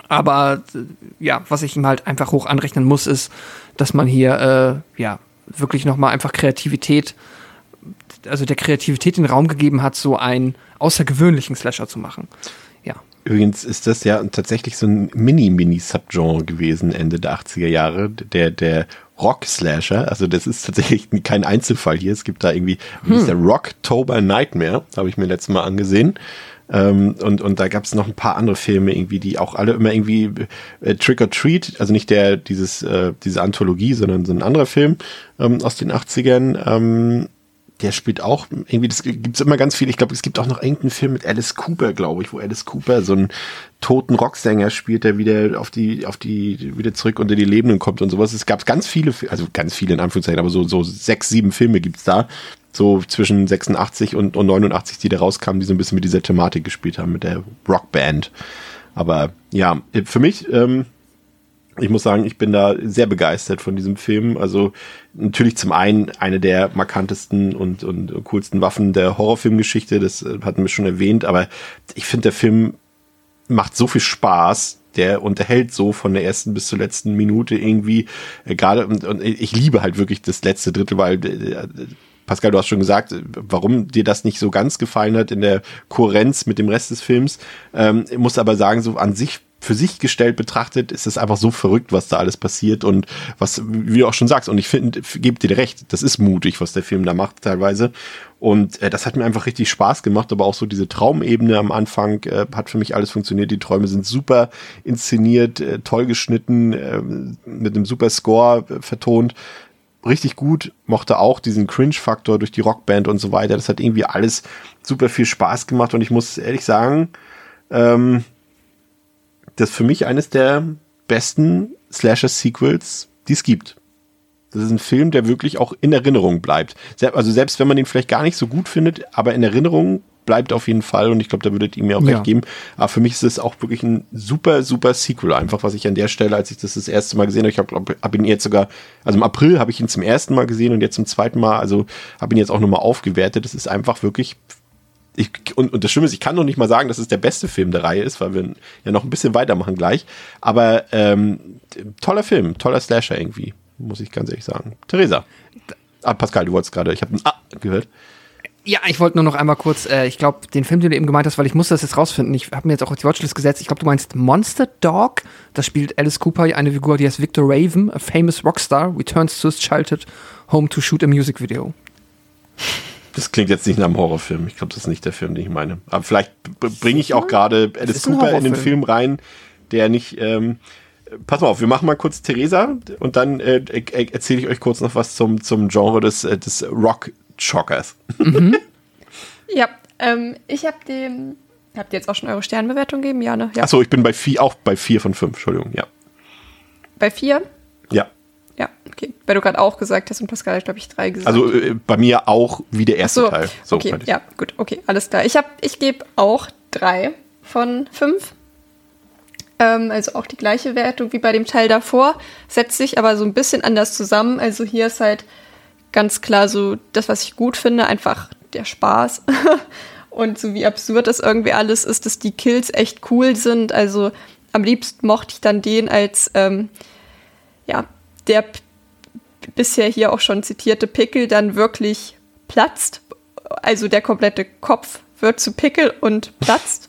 Aber äh, ja, was ich ihm halt einfach hoch anrechnen muss, ist, dass man hier äh, ja wirklich noch mal einfach Kreativität, also der Kreativität den Raum gegeben hat, so einen außergewöhnlichen Slasher zu machen.
Übrigens ist das ja tatsächlich so ein Mini-Mini-Subgenre gewesen, Ende der 80er Jahre, der, der Rock-Slasher. Also das ist tatsächlich kein Einzelfall hier. Es gibt da irgendwie, wie hm. ist der Rocktober Nightmare, habe ich mir letztes Mal angesehen. Ähm, und, und da gab es noch ein paar andere Filme irgendwie, die auch alle immer irgendwie äh, Trick or Treat, also nicht der, dieses, äh, diese Anthologie, sondern so ein anderer Film ähm, aus den 80ern. Ähm, der spielt auch irgendwie, das gibt's immer ganz viel. Ich glaube, es gibt auch noch irgendeinen Film mit Alice Cooper, glaube ich, wo Alice Cooper so einen toten Rocksänger spielt, der wieder auf die, auf die, wieder zurück unter die Lebenden kommt und sowas. Es gab ganz viele, also ganz viele in Anführungszeichen, aber so, so sechs, sieben Filme gibt's da. So zwischen 86 und, und 89, die da rauskamen, die so ein bisschen mit dieser Thematik gespielt haben, mit der Rockband. Aber ja, für mich, ähm, ich muss sagen, ich bin da sehr begeistert von diesem Film. Also natürlich zum einen eine der markantesten und, und coolsten Waffen der Horrorfilmgeschichte, das äh, hatten wir schon erwähnt, aber ich finde, der Film macht so viel Spaß, der unterhält so von der ersten bis zur letzten Minute irgendwie äh, gerade und, und ich liebe halt wirklich das letzte Drittel, weil äh, Pascal, du hast schon gesagt, warum dir das nicht so ganz gefallen hat in der Kohärenz mit dem Rest des Films. Ähm, ich muss aber sagen, so an sich für sich gestellt betrachtet, ist es einfach so verrückt, was da alles passiert und was, wie du auch schon sagst, und ich finde, gebe dir recht, das ist mutig, was der Film da macht teilweise. Und äh, das hat mir einfach richtig Spaß gemacht, aber auch so diese Traumebene am Anfang äh, hat für mich alles funktioniert. Die Träume sind super inszeniert, äh, toll geschnitten, äh, mit einem super Score äh, vertont. Richtig gut, mochte auch diesen Cringe-Faktor durch die Rockband und so weiter. Das hat irgendwie alles super viel Spaß gemacht und ich muss ehrlich sagen, ähm, das ist für mich eines der besten Slasher-Sequels, die es gibt. Das ist ein Film, der wirklich auch in Erinnerung bleibt. Also selbst wenn man den vielleicht gar nicht so gut findet, aber in Erinnerung bleibt auf jeden Fall und ich glaube, da würdet ihr mir auch ja. recht geben. Aber für mich ist es auch wirklich ein super, super Sequel. Einfach, was ich an der Stelle, als ich das das erste Mal gesehen habe, ich habe hab ihn jetzt sogar, also im April habe ich ihn zum ersten Mal gesehen und jetzt zum zweiten Mal, also habe ihn jetzt auch nochmal aufgewertet. Das ist einfach wirklich ich, und, und das Schlimme ist, ich kann noch nicht mal sagen, dass es der beste Film der Reihe ist, weil wir ja noch ein bisschen weitermachen gleich. Aber ähm, toller Film, toller Slasher irgendwie, muss ich ganz ehrlich sagen. Theresa. Ah, Pascal, du wolltest gerade, ich habe ein Ah gehört.
Ja, ich wollte nur noch einmal kurz, äh, ich glaube, den Film, den du eben gemeint hast, weil ich musste das jetzt rausfinden. Ich habe mir jetzt auch auf die Watchlist gesetzt. Ich glaube, du meinst Monster Dog. Da spielt Alice Cooper, eine Figur, die heißt Victor Raven, a famous rockstar, returns to his childhood home to shoot a music video.
Das klingt jetzt nicht nach einem Horrorfilm. Ich glaube, das ist nicht der Film, den ich meine. Aber vielleicht bringe ich auch gerade Alice Cooper in den Film rein, der nicht. Ähm, pass mal auf, wir machen mal kurz Theresa und dann äh, erzähle ich euch kurz noch was zum, zum Genre des, äh, des Rock-Shockers.
Mhm. (laughs) ja, ähm, ich habe dem. Habt ihr jetzt auch schon eure Sternbewertung gegeben? Ja, ne? Ja.
Achso, ich bin bei vier, auch bei vier von fünf, Entschuldigung, ja.
Bei vier?
Ja.
Ja, okay. Weil du gerade auch gesagt hast und Pascal hat, glaube ich, drei gesagt.
Also äh, bei mir auch wie der erste so, Teil.
So, okay, ja, gut, okay, alles klar. Ich, ich gebe auch drei von fünf. Ähm, also auch die gleiche Wertung wie bei dem Teil davor, setzt sich aber so ein bisschen anders zusammen. Also hier ist halt ganz klar so das, was ich gut finde, einfach der Spaß. (laughs) und so wie absurd das irgendwie alles ist, dass die Kills echt cool sind. Also am liebsten mochte ich dann den als ähm, ja, der bisher hier auch schon zitierte Pickel dann wirklich platzt also der komplette Kopf wird zu Pickel und platzt.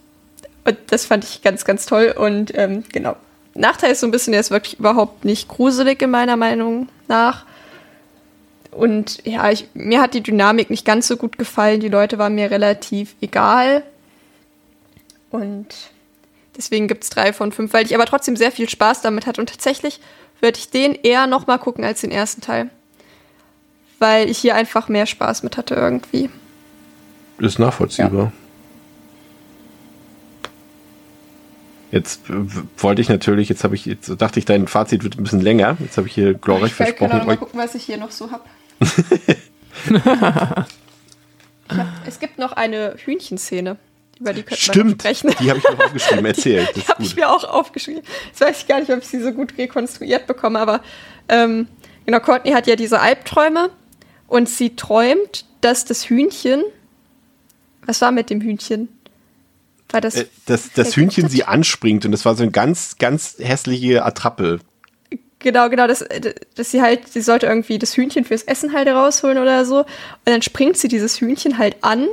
Und das fand ich ganz, ganz toll. Und ähm, genau. Nachteil ist so ein bisschen, der ist wirklich überhaupt nicht gruselig in meiner Meinung nach. Und ja, ich, mir hat die Dynamik nicht ganz so gut gefallen. Die Leute waren mir relativ egal. Und deswegen gibt es drei von fünf, weil ich aber trotzdem sehr viel Spaß damit hatte. Und tatsächlich würde ich den eher nochmal gucken als den ersten Teil. Weil ich hier einfach mehr Spaß mit hatte irgendwie.
Ist nachvollziehbar. Ja. Jetzt wollte ich natürlich, jetzt habe ich, jetzt dachte ich, dein Fazit wird ein bisschen länger. Jetzt habe ich hier glorreich versprochen.
Genau, mal gucken, was ich hier noch so habe. (laughs) hab, es gibt noch eine Hühnchenszene, über die könnte
Stimmt,
man sprechen.
Die habe ich mir aufgeschrieben, (laughs) erzählt.
Die, die habe ich mir auch aufgeschrieben. Jetzt weiß ich gar nicht, ob ich sie so gut rekonstruiert bekomme, aber ähm, genau, Courtney hat ja diese Albträume und sie träumt, dass das Hühnchen. Was war mit dem Hühnchen?
War das, äh, das, das Hühnchen sie anspringt und das war so eine ganz, ganz hässliche Attrappe.
Genau, genau, dass, dass sie halt, sie sollte irgendwie das Hühnchen fürs Essen halt rausholen oder so. Und dann springt sie dieses Hühnchen halt an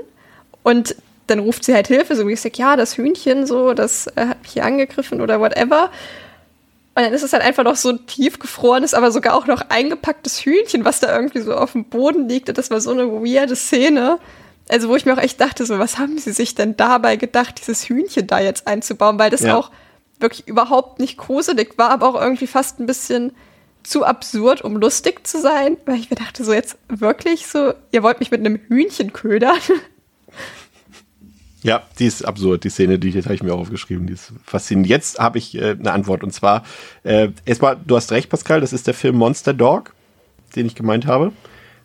und dann ruft sie halt Hilfe, so wie ich sag, ja, das Hühnchen so, das äh, hat mich hier angegriffen oder whatever. Und dann ist es halt einfach noch so ein tiefgefrorenes, aber sogar auch noch eingepacktes Hühnchen, was da irgendwie so auf dem Boden liegt. Und das war so eine weirde Szene. Also, wo ich mir auch echt dachte, so, was haben sie sich denn dabei gedacht, dieses Hühnchen da jetzt einzubauen, weil das ja. auch wirklich überhaupt nicht gruselig war, aber auch irgendwie fast ein bisschen zu absurd, um lustig zu sein, weil ich mir dachte, so jetzt wirklich so, ihr wollt mich mit einem Hühnchen ködern. (laughs)
Ja, die ist absurd, die Szene, die, die habe ich mir auch aufgeschrieben, die ist faszinierend. Jetzt habe ich äh, eine Antwort und zwar, äh, erstmal, du hast recht, Pascal, das ist der Film Monster Dog, den ich gemeint habe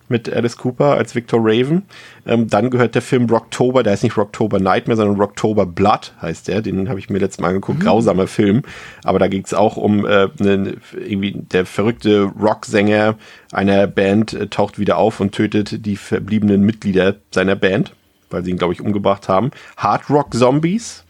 mit Alice Cooper als Victor Raven. Ähm, dann gehört der Film Rocktober, der heißt nicht Rocktober Nightmare, sondern Rocktober Blood heißt der. Den habe ich mir letztes Mal angeguckt. Mhm. Grausamer Film. Aber da geht es auch um äh, ne, irgendwie der verrückte Rocksänger einer Band äh, taucht wieder auf und tötet die verbliebenen Mitglieder seiner Band, weil sie ihn, glaube ich, umgebracht haben. Hard Rock Zombies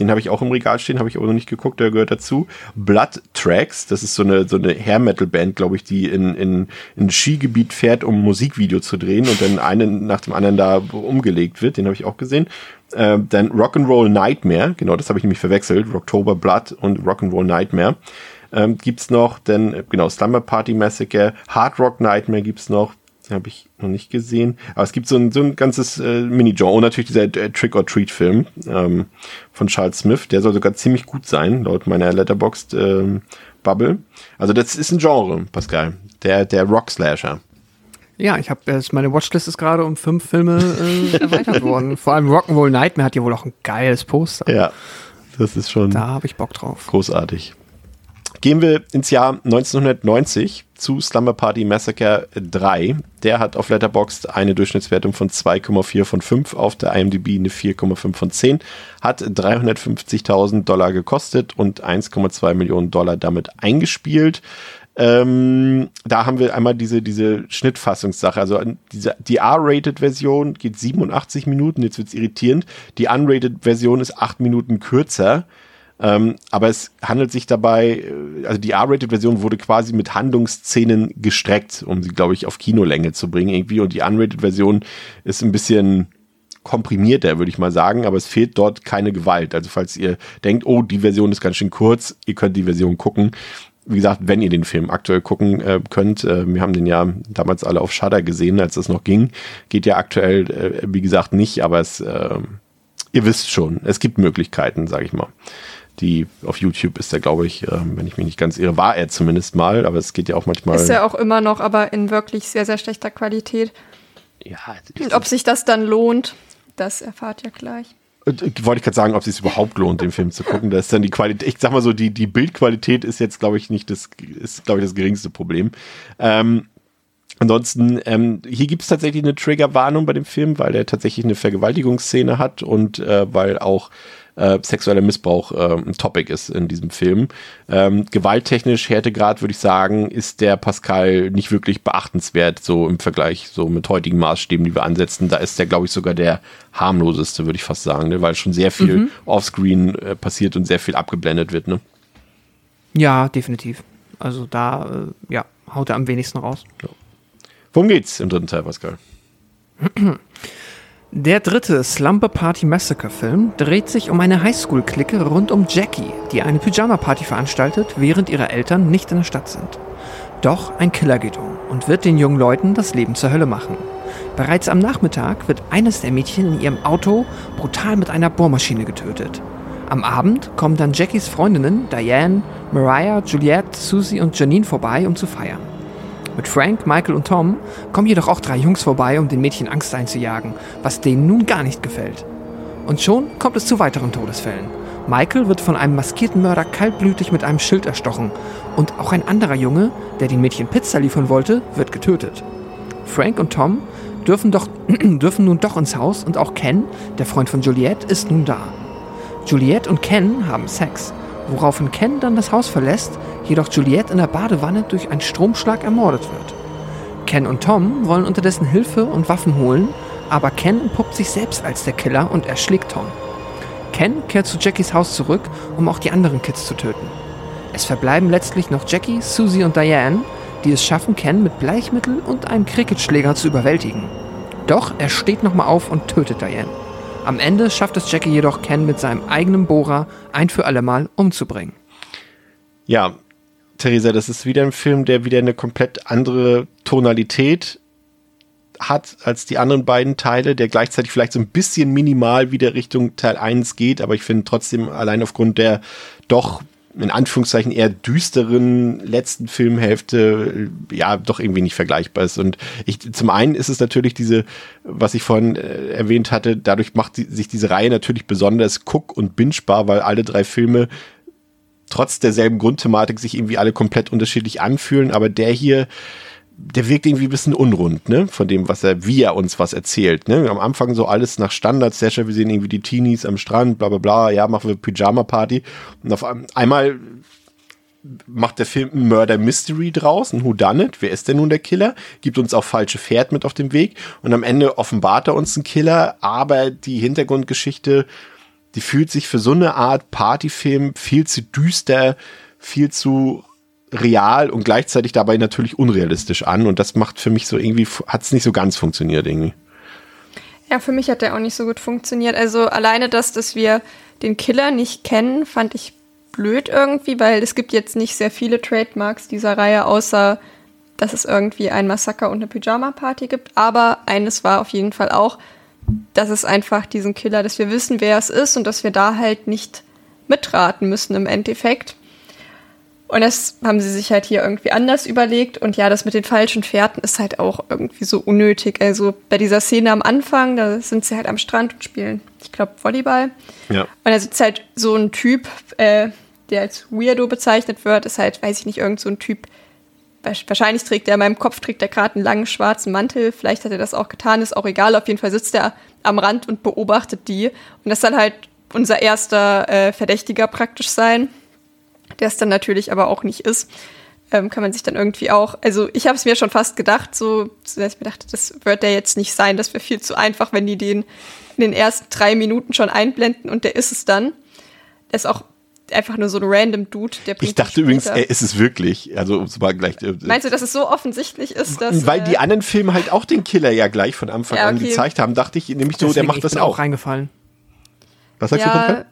den habe ich auch im Regal stehen, habe ich aber noch nicht geguckt, der gehört dazu. Blood Tracks, das ist so eine, so eine Hair-Metal-Band, glaube ich, die in, in, in ein Skigebiet fährt, um ein Musikvideo zu drehen und dann einen nach dem anderen da umgelegt wird. Den habe ich auch gesehen. Äh, dann Rock'n'Roll Nightmare, genau, das habe ich nämlich verwechselt. Rocktober Blood und Rock'n'Roll Nightmare. Ähm, gibt's noch, dann, genau, Slumber Party Massacre, Hard Rock Nightmare gibt's noch, den habe ich noch nicht gesehen. Aber es gibt so ein, so ein ganzes äh, Mini-Genre. Und natürlich dieser äh, Trick-or-Treat-Film ähm, von Charles Smith. Der soll sogar ziemlich gut sein, laut meiner Letterboxd ähm, Bubble. Also das ist ein Genre, Pascal. Der, der Rock-Slasher.
Ja, ich habe meine Watchlist ist gerade um fünf Filme äh, erweitert worden. (laughs) Vor allem Rock'n'Roll Nightmare hat ja wohl auch ein geiles Poster.
Ja, das ist schon.
Da habe ich Bock drauf.
Großartig. Gehen wir ins Jahr 1990 zu Slumber Party Massacre 3. Der hat auf Letterboxd eine Durchschnittswertung von 2,4 von 5, auf der IMDb eine 4,5 von 10, hat 350.000 Dollar gekostet und 1,2 Millionen Dollar damit eingespielt. Ähm, da haben wir einmal diese, diese Schnittfassungssache. Also diese, die R-Rated-Version geht 87 Minuten, jetzt wird's irritierend. Die Unrated-Version ist 8 Minuten kürzer. Ähm, aber es handelt sich dabei, äh, also die R-Rated-Version wurde quasi mit Handlungsszenen gestreckt, um sie, glaube ich, auf Kinolänge zu bringen irgendwie. Und die Unrated-Version ist ein bisschen komprimierter, würde ich mal sagen, aber es fehlt dort keine Gewalt. Also falls ihr denkt, oh, die Version ist ganz schön kurz, ihr könnt die Version gucken. Wie gesagt, wenn ihr den Film aktuell gucken äh, könnt, äh, wir haben den ja damals alle auf Shudder gesehen, als es noch ging. Geht ja aktuell, äh, wie gesagt, nicht, aber es, äh, ihr wisst schon, es gibt Möglichkeiten, sage ich mal die auf YouTube ist er, glaube ich, äh, wenn ich mich nicht ganz irre, war er zumindest mal, aber es geht ja auch manchmal.
Ist er auch immer noch, aber in wirklich sehr, sehr schlechter Qualität. Ja. Und ob sich das dann lohnt, das erfahrt ihr gleich.
Äh, wollte ich gerade sagen, ob es sich überhaupt lohnt, den Film zu gucken. Da ist dann die Qualität, ich sag mal so, die, die Bildqualität ist jetzt, glaube ich, nicht das, ist, glaube ich, das geringste Problem. Ähm, Ansonsten, ähm, hier gibt es tatsächlich eine Triggerwarnung bei dem Film, weil er tatsächlich eine Vergewaltigungsszene hat und äh, weil auch äh, sexueller Missbrauch äh, ein Topic ist in diesem Film. Ähm, gewalttechnisch, Härtegrad, würde ich sagen, ist der Pascal nicht wirklich beachtenswert, so im Vergleich so mit heutigen Maßstäben, die wir ansetzen. Da ist der, glaube ich, sogar der harmloseste, würde ich fast sagen, ne? weil schon sehr viel mhm. offscreen äh, passiert und sehr viel abgeblendet wird. Ne?
Ja, definitiv. Also da, äh, ja, haut er am wenigsten raus. Ja.
Worum geht's im dritten Teil, Pascal? (clears throat)
Der dritte Slumber Party Massacre Film dreht sich um eine Highschool-Clique rund um Jackie, die eine Pyjama-Party veranstaltet, während ihre Eltern nicht in der Stadt sind. Doch ein Killer geht um und wird den jungen Leuten das Leben zur Hölle machen. Bereits am Nachmittag wird eines der Mädchen in ihrem Auto brutal mit einer Bohrmaschine getötet. Am Abend kommen dann Jackies Freundinnen Diane, Mariah, Juliette, Susie und Janine vorbei, um zu feiern. Mit Frank, Michael und Tom kommen jedoch auch drei Jungs vorbei, um den Mädchen Angst einzujagen, was denen nun gar nicht gefällt. Und schon kommt es zu weiteren Todesfällen. Michael wird von einem maskierten Mörder kaltblütig mit einem Schild erstochen und auch ein anderer Junge, der den Mädchen Pizza liefern wollte, wird getötet. Frank und Tom dürfen, doch, (clears throat) dürfen nun doch ins Haus und auch Ken, der Freund von Juliette, ist nun da. Juliette und Ken haben Sex, woraufhin Ken dann das Haus verlässt, jedoch Juliette in der Badewanne durch einen Stromschlag ermordet wird. Ken und Tom wollen unterdessen Hilfe und Waffen holen, aber Ken entpuppt sich selbst als der Killer und erschlägt Tom. Ken kehrt zu Jackies Haus zurück, um auch die anderen Kids zu töten. Es verbleiben letztlich noch Jackie, Susie und Diane, die es schaffen, Ken mit Bleichmittel und einem Cricketschläger zu überwältigen. Doch er steht nochmal auf und tötet Diane. Am Ende schafft es Jackie jedoch, Ken mit seinem eigenen Bohrer ein für allemal umzubringen.
Ja, Theresa, das ist wieder ein Film, der wieder eine komplett andere Tonalität hat als die anderen beiden Teile, der gleichzeitig vielleicht so ein bisschen minimal wieder Richtung Teil 1 geht, aber ich finde trotzdem allein aufgrund der doch in Anführungszeichen eher düsteren letzten Filmhälfte ja doch irgendwie nicht vergleichbar ist. Und ich, zum einen ist es natürlich diese, was ich vorhin äh, erwähnt hatte, dadurch macht die, sich diese Reihe natürlich besonders guck- und bingebar, weil alle drei Filme trotz derselben Grundthematik sich irgendwie alle komplett unterschiedlich anfühlen. Aber der hier, der wirkt irgendwie ein bisschen unrund, ne? Von dem, was er, wie er uns was erzählt, ne? Am Anfang so alles nach Standard, Session, wir sehen irgendwie die Teenies am Strand, bla bla bla, ja, machen wir Pyjama-Party. Und auf einmal macht der Film ein Murder Mystery draus, ein Whodunit, wer ist denn nun der Killer? Gibt uns auch falsche Pferd mit auf dem Weg und am Ende offenbart er uns einen Killer, aber die Hintergrundgeschichte, die fühlt sich für so eine Art Partyfilm viel zu düster, viel zu real und gleichzeitig dabei natürlich unrealistisch an. Und das macht für mich so irgendwie, hat es nicht so ganz funktioniert irgendwie.
Ja, für mich hat der auch nicht so gut funktioniert. Also alleine das, dass wir den Killer nicht kennen, fand ich blöd irgendwie, weil es gibt jetzt nicht sehr viele Trademarks dieser Reihe, außer dass es irgendwie ein Massaker und eine Pyjama-Party gibt. Aber eines war auf jeden Fall auch, dass es einfach diesen Killer, dass wir wissen, wer es ist und dass wir da halt nicht mitraten müssen im Endeffekt. Und das haben sie sich halt hier irgendwie anders überlegt. Und ja, das mit den falschen Pferden ist halt auch irgendwie so unnötig. Also bei dieser Szene am Anfang, da sind sie halt am Strand und spielen, ich glaube, Volleyball.
Ja.
Und da sitzt halt so ein Typ, äh, der als Weirdo bezeichnet wird, ist halt, weiß ich nicht, irgend so ein Typ. Wahrscheinlich trägt er, in meinem Kopf trägt er gerade einen langen schwarzen Mantel. Vielleicht hat er das auch getan, ist auch egal. Auf jeden Fall sitzt er am Rand und beobachtet die. Und das soll halt unser erster äh, Verdächtiger praktisch sein der es dann natürlich aber auch nicht ist, ähm, kann man sich dann irgendwie auch, also ich habe es mir schon fast gedacht, so, dass ich mir dachte, das wird der jetzt nicht sein, das wäre viel zu einfach, wenn die den in den ersten drei Minuten schon einblenden und der ist es dann. Der ist auch einfach nur so ein random Dude, der
Ich dachte übrigens, er ist es wirklich. Also um es mal gleich. Äh,
Meinst du, dass es so offensichtlich ist, dass.
Weil die äh, anderen Filme halt auch den Killer ja gleich von Anfang ja, okay. an gezeigt haben, dachte ich nämlich so, Deswegen, der macht das auch. auch
reingefallen.
Was sagst ja, du,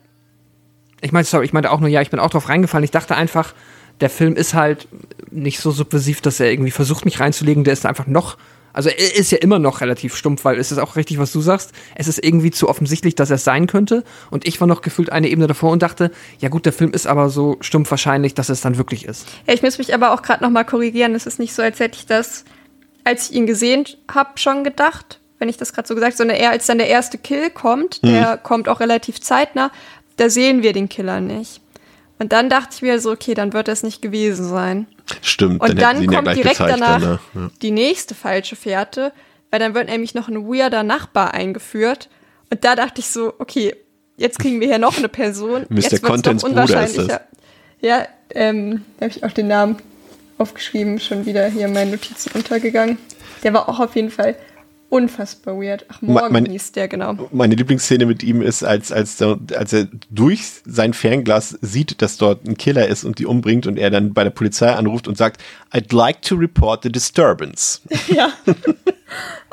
ich meine, sorry, ich meinte auch nur, ja, ich bin auch drauf reingefallen. Ich dachte einfach, der Film ist halt nicht so subversiv, dass er irgendwie versucht, mich reinzulegen. Der ist einfach noch, also er ist ja immer noch relativ stumpf, weil es ist auch richtig, was du sagst. Es ist irgendwie zu offensichtlich, dass er es sein könnte. Und ich war noch gefühlt eine Ebene davor und dachte, ja gut, der Film ist aber so stumpf wahrscheinlich, dass es dann wirklich ist.
Ja, ich muss mich aber auch gerade noch mal korrigieren. Es ist nicht so, als hätte ich das, als ich ihn gesehen habe, schon gedacht wenn ich das gerade so gesagt, sondern eher als dann der erste Kill kommt, der mhm. kommt auch relativ zeitnah, da sehen wir den Killer nicht. Und dann dachte ich mir so, okay, dann wird das nicht gewesen sein.
Stimmt.
Und dann, dann kommt ja direkt danach dann, ja. die nächste falsche Fährte, weil dann wird nämlich noch ein weirder Nachbar eingeführt. Und da dachte ich so, okay, jetzt kriegen wir hier noch eine Person. (laughs)
Mr.
Jetzt
Contents Bruder ist das.
Ja, ähm, da habe ich auch den Namen aufgeschrieben, schon wieder hier in meinen Notizen untergegangen. Der war auch auf jeden Fall Unfassbar weird. Ach, morgen mein, hieß der, genau.
Meine Lieblingsszene mit ihm ist, als, als, als er durch sein Fernglas sieht, dass dort ein Killer ist und die umbringt und er dann bei der Polizei anruft und sagt, I'd like to report the disturbance. (laughs)
Ja.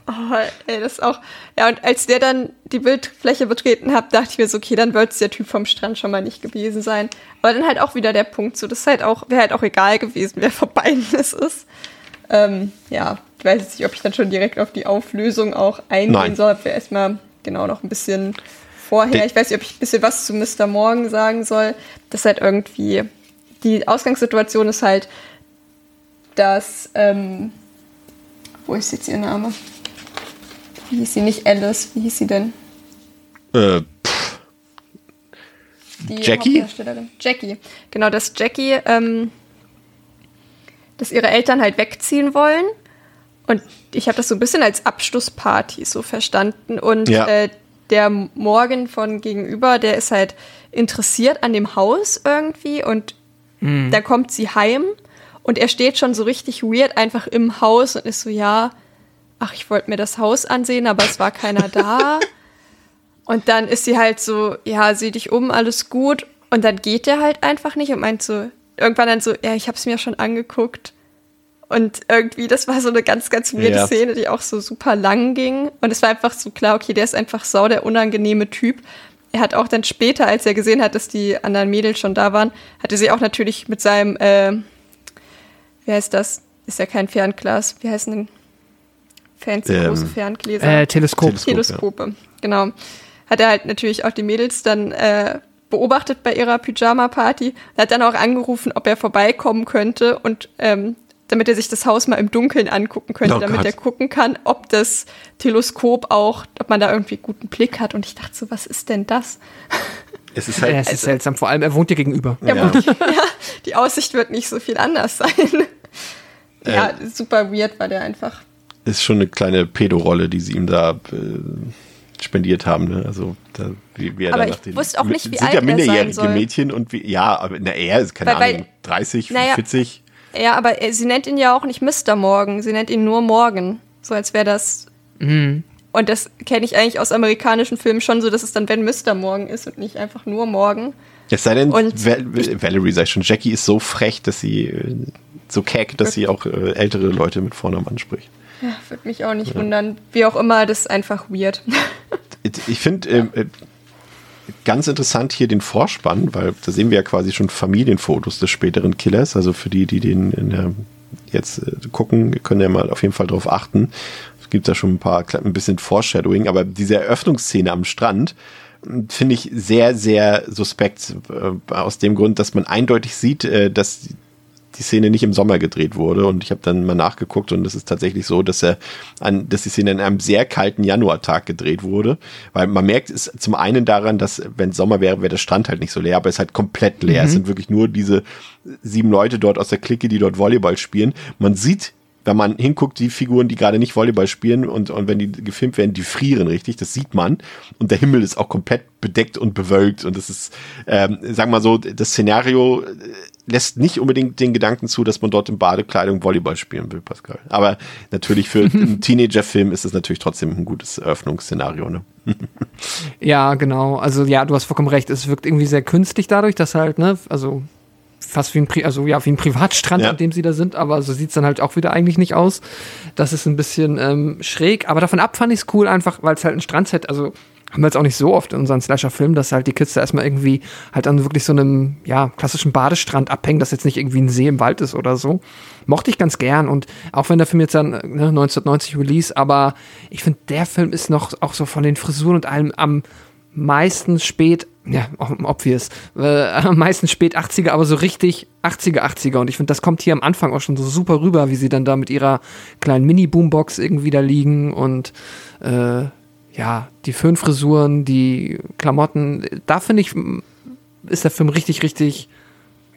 Oh, ey, das ist auch. Ja, und als der dann die Bildfläche betreten hat, dachte ich mir so, okay, dann wird es der Typ vom Strand schon mal nicht gewesen sein. Aber dann halt auch wieder der Punkt, so, das ist halt auch, wäre halt auch egal gewesen, wer von beiden (laughs) es ist. Ähm, ja, ich weiß jetzt nicht, ob ich dann schon direkt auf die Auflösung auch eingehen
Nein.
soll. Wir erstmal genau noch ein bisschen vorher. Ich weiß nicht, ob ich ein bisschen was zu Mr. Morgan sagen soll. Das ist halt irgendwie. Die Ausgangssituation ist halt, dass. Ähm, wo ist jetzt ihr Name? Wie hieß sie nicht Alice? Wie hieß sie denn?
Äh,
Die
Jackie?
Jackie. Genau, dass Jackie, ähm, dass ihre Eltern halt wegziehen wollen. Und ich habe das so ein bisschen als Abschlussparty so verstanden. Und
Ja.
äh, der Morgan von gegenüber, der ist halt interessiert an dem Haus irgendwie. Und dann kommt sie heim und er steht schon so richtig weird einfach im Haus und ist so, ja, ach, ich wollte mir das Haus ansehen, aber es war keiner da. (laughs) Und dann ist sie halt so, ja, sieh dich um, alles gut. Und dann geht er halt einfach nicht und meint so, irgendwann dann so, ja, ich hab's mir schon angeguckt. Und irgendwie, das war so eine ganz, ganz weirde
Ja.
Szene, die auch so super lang ging. Und es war einfach so klar, okay, der ist einfach sau der unangenehme Typ. Er hat auch dann später, als er gesehen hat, dass die anderen Mädels schon da waren, hatte sie auch natürlich mit seinem, äh, wie heißt das? Ist ja kein Fernglas. Wie heißen denn fancy
Ähm,
große Ferngläser?
Äh, Teleskop.
Teleskop.
Teleskope, genau. Hat er halt natürlich auch die Mädels dann äh, beobachtet bei ihrer Pyjama-Party. Hat dann auch angerufen, ob er vorbeikommen könnte und ähm, damit er sich das Haus mal im Dunkeln angucken könnte,
Oh
damit
Gott.
er gucken kann, ob das Teleskop auch, ob man da irgendwie guten Blick hat. Und ich dachte so, was ist denn das?
es ist
Ja,
halt.
es ist seltsam. Vor allem, er wohnt dir gegenüber.
Ja,
Ja. (laughs)
ja, die Aussicht wird nicht so viel anders sein. ja,
Äh.
super weird war der einfach.
ist schon eine kleine Pedorolle, die sie ihm da äh, spendiert haben. Ne? Also, da, wie, wie er
Aber ich wusste auch nicht, wie
sind
alt
ja
er sein
minderjährige
soll.
Mädchen und wie, ja, aber na, er ist keine
Weil- weil-
Ahnung, 30,
Naja.
40.
Ja, aber äh, sie nennt ihn ja auch nicht Mr. Morgan, sie nennt ihn nur Morgan. So als wäre das.
Mhm.
Und das kenne ich eigentlich aus amerikanischen Filmen schon so, dass es dann, wenn Mr. Morgan ist und nicht einfach nur Morgan.
Es sei denn,
Und-
Val Valerie sei schon, Jackie ist so frech, dass sie äh, so keck, dass sie auch äh, ältere Leute mit Vornamen anspricht.
Ja, würde mich auch nicht wundern. Wie auch immer, das ist einfach weird. (laughs)
Ich finde ähm, äh, ganz interessant hier den Vorspann, weil da sehen wir ja quasi schon Familienfotos des späteren Killers. Also für die, die den jetzt äh, gucken, können ja mal auf jeden Fall drauf achten. Es gibt da schon ein paar, ein bisschen Foreshadowing, aber diese Eröffnungsszene am Strand mh, finde ich sehr, sehr suspekt. Äh, aus dem Grund, dass man eindeutig sieht, äh, dass die- Szene nicht im Sommer gedreht wurde und ich habe dann mal nachgeguckt und es ist tatsächlich so, dass er an, dass die Szene an einem sehr kalten Januartag gedreht wurde, weil man merkt es zum einen daran, dass wenn Sommer wäre, wäre der Strand halt nicht so leer, aber es ist halt komplett leer. Es sind wirklich nur diese sieben Leute dort aus der Clique, die dort Volleyball spielen. Man sieht wenn man hinguckt, die Figuren, die gerade nicht Volleyball spielen und, und wenn die gefilmt werden, die frieren richtig, das sieht man. Und der Himmel ist auch komplett bedeckt und bewölkt. Und das ist, ähm, sagen wir mal so, das Szenario äh, lässt nicht unbedingt den Gedanken zu, dass man dort in Badekleidung Volleyball spielen will, Pascal. Aber natürlich für (laughs) einen Teenager-Film ist es natürlich trotzdem ein gutes Eröffnungsszenario. Ne?
Ja, genau. Also ja, du hast vollkommen recht. Es wirkt irgendwie sehr künstlich dadurch, dass halt, ne, also fast wie ein, Pri also, ja, wie ein Privatstrand,
Ja.
an dem sie da sind, aber so sieht's dann halt auch wieder eigentlich nicht aus. Das ist ein bisschen ähm, schräg, aber davon ab fand ich's cool, einfach, weil es halt ein Strandset, also haben wir jetzt auch nicht so oft in unseren Slasher-Filmen, dass halt die Kids da erstmal irgendwie halt an wirklich so einem, ja, klassischen Badestrand abhängen, das jetzt nicht irgendwie ein See im Wald ist oder so. Mochte ich ganz gern und auch wenn der Film jetzt dann ne, 1990 Release, aber ich finde, der Film ist noch auch so von den Frisuren und allem am meisten spät, ja, obvious, äh, am spät 80er, aber so richtig 80er, 80er. Und ich finde, das kommt hier am Anfang auch schon so super rüber, wie sie dann da mit ihrer kleinen Mini-Boombox irgendwie da liegen und äh, ja, die Föhnfrisuren, die Klamotten, da finde ich, ist der Film richtig, richtig.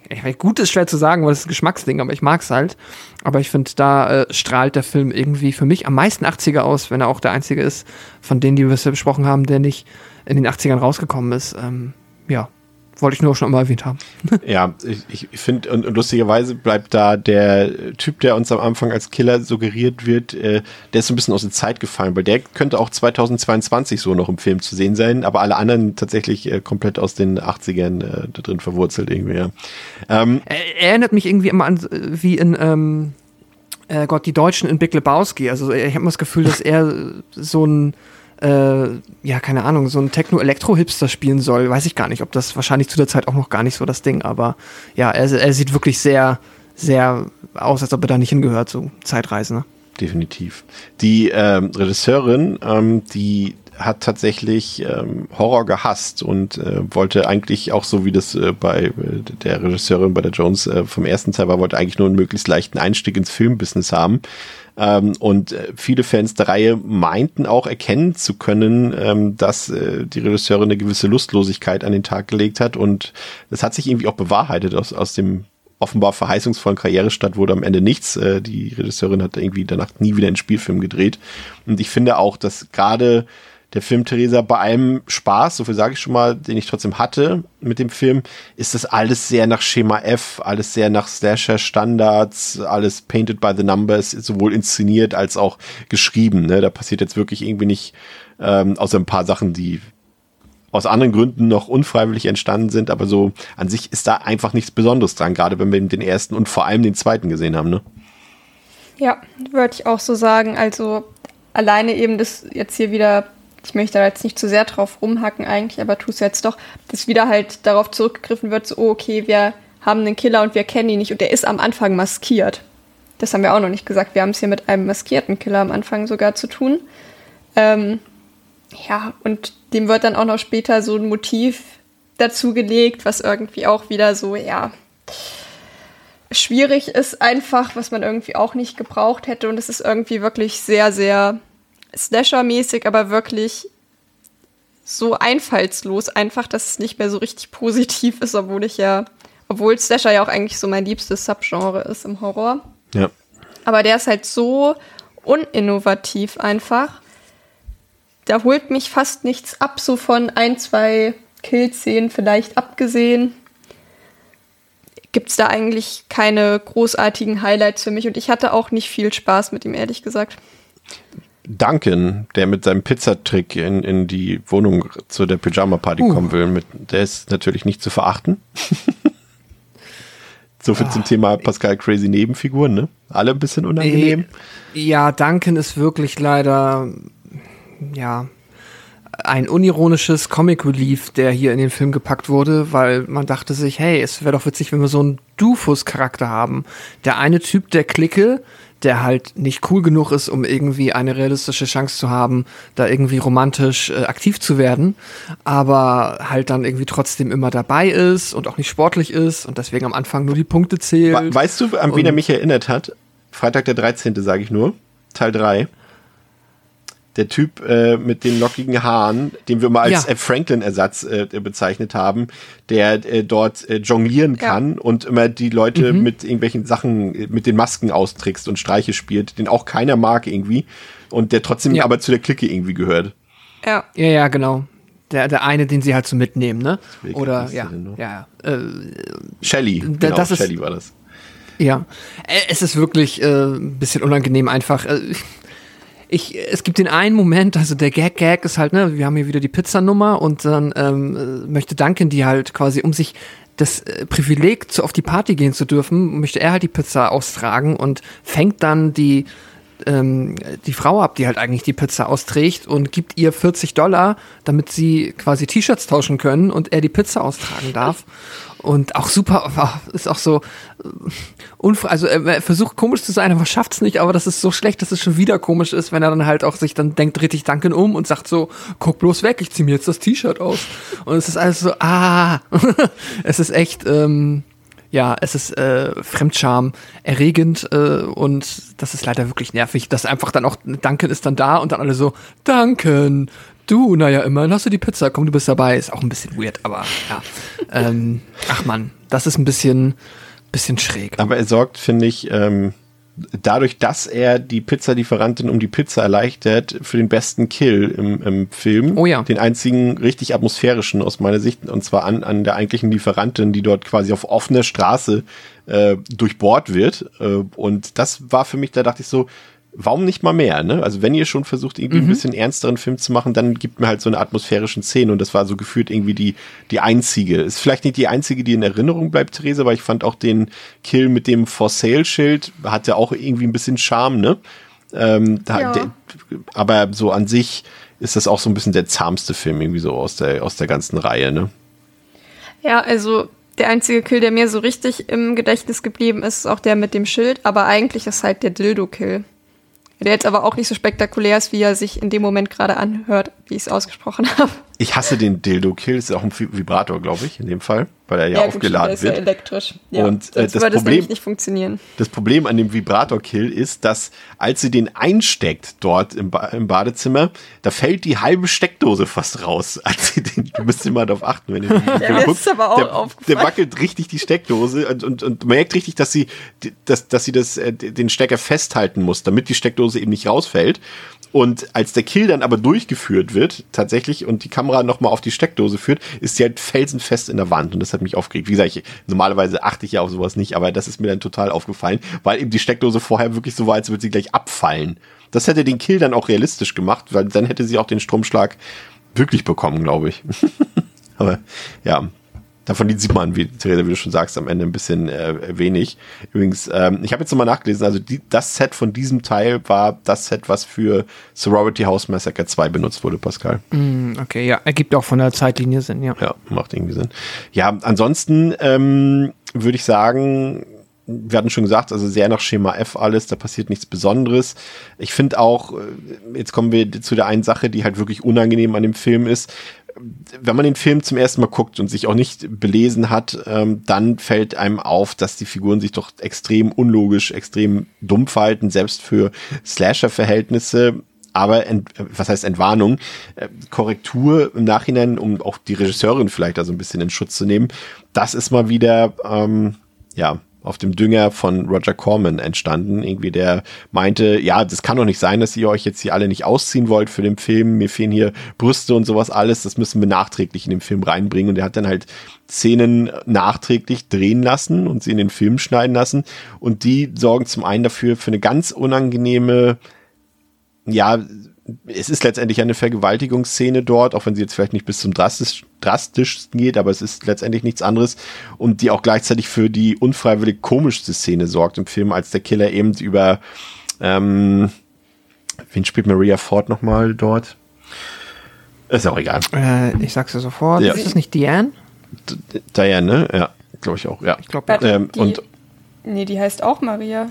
Ich weiß, gut ist schwer zu sagen, weil das ist ein Geschmacksding, aber ich mag's halt. Aber ich finde, da äh, strahlt der Film irgendwie für mich am meisten 80er aus, wenn er auch der einzige ist, von denen, die wir bisher besprochen haben, der nicht in den 80ern rausgekommen ist. Ähm, ja, wollte ich nur schon mal erwähnt haben. (laughs)
Ja, ich, ich finde, und, und lustigerweise bleibt da der Typ, der uns am Anfang als Killer suggeriert wird, äh, der ist so ein bisschen aus der Zeit gefallen, weil der könnte auch 2022 so noch im Film zu sehen sein, aber alle anderen tatsächlich äh, komplett aus den 80ern äh, da drin verwurzelt irgendwie, ja. Ähm,
Er, er erinnert mich irgendwie immer an, äh, wie in, ähm, äh, Gott, die Deutschen in Big Lebowski. Also ich habe immer das Gefühl, dass er so ein, äh, ja, keine Ahnung, so ein Techno-Elektro-Hipster spielen soll. Weiß ich gar nicht, ob das wahrscheinlich zu der Zeit auch noch gar nicht so das Ding, aber ja, er, er sieht wirklich sehr, sehr aus, als ob er da nicht hingehört, so Zeitreisen. Ne?
Definitiv. Die ähm, Regisseurin, ähm, die hat tatsächlich ähm, Horror gehasst und äh, wollte eigentlich auch so wie das äh, bei äh, der Regisseurin bei der Jones äh, vom ersten Teil war, wollte eigentlich nur einen möglichst leichten Einstieg ins Filmbusiness haben. Ähm, und äh, viele Fans der Reihe meinten auch erkennen zu können, ähm, dass äh, die Regisseurin eine gewisse Lustlosigkeit an den Tag gelegt hat und das hat sich irgendwie auch bewahrheitet aus, aus dem offenbar verheißungsvollen Karrierestart wurde am Ende nichts. Äh, die Regisseurin hat irgendwie danach nie wieder einen Spielfilm gedreht. Und ich finde auch, dass gerade der Film Theresa bei allem Spaß, so viel sage ich schon mal, den ich trotzdem hatte mit dem Film, ist das alles sehr nach Schema F, alles sehr nach Slasher Standards, alles painted by the numbers, sowohl inszeniert als auch geschrieben. Ne? Da passiert jetzt wirklich irgendwie nicht, ähm, außer ein paar Sachen, die aus anderen Gründen noch unfreiwillig entstanden sind, aber so an sich ist da einfach nichts Besonderes dran, gerade wenn wir den ersten und vor allem den zweiten gesehen haben, ne?
Ja, würde ich auch so sagen. Also alleine eben das jetzt hier wieder ich möchte da jetzt nicht zu sehr drauf rumhacken eigentlich, aber tu es jetzt doch, dass wieder halt darauf zurückgegriffen wird, so, okay, wir haben einen Killer und wir kennen ihn nicht und der ist am Anfang maskiert. Das haben wir auch noch nicht gesagt. Wir haben es hier mit einem maskierten Killer am Anfang sogar zu tun. Ähm, ja, und dem wird dann auch noch später so ein Motiv dazugelegt, was irgendwie auch wieder so, ja, schwierig ist einfach, was man irgendwie auch nicht gebraucht hätte. Und es ist irgendwie wirklich sehr, sehr Slasher-mäßig, aber wirklich so einfallslos, einfach, dass es nicht mehr so richtig positiv ist, obwohl ich ja, obwohl Slasher ja auch eigentlich so mein liebstes Subgenre ist im Horror.
Ja.
Aber der ist halt so uninnovativ einfach. Da holt mich fast nichts ab, so von ein, zwei Kill-Szenen vielleicht abgesehen. Gibt es da eigentlich keine großartigen Highlights für mich und ich hatte auch nicht viel Spaß mit ihm, ehrlich gesagt.
Duncan, der mit seinem Pizzatrick in, in die Wohnung zu der Pyjama-Party uh. kommen will, mit, der ist natürlich nicht zu verachten. (laughs) so viel ah, zum Thema Pascal Crazy Nebenfiguren, ne? Alle ein bisschen unangenehm.
Ja, Duncan ist wirklich leider, ja, ein unironisches Comic Relief, der hier in den Film gepackt wurde, weil man dachte sich, hey, es wäre doch witzig, wenn wir so einen Dufus-Charakter haben. Der eine Typ der Clique, der halt nicht cool genug ist, um irgendwie eine realistische Chance zu haben, da irgendwie romantisch äh, aktiv zu werden, aber halt dann irgendwie trotzdem immer dabei ist und auch nicht sportlich ist und deswegen am Anfang nur die Punkte zählt.
Weißt du, an wen er mich erinnert hat? Freitag der 13., sage ich nur, Teil 3 der Typ äh, mit den lockigen Haaren, den wir mal als ja. Franklin-Ersatz äh, bezeichnet haben, der äh, dort äh, jonglieren kann ja. und immer die Leute mhm. mit irgendwelchen Sachen, mit den Masken austrickst und Streiche spielt, den auch keiner mag irgendwie und der trotzdem ja. aber zu der Clique irgendwie gehört.
Ja, ja, ja, genau. Der, der eine, den sie halt so mitnehmen, ne? Oder, ja, ja,
äh, Shelly, genau,
das ist,
Shelly war das.
Ja, äh, es ist wirklich äh, ein bisschen unangenehm einfach. Ich, es gibt den einen Moment, also der Gag Gag ist halt, ne, wir haben hier wieder die Pizzanummer und dann ähm, möchte Duncan die halt quasi, um sich das äh, Privileg zu auf die Party gehen zu dürfen, möchte er halt die Pizza austragen und fängt dann die ähm, die Frau ab, die halt eigentlich die Pizza austrägt und gibt ihr 40 Dollar, damit sie quasi T-Shirts tauschen können und er die Pizza austragen darf. (laughs) Und auch super, ist auch so, äh, also er versucht komisch zu sein, aber schafft es nicht, aber das ist so schlecht, dass es schon wieder komisch ist, wenn er dann halt auch sich dann denkt, dreht dich Duncan um und sagt so, guck bloß weg, ich zieh mir jetzt das T-Shirt aus. Und es ist alles so, ah, (laughs) es ist echt, ähm, ja, es ist äh, Fremdscham erregend äh, und das ist leider wirklich nervig, dass einfach dann auch Duncan ist dann da und dann alle so, Duncan, Du, naja, immerhin hast du die Pizza, komm, du bist dabei. Ist auch ein bisschen weird, aber ja. ähm, ach man, das ist ein bisschen, bisschen schräg.
Aber er sorgt, finde ich, ähm, dadurch, dass er die Pizzalieferantin um die Pizza erleichtert, für den besten Kill im, im Film.
Oh ja.
Den einzigen richtig atmosphärischen aus meiner Sicht, und zwar an, an der eigentlichen Lieferantin, die dort quasi auf offener Straße äh, durchbohrt wird. Äh, und das war für mich, da dachte ich so, warum nicht mal mehr, ne? Also wenn ihr schon versucht, irgendwie
Mhm.
ein bisschen ernsteren Film zu machen, dann gibt mir halt so eine atmosphärischen Szene und das war so gefühlt irgendwie die, die einzige. Ist vielleicht nicht die einzige, die in Erinnerung bleibt, Therese, aber ich fand auch den Kill mit dem For Sale Schild hat ja auch irgendwie ein bisschen Charme, ne? Ähm, da,
Ja.
der, aber so an sich ist das auch so ein bisschen der zahmste Film irgendwie so aus der, aus der ganzen Reihe, ne?
Ja, also der einzige Kill, der mir so richtig im Gedächtnis geblieben ist, ist auch der mit dem Schild, aber eigentlich ist halt der Dildo-Kill. Der jetzt aber auch nicht so spektakulär ist, wie er sich in dem Moment gerade anhört, wie ich es ausgesprochen habe.
Ich hasse den Dildo-Kill, ist ja auch ein Vibrator, glaube ich, in dem Fall, weil er ja,
gut,
aufgeladen
der ist
wird.
Ja elektrisch. Ja,
Und, äh, das
würde
Problem-
nämlich nicht funktionieren.
Das Problem an dem Vibrator-Kill ist, dass als sie den einsteckt dort im, ba im Badezimmer, da fällt die halbe Steckdose fast raus. (laughs) Als sie den, du müsst immer darauf achten, wenn ihr (laughs) den
mir
guckt.
ist aber auch
der,
aufgefallen.
der wackelt richtig die Steckdose und, und, und merkt richtig, dass sie, dass, dass sie das, äh, den Stecker festhalten muss, damit die Steckdose eben nicht rausfällt. Und als der Kill dann aber durchgeführt wird, tatsächlich, und die Kamera nochmal auf die Steckdose führt, ist sie halt felsenfest in der Wand. Und das hat mich aufgeregt. Wie gesagt, ich, normalerweise achte ich ja auf sowas nicht, aber das ist mir dann total aufgefallen, weil eben die Steckdose vorher wirklich so war, als würde sie gleich abfallen. Das hätte den Kill dann auch realistisch gemacht, weil dann hätte sie auch den Stromschlag wirklich bekommen, glaube ich. (laughs) aber ja, Davon sieht man, wie Theresa, wie du schon sagst, am Ende ein bisschen äh, wenig. Übrigens, ähm, ich habe jetzt nochmal nachgelesen, also die, das Set von diesem Teil war das Set, was für Sorority House Massacre 2 benutzt wurde, Pascal.
Hm, Okay, ja, ergibt auch von der Zeitlinie Sinn, ja.
Ja, macht irgendwie Sinn. Ja, ansonsten ähm, würde ich sagen, wir hatten schon gesagt, also sehr nach Schema F alles, da passiert nichts Besonderes. Ich finde auch, äh, jetzt kommen wir zu der einen Sache, die halt wirklich unangenehm an dem Film ist. Wenn man den Film zum ersten Mal guckt und sich auch nicht belesen hat, ähm, dann fällt einem auf, dass die Figuren sich doch extrem unlogisch, extrem dumm verhalten, selbst für Slasher-Verhältnisse. Aber ent, was heißt Entwarnung, äh, Korrektur im Nachhinein, um auch die Regisseurin vielleicht also ein bisschen in Schutz zu nehmen, das ist mal wieder ähm, ja auf dem Dünger von Roger Corman entstanden. Irgendwie der meinte, ja, das kann doch nicht sein, dass ihr euch jetzt hier alle nicht ausziehen wollt für den Film. Mir fehlen hier Brüste und sowas alles. Das müssen wir nachträglich in den Film reinbringen. Und er hat dann halt Szenen nachträglich drehen lassen und sie in den Film schneiden lassen. Und die sorgen zum einen dafür für eine ganz unangenehme ja, es ist letztendlich eine Vergewaltigungsszene dort, auch wenn sie jetzt vielleicht nicht bis zum drastisch, drastischsten geht, aber es ist letztendlich nichts anderes und die auch gleichzeitig für die unfreiwillig komischste Szene sorgt im Film, als der Killer eben über, ähm, wen spielt Maria Ford nochmal dort? Ist auch egal.
Äh, ich sag's dir sofort.
Ja.
Ist das nicht Diane?
D Diane, ne? Ja, glaube ich auch, ja.
Ich glaube,
Ähm,
die,
und-
nee, die heißt auch Maria.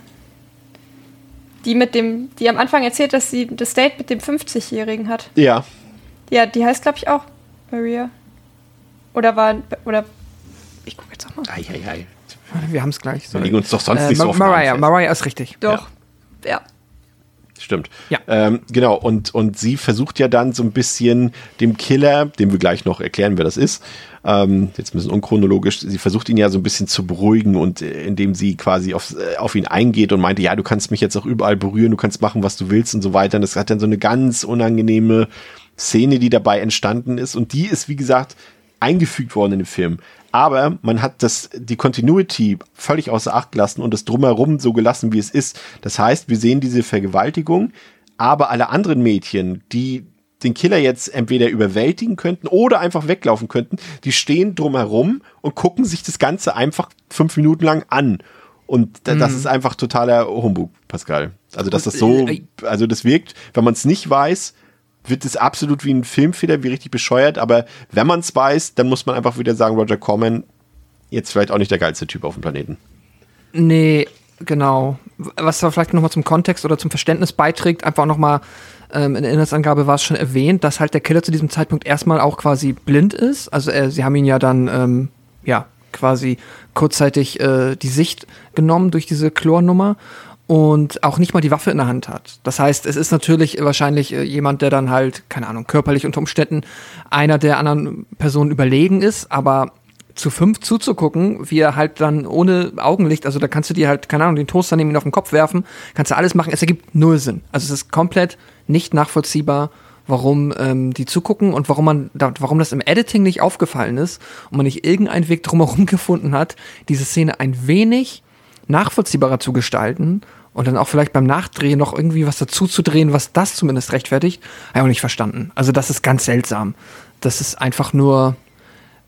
Die mit dem, die am Anfang erzählt, dass sie das Date mit dem 50-Jährigen hat.
Ja,
Ja, die heißt, glaube ich, auch Maria. Oder war, oder, ich gucke jetzt auch mal.
ei, ei, ei.
wir haben es gleich.
Wir liegen uns doch sonst
Äh,
nicht so den
Mariah. Mariah ist richtig.
Doch, ja.
Stimmt.
Ja.
Ähm, genau, und, und sie versucht ja dann so ein bisschen dem Killer, dem wir gleich noch erklären, wer das ist, ähm, jetzt ein bisschen unchronologisch, sie versucht ihn ja so ein bisschen zu beruhigen und äh, indem sie quasi auf, äh, auf ihn eingeht und meinte, ja, du kannst mich jetzt auch überall berühren, du kannst machen, was du willst und so weiter. Und das hat dann so eine ganz unangenehme Szene, die dabei entstanden ist. Und die ist, wie gesagt, eingefügt worden in den Film. Aber man hat das, die Continuity völlig außer Acht gelassen und das drumherum so gelassen, wie es ist. Das heißt, wir sehen diese Vergewaltigung, aber alle anderen Mädchen, die den Killer jetzt entweder überwältigen könnten oder einfach weglaufen könnten, die stehen drumherum und gucken sich das Ganze einfach fünf Minuten lang an. Und da, das ist einfach totaler Humbug, Pascal. Also, dass das so,
äh,
also das wirkt, wenn man es nicht weiß, wird es absolut wie ein Filmfehler, wie richtig bescheuert, aber wenn man es weiß, dann muss man einfach wieder sagen, Roger Corman, jetzt vielleicht auch nicht der geilste Typ auf dem Planeten.
Nee, genau. Was da vielleicht nochmal zum Kontext oder zum Verständnis beiträgt, einfach nochmal ähm, in der Inhaltsangabe war es schon erwähnt, dass halt der Killer zu diesem Zeitpunkt erstmal auch quasi blind ist. Also äh, sie haben ihn ja dann, ähm, ja, quasi kurzzeitig äh, die Sicht genommen durch diese Chlornummer und auch nicht mal die Waffe in der Hand hat. Das heißt, es ist natürlich wahrscheinlich äh, jemand, der dann halt, keine Ahnung, körperlich unter Umständen einer der anderen Personen überlegen ist, aber zu fünf zuzugucken, wie er halt dann ohne Augenlicht, also da kannst du dir halt, keine Ahnung, den Toaster neben ihn auf den Kopf werfen, kannst du alles machen, es ergibt null Sinn. Also es ist komplett nicht nachvollziehbar, warum ähm, die zugucken und warum man, da, warum das im Editing nicht aufgefallen ist und man nicht irgendeinen Weg drumherum (laughs) gefunden hat, diese Szene ein wenig nachvollziehbarer zu gestalten und dann auch vielleicht beim Nachdrehen noch irgendwie was dazu zu drehen, was das zumindest rechtfertigt, habe ich auch nicht verstanden. Also das ist ganz seltsam. Das ist einfach nur,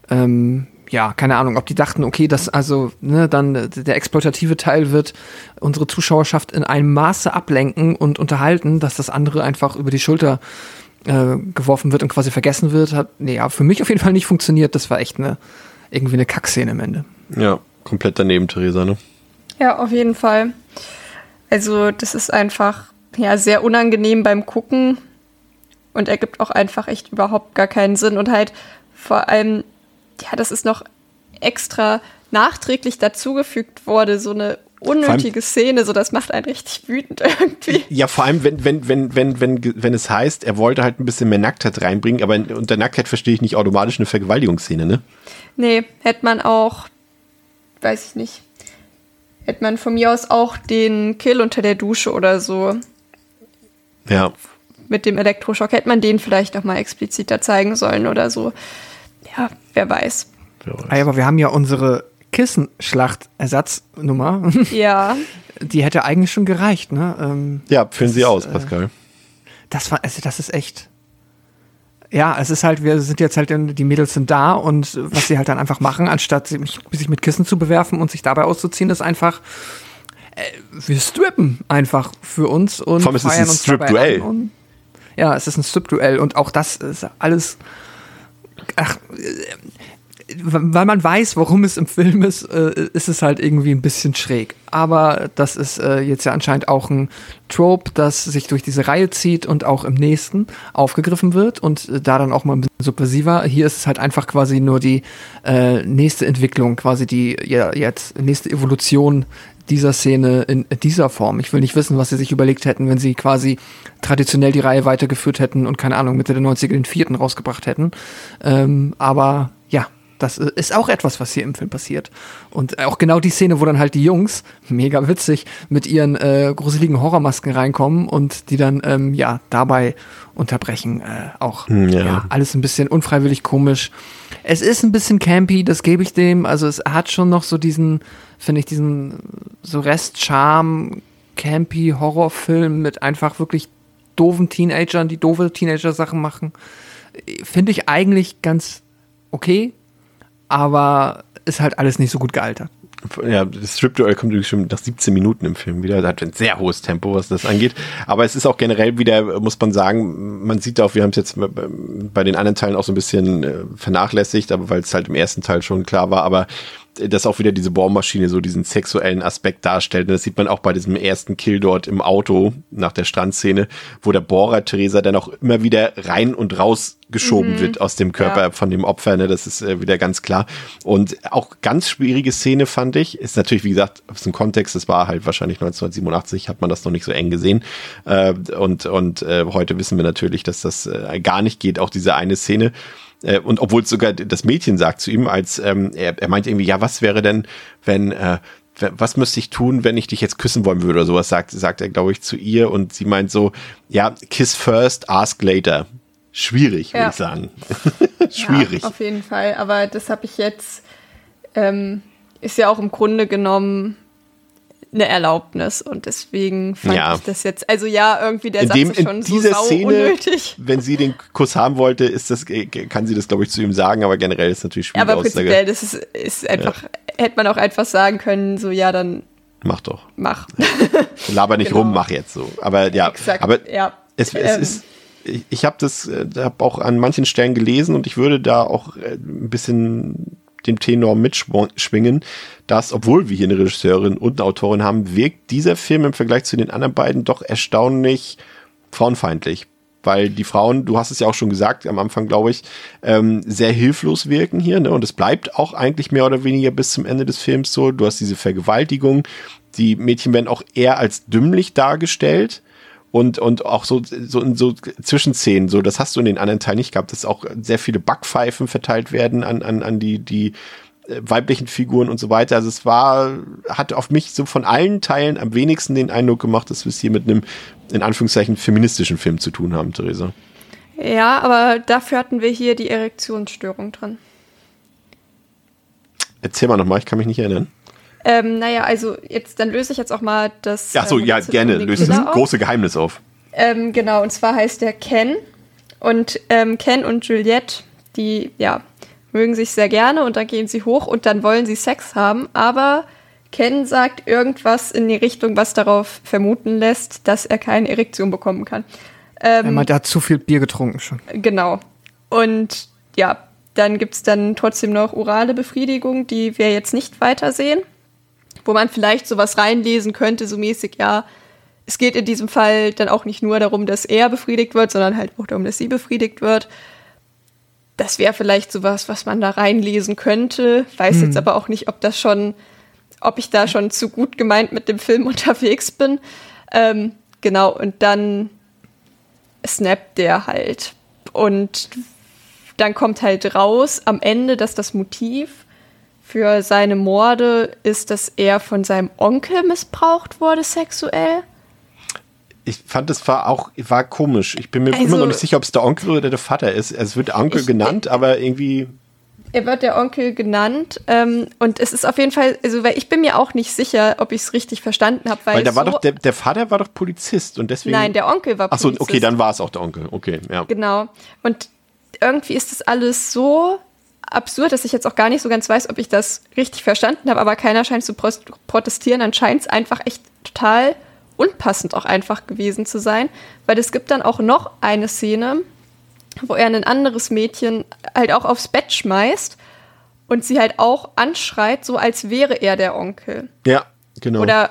ähm, ja, keine Ahnung, ob die dachten, okay, das also, ne, dann der exploitative Teil wird unsere Zuschauerschaft in einem Maße ablenken und unterhalten, dass das andere einfach über die Schulter äh, geworfen wird und quasi vergessen wird. Hat, nee, ja, für mich auf jeden Fall nicht funktioniert. Das war echt eine, irgendwie eine Kackszene am Ende.
Ja, komplett daneben, Theresa, ne?
Ja, auf jeden Fall. Also, das ist einfach ja sehr unangenehm beim Gucken und ergibt auch einfach echt überhaupt gar keinen Sinn und halt vor allem, ja, das ist noch extra nachträglich dazugefügt wurde, so eine unnötige Szene, so das macht einen richtig wütend irgendwie.
Ja, vor allem, wenn, wenn, wenn, wenn, wenn, wenn es heißt, er wollte halt ein bisschen mehr Nacktheit reinbringen, aber unter Nacktheit verstehe ich nicht automatisch eine Vergewaltigungsszene, ne?
Nee, hätte man auch, weiß ich nicht, hätte man von mir aus auch den Kill unter der Dusche oder so
Ja.
mit dem Elektroschock, hätte man den vielleicht noch mal expliziter zeigen sollen oder so. Ja, wer weiß.
Ah, ja, aber wir haben ja unsere Kissenschlacht-Ersatznummer. (laughs)
Ja,
Die hätte eigentlich schon gereicht, ne? Ähm,
Ja, führen Sie
Das,
aus,
äh,
Pascal.
das war, also das ist echt. Ja, es ist halt, wir sind jetzt halt, die Mädels sind da und was sie halt dann einfach machen, anstatt sich sich mit Kissen zu bewerfen und sich dabei auszuziehen, ist einfach, äh, wir strippen einfach für uns und
Vor allem ist es
feiern
ein Strip-Duell.
Ja, es ist ein Strip-Duell und auch das ist alles, ach, äh, weil man weiß, worum es im Film ist, äh, ist es halt irgendwie ein bisschen schräg. Aber das ist äh, jetzt ja anscheinend auch ein Trope, das sich durch diese Reihe zieht und auch im nächsten aufgegriffen wird und da dann auch mal ein bisschen subversiver. Hier ist es halt einfach quasi nur die nächste Entwicklung, quasi die ja, jetzt nächste Evolution dieser Szene in dieser Form. Ich will nicht wissen, was sie sich überlegt hätten, wenn sie quasi traditionell die Reihe weitergeführt hätten und keine Ahnung, Mitte der 90er den vierten rausgebracht hätten. Ähm, aber ja, das ist auch etwas, was hier im Film passiert. Und auch genau die Szene, wo dann halt die Jungs, mega witzig, mit ihren äh, gruseligen Horrormasken reinkommen und die dann, ähm, ja, dabei unterbrechen. Äh, auch,
Hm, ja.
ja. alles ein bisschen unfreiwillig komisch. Es ist ein bisschen campy, das gebe ich dem. Also es hat schon noch so diesen, finde ich, diesen so Restcharme, campy Horrorfilm mit einfach wirklich doofen Teenagern, die doofe Teenager-Sachen machen. Finde ich eigentlich ganz okay, aber ist halt alles nicht so gut gealtert.
Ja, das Strip-Duell kommt übrigens schon nach 17 Minuten im Film wieder. Das hat ein sehr hohes Tempo, was das angeht. Aber es ist auch generell wieder, muss man sagen, man sieht auch, wir haben es jetzt bei den anderen Teilen auch so ein bisschen äh, vernachlässigt, aber weil es halt im ersten Teil schon klar war, aber dass auch wieder diese Bohrmaschine so diesen sexuellen Aspekt darstellt. Und das sieht man auch bei diesem ersten Kill dort im Auto nach der Strandszene, wo der Bohrer Theresa dann auch immer wieder rein und raus geschoben wird aus dem Körper
Ja.
von dem Opfer. Ne? Das ist äh, wieder ganz klar. Und auch ganz schwierige Szene fand ich. Ist natürlich, wie gesagt, aus dem Kontext, das war halt wahrscheinlich 1987, hat man das noch nicht so eng gesehen. Äh, und und äh, heute wissen wir natürlich, dass das äh, gar nicht geht. Auch diese eine Szene. Äh, und obwohl es sogar das Mädchen sagt zu ihm, als ähm, er, er meint irgendwie, ja, was wäre denn, wenn äh, was müsste ich tun, wenn ich dich jetzt küssen wollen würde oder sowas, sagt, sagt er, glaube ich, zu ihr und sie meint so, ja, kiss first, ask later. Schwierig, würde
Ja.
ich sagen. (laughs) Schwierig.
Ja, auf jeden Fall. Aber das habe ich jetzt, ähm, ist ja auch im Grunde genommen eine Erlaubnis und deswegen fand
Ja.
ich das jetzt, also ja, irgendwie der
in,
Satz
dem,
ist schon
in
so
dieser
sau
Szene,
unnötig.
wenn sie den Kuss haben wollte, ist das, äh, kann sie das, glaube ich, zu ihm sagen, aber generell ist natürlich schwierig.
Aber prinzipiell, das ist, ist einfach, hätte man auch einfach sagen können, so ja, dann
Mach doch.
mach.
Laber nicht (laughs)
Genau.
rum, mach jetzt so. Aber ja,
Exakt,
aber
ja.
es, es
Ähm.
ist, ich, ich habe das, äh, habe auch an manchen Stellen gelesen und ich würde da auch äh, ein bisschen den Tenor mitschwingen, dass, obwohl wir hier eine Regisseurin und eine Autorin haben, wirkt dieser Film im Vergleich zu den anderen beiden doch erstaunlich frauenfeindlich. Weil die Frauen, du hast es ja auch schon gesagt am Anfang, glaube ich, ähm, sehr hilflos wirken hier. Ne? Und es bleibt auch eigentlich mehr oder weniger bis zum Ende des Films so. Du hast diese Vergewaltigung. Die Mädchen werden auch eher als dümmlich dargestellt und, und auch so, so in so Zwischenszenen, so, das hast du in den anderen Teilen nicht gehabt, dass auch sehr viele Backpfeifen verteilt werden an, an, an die, die äh, weiblichen Figuren und so weiter. Also es war, hat auf mich so von allen Teilen am wenigsten den Eindruck gemacht, dass wir es hier mit einem, in Anführungszeichen, feministischen Film zu tun haben, Theresa.
Ja, aber dafür hatten wir hier die Erektionsstörung dran.
Erzähl mal nochmal, ich kann mich nicht erinnern.
Ähm, naja, also jetzt, dann löse ich jetzt auch mal das.
Ach so,
äh,
ja, gerne. Löst das
auf.
große Geheimnis auf.
Ähm, genau, und zwar heißt der Ken. Und ähm, Ken und Juliette, die, ja, mögen sich sehr gerne und dann gehen sie hoch und dann wollen sie Sex haben. Aber Ken sagt irgendwas in die Richtung, was darauf vermuten lässt, dass er keine Erektion bekommen kann.
Er meint, er hat zu viel Bier getrunken schon.
Genau. Und ja, dann gibt es dann trotzdem noch orale Befriedigung, die wir jetzt nicht weitersehen. Wo man vielleicht sowas reinlesen könnte, so mäßig, ja, es geht in diesem Fall dann auch nicht nur darum, dass er befriedigt wird, sondern halt auch darum, dass sie befriedigt wird. Das wäre vielleicht sowas, was man da reinlesen könnte. Weiß jetzt aber auch nicht, ob das schon, ob ich da schon zu gut gemeint mit dem Film (laughs) unterwegs bin. Ähm, genau, und dann snappt der halt. Und dann kommt halt raus am Ende, dass das Motiv für seine Morde ist, dass er von seinem Onkel missbraucht wurde sexuell.
Ich fand, das war auch war komisch. Ich bin mir
Also-
immer noch nicht sicher, ob es der Onkel oder der Vater ist. Es wird Onkel
Ich-
genannt, aber irgendwie.
Er wird der Onkel genannt ähm, und es ist auf jeden Fall, also weil ich bin mir auch nicht sicher, ob ich es richtig verstanden habe, weil,
Weil da war
so,
doch, der, der Vater war doch Polizist und deswegen.
nein, der Onkel war Polizist.
okay, dann war es auch der Onkel. Okay, ja.
Genau. Und irgendwie ist das alles so absurd, dass ich jetzt auch gar nicht so ganz weiß, ob ich das richtig verstanden habe, aber keiner scheint zu protestieren. Dann scheint es einfach echt total unpassend auch einfach gewesen zu sein, weil es gibt dann auch noch eine Szene, wo er ein anderes Mädchen halt auch aufs Bett schmeißt und sie halt auch anschreit, so als wäre er der Onkel.
Ja, genau.
Oder,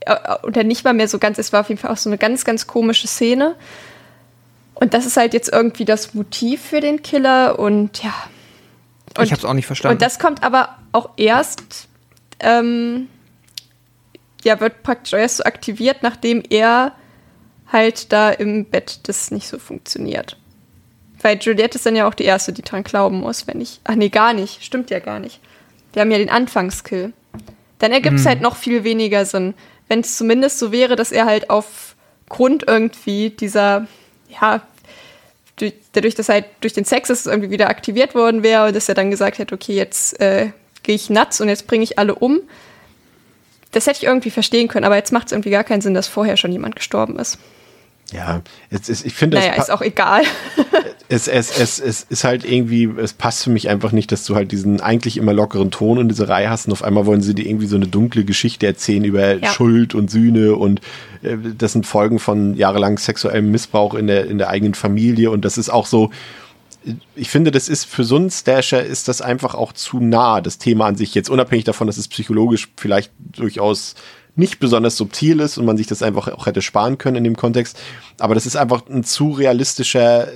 äh, oder nicht mal mehr so ganz, es war auf jeden Fall auch so eine ganz, ganz komische Szene. Und das ist halt jetzt irgendwie das Motiv für den Killer und ja. Und,
ich habe es auch nicht verstanden.
Und das kommt aber auch erst, ähm, ja, wird praktisch erst so aktiviert, nachdem er halt da im Bett das nicht so funktioniert. Weil Juliette ist dann ja auch die Erste, die dran glauben muss, wenn ich. Ach nee, gar nicht. Stimmt ja gar nicht. Wir haben ja den Anfangskill. Dann ergibt es halt noch viel weniger Sinn. Wenn es zumindest so wäre, dass er halt aufgrund irgendwie dieser, ja, durch, dadurch, dass halt durch den Sex es irgendwie wieder aktiviert worden wäre und dass er dann gesagt hätte, okay, jetzt äh, gehe ich nuts und jetzt bringe ich alle um. Das hätte ich irgendwie verstehen können, aber jetzt macht es irgendwie gar keinen Sinn, dass vorher schon jemand gestorben ist.
Ja, es ist, ich finde,
Naja,
es,
ist auch egal. (laughs)
es, es, es, es ist halt irgendwie, es passt für mich einfach nicht, dass du halt diesen eigentlich immer lockeren Ton in dieser Reihe hast und auf einmal wollen sie dir irgendwie so eine dunkle Geschichte erzählen über
Ja.
Schuld und Sühne und äh, das sind Folgen von jahrelang sexuellem Missbrauch in der, in der eigenen Familie und das ist auch so, ich finde, das ist für so einen Stasher ist das einfach auch zu nah, das Thema an sich. Jetzt unabhängig davon, dass es psychologisch vielleicht durchaus nicht besonders subtil ist und man sich das einfach auch hätte sparen können in dem Kontext. Aber das ist einfach ein zu realistischer,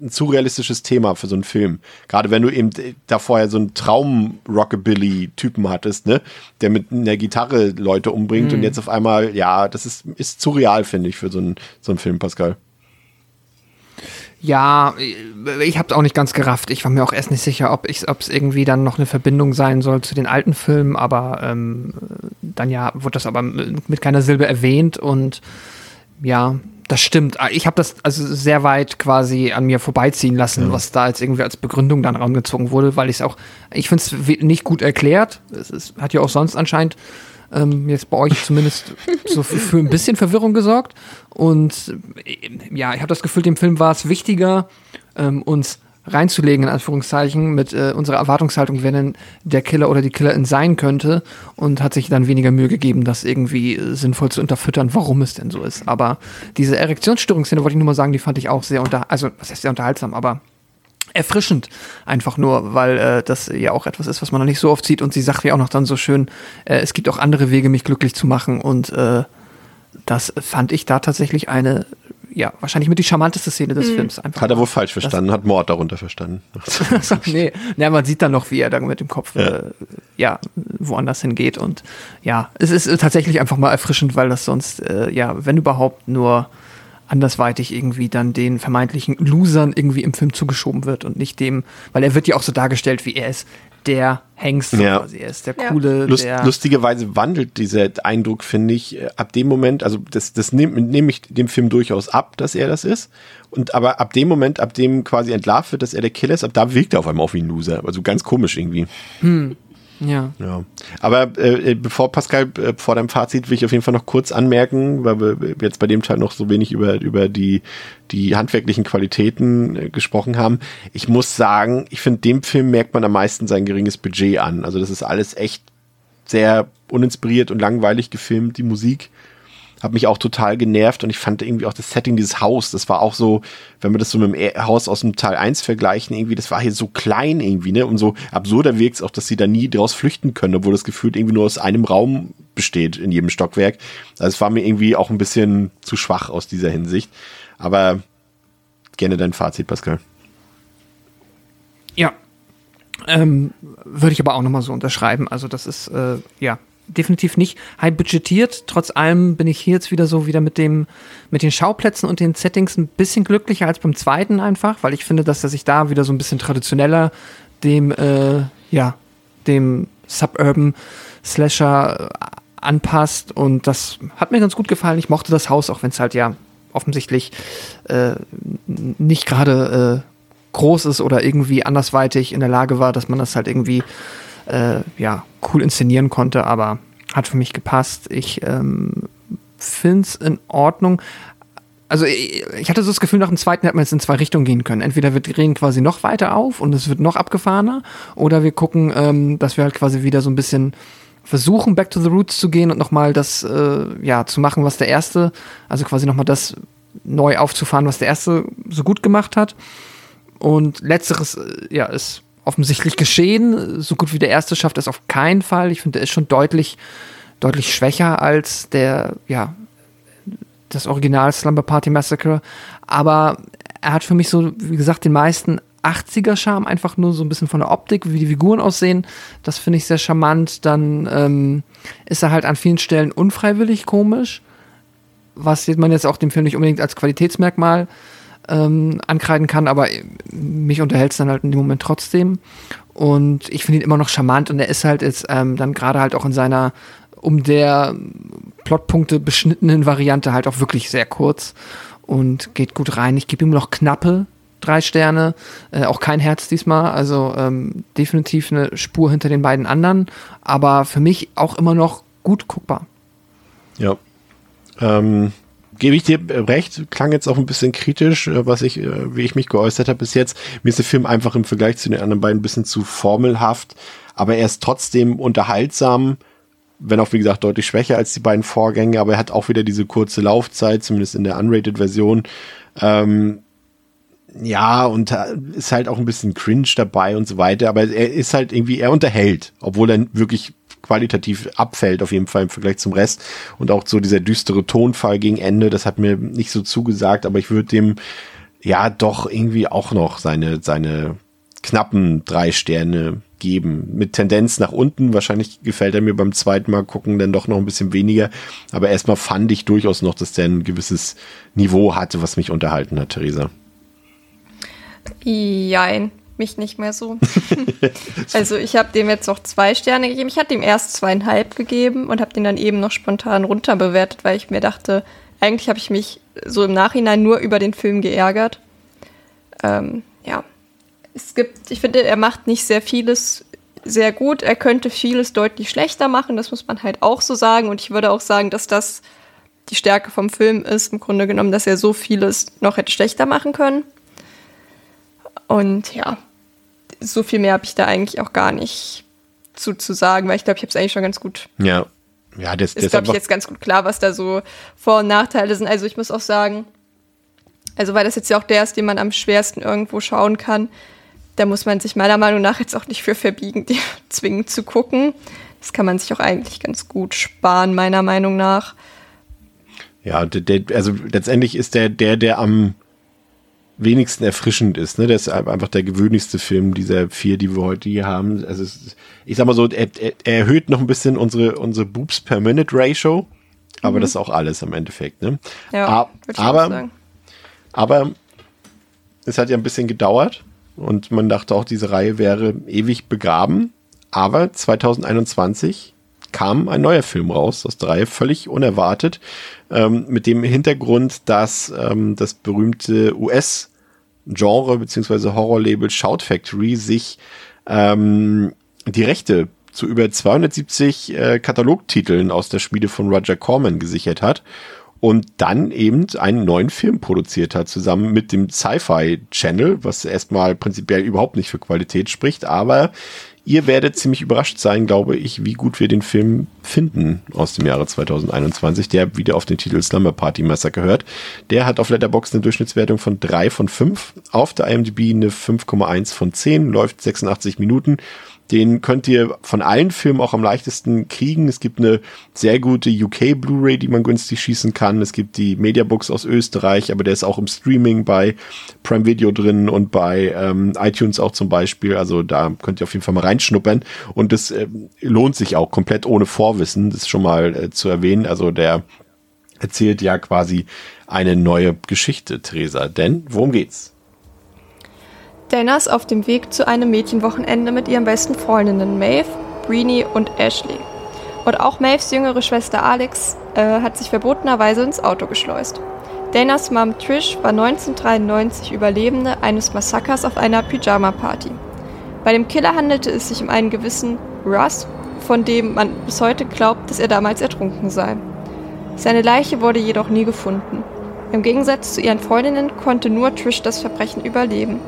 ein zu realistisches Thema für so einen Film. Gerade wenn du eben da vorher so einen Traum-Rockabilly-Typen hattest, ne, der mit einer Gitarre Leute umbringt und jetzt auf einmal, ja, das ist, ist zu real, finde ich, für so einen, so einen Film, Pascal.
Ja, ich habe es auch nicht ganz gerafft. Ich war mir auch erst nicht sicher, ob es irgendwie dann noch eine Verbindung sein soll zu den alten Filmen, aber ähm, dann ja wurde das aber mit keiner Silbe erwähnt und ja, das stimmt. Ich habe das also sehr weit quasi an mir vorbeiziehen lassen, was da als irgendwie als Begründung dann rangezogen wurde, weil ich es auch, ich finde es nicht gut erklärt. Es ist, hat ja auch sonst anscheinend ähm, jetzt bei euch zumindest so für, für ein bisschen Verwirrung gesorgt. Und äh, ja, ich habe das Gefühl, dem Film war es wichtiger, ähm, uns reinzulegen, in Anführungszeichen, mit äh, unserer Erwartungshaltung, wer denn der Killer oder die Killerin sein könnte und hat sich dann weniger Mühe gegeben, das irgendwie äh, sinnvoll zu unterfüttern, warum es denn so ist. Aber diese Erektionsstörungsszene, wollte ich nur mal sagen, die fand ich auch sehr unter, also was heißt sehr unterhaltsam, aber erfrischend einfach nur, weil äh, das ja auch etwas ist, was man noch nicht so oft sieht und sie sagt ja auch noch dann so schön, äh, es gibt auch andere Wege, mich glücklich zu machen und äh, das fand ich da tatsächlich eine, ja, wahrscheinlich mit die charmanteste Szene des Films. Einfach
Hat er wohl falsch verstanden, hat Mord darunter verstanden. (laughs)
nee, ja, man sieht dann noch, wie er dann mit dem Kopf ja. Äh, ja woanders hingeht und ja, es ist tatsächlich einfach mal erfrischend, weil das sonst äh, ja, wenn überhaupt nur andersweitig irgendwie dann den vermeintlichen Losern irgendwie im Film zugeschoben wird und nicht dem, weil er wird ja auch so dargestellt, wie er ist der Hengst
Ja.
quasi, er ist der
Ja.
coole,
Lust,
der
lustigerweise wandelt dieser Eindruck, finde ich, äh, ab dem Moment, also das, das nehme nehm ich dem Film durchaus ab, dass er das ist. Und aber ab dem Moment, ab dem quasi entlarvt wird, dass er der Killer ist, ab da wirkt er auf einmal auf wie ein Loser. Also ganz komisch irgendwie.
Ja.
Ja. Aber äh, bevor Pascal, äh, vor deinem Fazit will ich auf jeden Fall noch kurz anmerken, weil wir jetzt bei dem Teil noch so wenig über, über die, die handwerklichen Qualitäten äh, gesprochen haben. Ich muss sagen, ich finde, dem Film merkt man am meisten sein geringes Budget an. Also das ist alles echt sehr uninspiriert und langweilig gefilmt, die Musik hat mich auch total genervt und ich fand irgendwie auch das Setting dieses Haus, das war auch so, wenn wir das so mit dem Haus aus dem Teil 1 vergleichen, irgendwie, das war hier so klein irgendwie, ne? Und so absurder wirkt es auch, dass sie da nie draus flüchten können, obwohl das gefühlt irgendwie nur aus einem Raum besteht in jedem Stockwerk. Also es war mir irgendwie auch ein bisschen zu schwach aus dieser Hinsicht. Aber gerne dein Fazit, Pascal.
Ja. Ähm, Würde ich aber auch nochmal so unterschreiben. Also das ist, äh, ja, definitiv nicht high budgetiert. Trotz allem bin ich hier jetzt wieder so wieder mit dem, mit den Schauplätzen und den Settings ein bisschen glücklicher als beim zweiten einfach, weil ich finde, dass er sich da wieder so ein bisschen traditioneller dem, äh, ja, dem Suburban Slasher äh, anpasst und das hat mir ganz gut gefallen. Ich mochte das Haus, auch wenn es halt ja offensichtlich äh, nicht gerade äh, groß ist oder irgendwie andersweitig in der Lage war, dass man das halt irgendwie äh, ja, cool inszenieren konnte, aber hat für mich gepasst. Ich ähm, finde es in Ordnung. Also ich hatte so das Gefühl, nach dem zweiten hätte man jetzt in zwei Richtungen gehen können. Entweder wir drehen quasi noch weiter auf und es wird noch abgefahrener, oder wir gucken, ähm, dass wir halt quasi wieder so ein bisschen versuchen, back to the roots zu gehen und nochmal das, äh, ja, zu machen, was der erste, also quasi nochmal das neu aufzufahren, was der erste so gut gemacht hat. Und letzteres, äh, ja, ist offensichtlich geschehen. So gut wie der erste schafft es auf keinen Fall. Ich finde, er ist schon deutlich, deutlich schwächer als der, ja, das Original Slumber Party Massacre. Aber er hat für mich so, wie gesagt, den meisten 80er-Charme, einfach nur so ein bisschen von der Optik, wie die Figuren aussehen. Das finde ich sehr charmant. Dann ähm, ist er halt an vielen Stellen unfreiwillig komisch, was man jetzt auch dem Film nicht unbedingt als Qualitätsmerkmal ähm, ankreiden kann, aber mich unterhält es dann halt in dem Moment trotzdem. Und ich finde ihn immer noch charmant und er ist halt jetzt ähm, dann gerade halt auch in seiner um der Plotpunkte beschnittenen Variante halt auch wirklich sehr kurz und geht gut rein. Ich gebe ihm noch knappe drei Sterne, äh, auch kein Herz diesmal, also ähm, definitiv eine Spur hinter den beiden anderen, aber für mich auch immer noch gut guckbar.
Ja. Ähm, gebe ich dir recht, klang jetzt auch ein bisschen kritisch, äh, was ich, äh, wie ich mich geäußert habe bis jetzt. Mir ist der Film einfach im Vergleich zu den anderen beiden ein bisschen zu formelhaft, aber er ist trotzdem unterhaltsam, wenn auch wie gesagt deutlich schwächer als die beiden Vorgänge, aber er hat auch wieder diese kurze Laufzeit, zumindest in der Unrated-Version. Ähm, ja, und ist halt auch ein bisschen cringe dabei und so weiter, aber er ist halt irgendwie, er unterhält, obwohl er wirklich qualitativ abfällt, auf jeden Fall im Vergleich zum Rest. Und auch so dieser düstere Tonfall gegen Ende, das hat mir nicht so zugesagt, aber ich würde dem ja doch irgendwie auch noch seine, seine knappen drei Sterne geben. Mit Tendenz nach unten. Wahrscheinlich gefällt er mir beim zweiten Mal gucken dann doch noch ein bisschen weniger. Aber erstmal fand ich durchaus noch, dass der ein gewisses Niveau hatte, was mich unterhalten hat, Theresa.
Jein mich nicht mehr so. (laughs) (laughs) also ich habe dem jetzt noch zwei Sterne gegeben. Ich hatte dem erst zweieinhalb gegeben und habe den dann eben noch spontan runterbewertet, weil ich mir dachte, eigentlich habe ich mich so im Nachhinein nur über den Film geärgert. Ähm, ja, es gibt, ich finde, er macht nicht sehr vieles sehr gut. Er könnte vieles deutlich schlechter machen, das muss man halt auch so sagen. Und ich würde auch sagen, dass das die Stärke vom Film ist, im Grunde genommen, dass er so vieles noch hätte schlechter machen können. Und ja, so viel mehr habe ich da eigentlich auch gar nicht zu, zu sagen, weil ich glaube, ich habe es eigentlich schon ganz gut.
Ja. Ja, das,
ist, glaube ich, jetzt ganz gut klar, was da so Vor- und Nachteile sind. Also ich muss auch sagen, also weil das jetzt ja auch der ist, den man am schwersten irgendwo schauen kann, da muss man sich meiner Meinung nach jetzt auch nicht für verbiegen, (laughs) die zwingend zu gucken. Das kann man sich auch eigentlich ganz gut sparen, meiner Meinung nach.
Ja, der, der, also letztendlich ist der, der, der am wenigsten erfrischend ist. Ne? Das ist einfach der gewöhnlichste Film dieser vier, die wir heute hier haben. Also es, ich sag mal so, er, er, erhöht noch ein bisschen unsere, unsere Boobs per Minute Ratio, aber mhm. das ist auch alles im Endeffekt. Ne? Ja, aber, aber es hat ja ein bisschen gedauert und man dachte auch, diese Reihe wäre ewig begraben. Aber 2021 kam ein neuer Film raus aus der Reihe, völlig unerwartet, ähm, mit dem Hintergrund, dass ähm, das berühmte US-Genre bzw. Horrorlabel Shout Factory sich ähm, die Rechte zu über 270 äh, Katalogtiteln aus der Schmiede von Roger Corman gesichert hat und dann eben einen neuen Film produziert hat, zusammen mit dem Sci-Fi Channel, was erstmal prinzipiell überhaupt nicht für Qualität spricht, aber ihr werdet ziemlich überrascht sein, glaube ich, wie gut wir den Film finden aus dem Jahre 2021, der wieder auf den Titel Slumber Party Massacre gehört. Der hat auf Letterboxd eine Durchschnittswertung von 3 von 5, auf der IMDb eine 5,1 von 10, läuft 86 Minuten den könnt ihr von allen Filmen auch am leichtesten kriegen. Es gibt eine sehr gute UK Blu-ray, die man günstig schießen kann. Es gibt die Mediabooks aus Österreich, aber der ist auch im Streaming bei Prime Video drin und bei ähm, iTunes auch zum Beispiel. Also da könnt ihr auf jeden Fall mal reinschnuppern. Und das äh, lohnt sich auch komplett ohne Vorwissen. Das ist schon mal äh, zu erwähnen. Also der erzählt ja quasi eine neue Geschichte, Theresa. Denn worum geht's?
Dana ist auf dem Weg zu einem Mädchenwochenende mit ihren besten Freundinnen Maeve, Breenie und Ashley. Und auch Maves jüngere Schwester Alex äh, hat sich verbotenerweise ins Auto geschleust. Danas Mom Trish war 1993 Überlebende eines Massakers auf einer Pyjama-Party. Bei dem Killer handelte es sich um einen gewissen Russ, von dem man bis heute glaubt, dass er damals ertrunken sei. Seine Leiche wurde jedoch nie gefunden. Im Gegensatz zu ihren Freundinnen konnte nur Trish das Verbrechen überleben.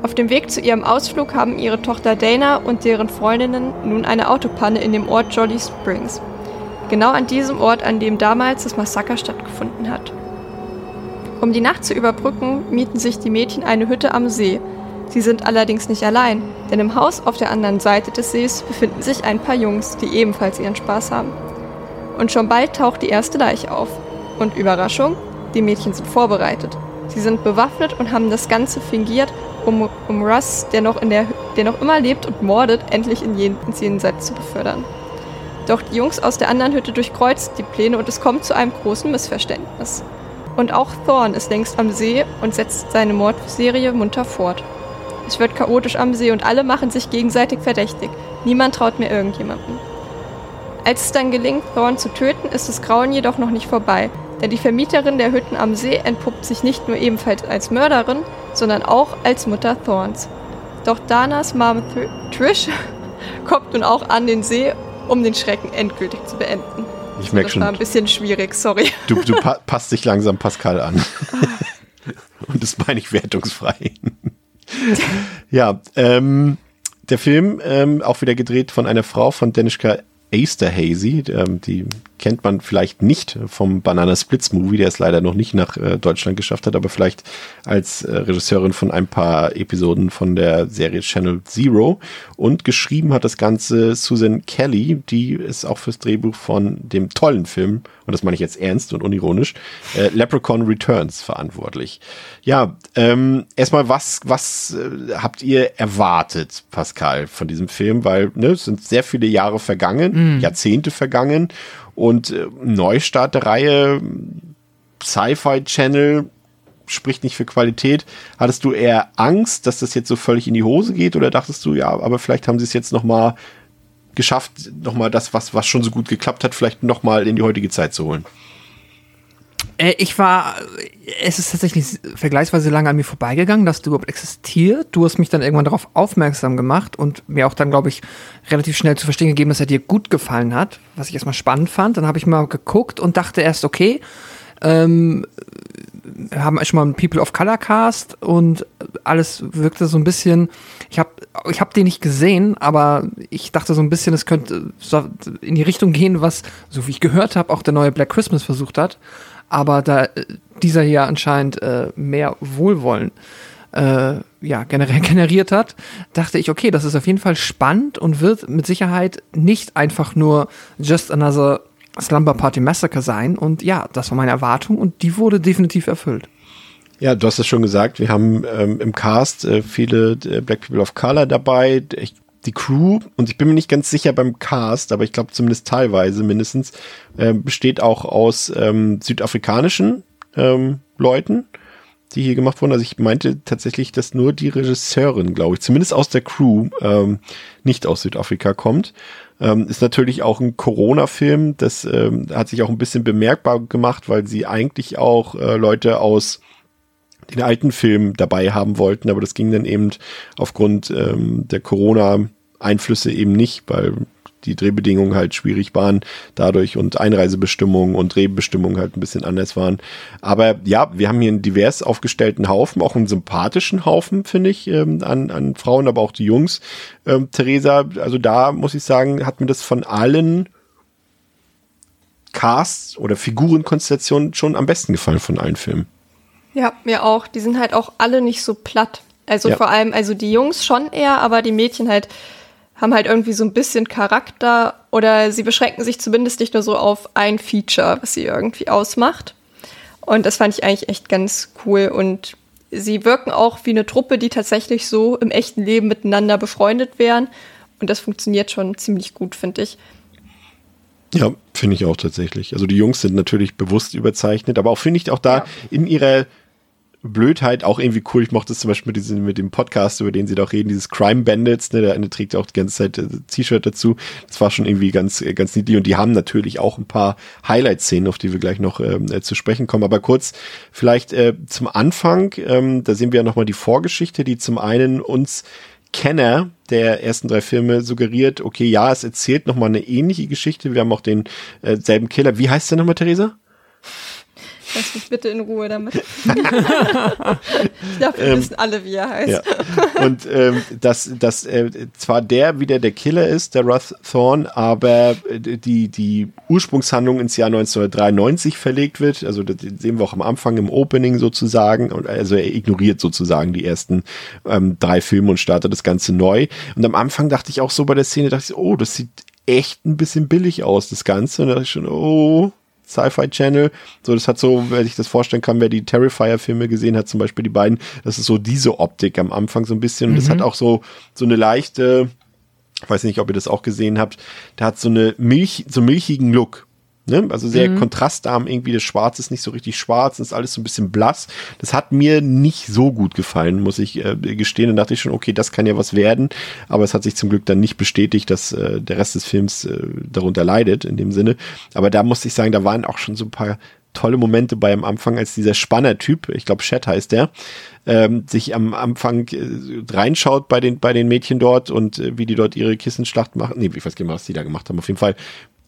Auf dem Weg zu ihrem Ausflug haben ihre Tochter Dana und deren Freundinnen nun eine Autopanne in dem Ort Jolly Springs. Genau an diesem Ort, an dem damals das Massaker stattgefunden hat. Um die Nacht zu überbrücken, mieten sich die Mädchen eine Hütte am See. Sie sind allerdings nicht allein, denn im Haus auf der anderen Seite des Sees befinden sich ein paar Jungs, die ebenfalls ihren Spaß haben. Und schon bald taucht die erste Leiche auf. Und Überraschung, die Mädchen sind vorbereitet. Sie sind bewaffnet und haben das Ganze fingiert, um, um Russ, der noch, in der, der noch immer lebt und mordet, endlich in jeden, ins Jenseits zu befördern. Doch die Jungs aus der anderen Hütte durchkreuzen die Pläne und es kommt zu einem großen Missverständnis. Und auch Thorn ist längst am See und setzt seine Mordserie munter fort. Es wird chaotisch am See und alle machen sich gegenseitig verdächtig. Niemand traut mehr irgendjemandem. Als es dann gelingt, Thorn zu töten, ist das Grauen jedoch noch nicht vorbei, denn die Vermieterin der Hütten am See entpuppt sich nicht nur ebenfalls als Mörderin, sondern auch als Mutter Thorns. Doch Danas Mom Trish (laughs) kommt nun auch an den See, um den Schrecken endgültig zu beenden.
Ich merke schon.
Das war ein bisschen schwierig, sorry.
Du, du pa (laughs) passt dich langsam Pascal an. Und das meine ich wertungsfrei. ja, ähm, der Film, ähm, auch wieder gedreht von einer Frau von Danischka Easterhazy, ähm, die kennt man vielleicht nicht vom Banana Splits Movie, der es leider noch nicht nach äh, Deutschland geschafft hat, aber vielleicht als äh, Regisseurin von ein paar Episoden von der Serie Channel Zero. Und geschrieben hat das Ganze Susan Kelly, die ist auch fürs Drehbuch von dem tollen Film, und das meine ich jetzt ernst und unironisch, äh, Leprechaun Returns verantwortlich. Ja, ähm, erstmal, was, was äh, habt ihr erwartet, Pascal, von diesem Film? Weil ne, es sind sehr viele Jahre vergangen, mm. Jahrzehnte vergangen und äh, Neustart der Reihe, Sci-Fi Channel, spricht nicht für Qualität. Hattest du eher Angst, dass das jetzt so völlig in die Hose geht oder dachtest du, ja, aber vielleicht haben sie es jetzt noch mal geschafft, noch mal das, was, was schon so gut geklappt hat, vielleicht noch mal in die heutige Zeit zu holen?
Äh, ich war, es ist tatsächlich vergleichsweise lange an mir vorbeigegangen, dass du überhaupt existiert. Du hast mich dann irgendwann darauf aufmerksam gemacht und mir auch dann, glaube ich, relativ schnell zu verstehen gegeben, dass er dir gut gefallen hat, was ich erstmal spannend fand. Dann habe ich mal geguckt und dachte erst, okay, ähm, haben schon mal einen People of Color Cast und alles wirkte so ein bisschen. Ich habe ich hab den nicht gesehen, aber ich dachte so ein bisschen, es könnte in die Richtung gehen, was, so wie ich gehört habe, auch der neue Black Christmas versucht hat aber da äh, dieser hier anscheinend äh, mehr Wohlwollen äh, ja, generell (laughs) generiert hat, dachte ich, okay, das ist auf jeden Fall spannend und wird mit Sicherheit nicht einfach nur just another Slumber Party Massacre sein. Und ja, das war meine Erwartung und die wurde definitiv erfüllt.
Ja, du hast es schon gesagt, wir haben ähm, im Cast äh, viele äh, Black People of Color dabei. Ich die Crew, und ich bin mir nicht ganz sicher beim Cast, aber ich glaube zumindest teilweise mindestens, äh, besteht auch aus ähm, südafrikanischen ähm, Leuten, die hier gemacht wurden. Also ich meinte tatsächlich, dass nur die Regisseurin, glaube ich, zumindest aus der Crew, ähm, nicht aus Südafrika kommt. Ähm, ist natürlich auch ein Corona-Film. Das ähm, hat sich auch ein bisschen bemerkbar gemacht, weil sie eigentlich auch äh, Leute aus den alten Film dabei haben wollten, aber das ging dann eben aufgrund ähm, der Corona Einflüsse eben nicht, weil die Drehbedingungen halt schwierig waren dadurch und Einreisebestimmungen und Drehbestimmungen halt ein bisschen anders waren. Aber ja, wir haben hier einen divers aufgestellten Haufen, auch einen sympathischen Haufen, finde ich, ähm, an, an Frauen, aber auch die Jungs. Ähm, Theresa, also da muss ich sagen, hat mir das von allen Casts oder Figurenkonstellationen schon am besten gefallen von allen Filmen.
Ja, mir auch. Die sind halt auch alle nicht so platt. Also
Ja.
vor allem, also die Jungs schon eher, aber die Mädchen halt haben halt irgendwie so ein bisschen Charakter oder sie beschränken sich zumindest nicht nur so auf ein Feature, was sie irgendwie ausmacht. Und das fand ich eigentlich echt ganz cool. Und sie wirken auch wie eine Truppe, die tatsächlich so im echten Leben miteinander befreundet wären. Und das funktioniert schon ziemlich gut, finde ich.
Ja, finde ich auch tatsächlich. Also die Jungs sind natürlich bewusst überzeichnet, aber auch finde ich auch da in ihrer Blödheit auch irgendwie cool. Ich mochte es zum Beispiel mit, diesem, mit dem Podcast, über den sie da auch reden, dieses Crime Bandits, ne, der eine trägt ja auch die ganze Zeit äh, T-Shirt dazu. Das war schon irgendwie ganz, äh, ganz niedlich und die haben natürlich auch ein paar Highlight-Szenen, auf die wir gleich noch ähm, äh, zu sprechen kommen. Aber kurz vielleicht äh, zum Anfang, ähm, da sehen wir ja nochmal die Vorgeschichte, die zum einen uns Kenner der ersten drei Filme suggeriert, okay, ja, es erzählt nochmal eine ähnliche Geschichte. Wir haben auch den äh, selben Killer. Wie heißt der nochmal, Theresa?
Lass mich bitte in Ruhe damit. (laughs) ich glaube, wir
Ähm,
wissen alle, wie er heißt.
Ja. Und ähm, dass, dass äh, zwar der wieder der Killer ist, der Ruth Thorne, aber äh, die, die Ursprungshandlung ins Jahr 1993 verlegt wird. Also das sehen wir auch am Anfang im Opening sozusagen. Also er ignoriert sozusagen die ersten ähm, drei Filme und startet das Ganze neu. Und am Anfang dachte ich auch so bei der Szene, dachte ich, oh, das sieht echt ein bisschen billig aus, das Ganze. Und da dachte ich schon, oh, Sci-Fi Channel. So, das hat so, wenn ich das vorstellen kann, wer die Terrifier-Filme gesehen hat, zum Beispiel die beiden, das ist so diese Optik am Anfang so ein bisschen. Und das hat auch so, so eine leichte, ich weiß nicht, ob ihr das auch gesehen habt, der hat so eine Milch, so milchigen Look. Ne? Also sehr kontrastarm irgendwie, das Schwarz ist nicht so richtig schwarz, ist alles so ein bisschen blass. Das hat mir nicht so gut gefallen, muss ich äh, gestehen. Dann dachte ich schon, okay, das kann ja was werden. Aber es hat sich zum Glück dann nicht bestätigt, dass äh, der Rest des Films äh, darunter leidet, in dem Sinne. Aber da musste ich sagen, da waren auch schon so ein paar tolle Momente bei am Anfang, als dieser Spanner-Typ, ich glaube Chat heißt der, ähm, sich am Anfang äh, reinschaut bei den, bei den Mädchen dort und äh, wie die dort ihre Kissenschlacht machen. Nee, ich weiß gar nicht, was die da gemacht haben. Auf jeden Fall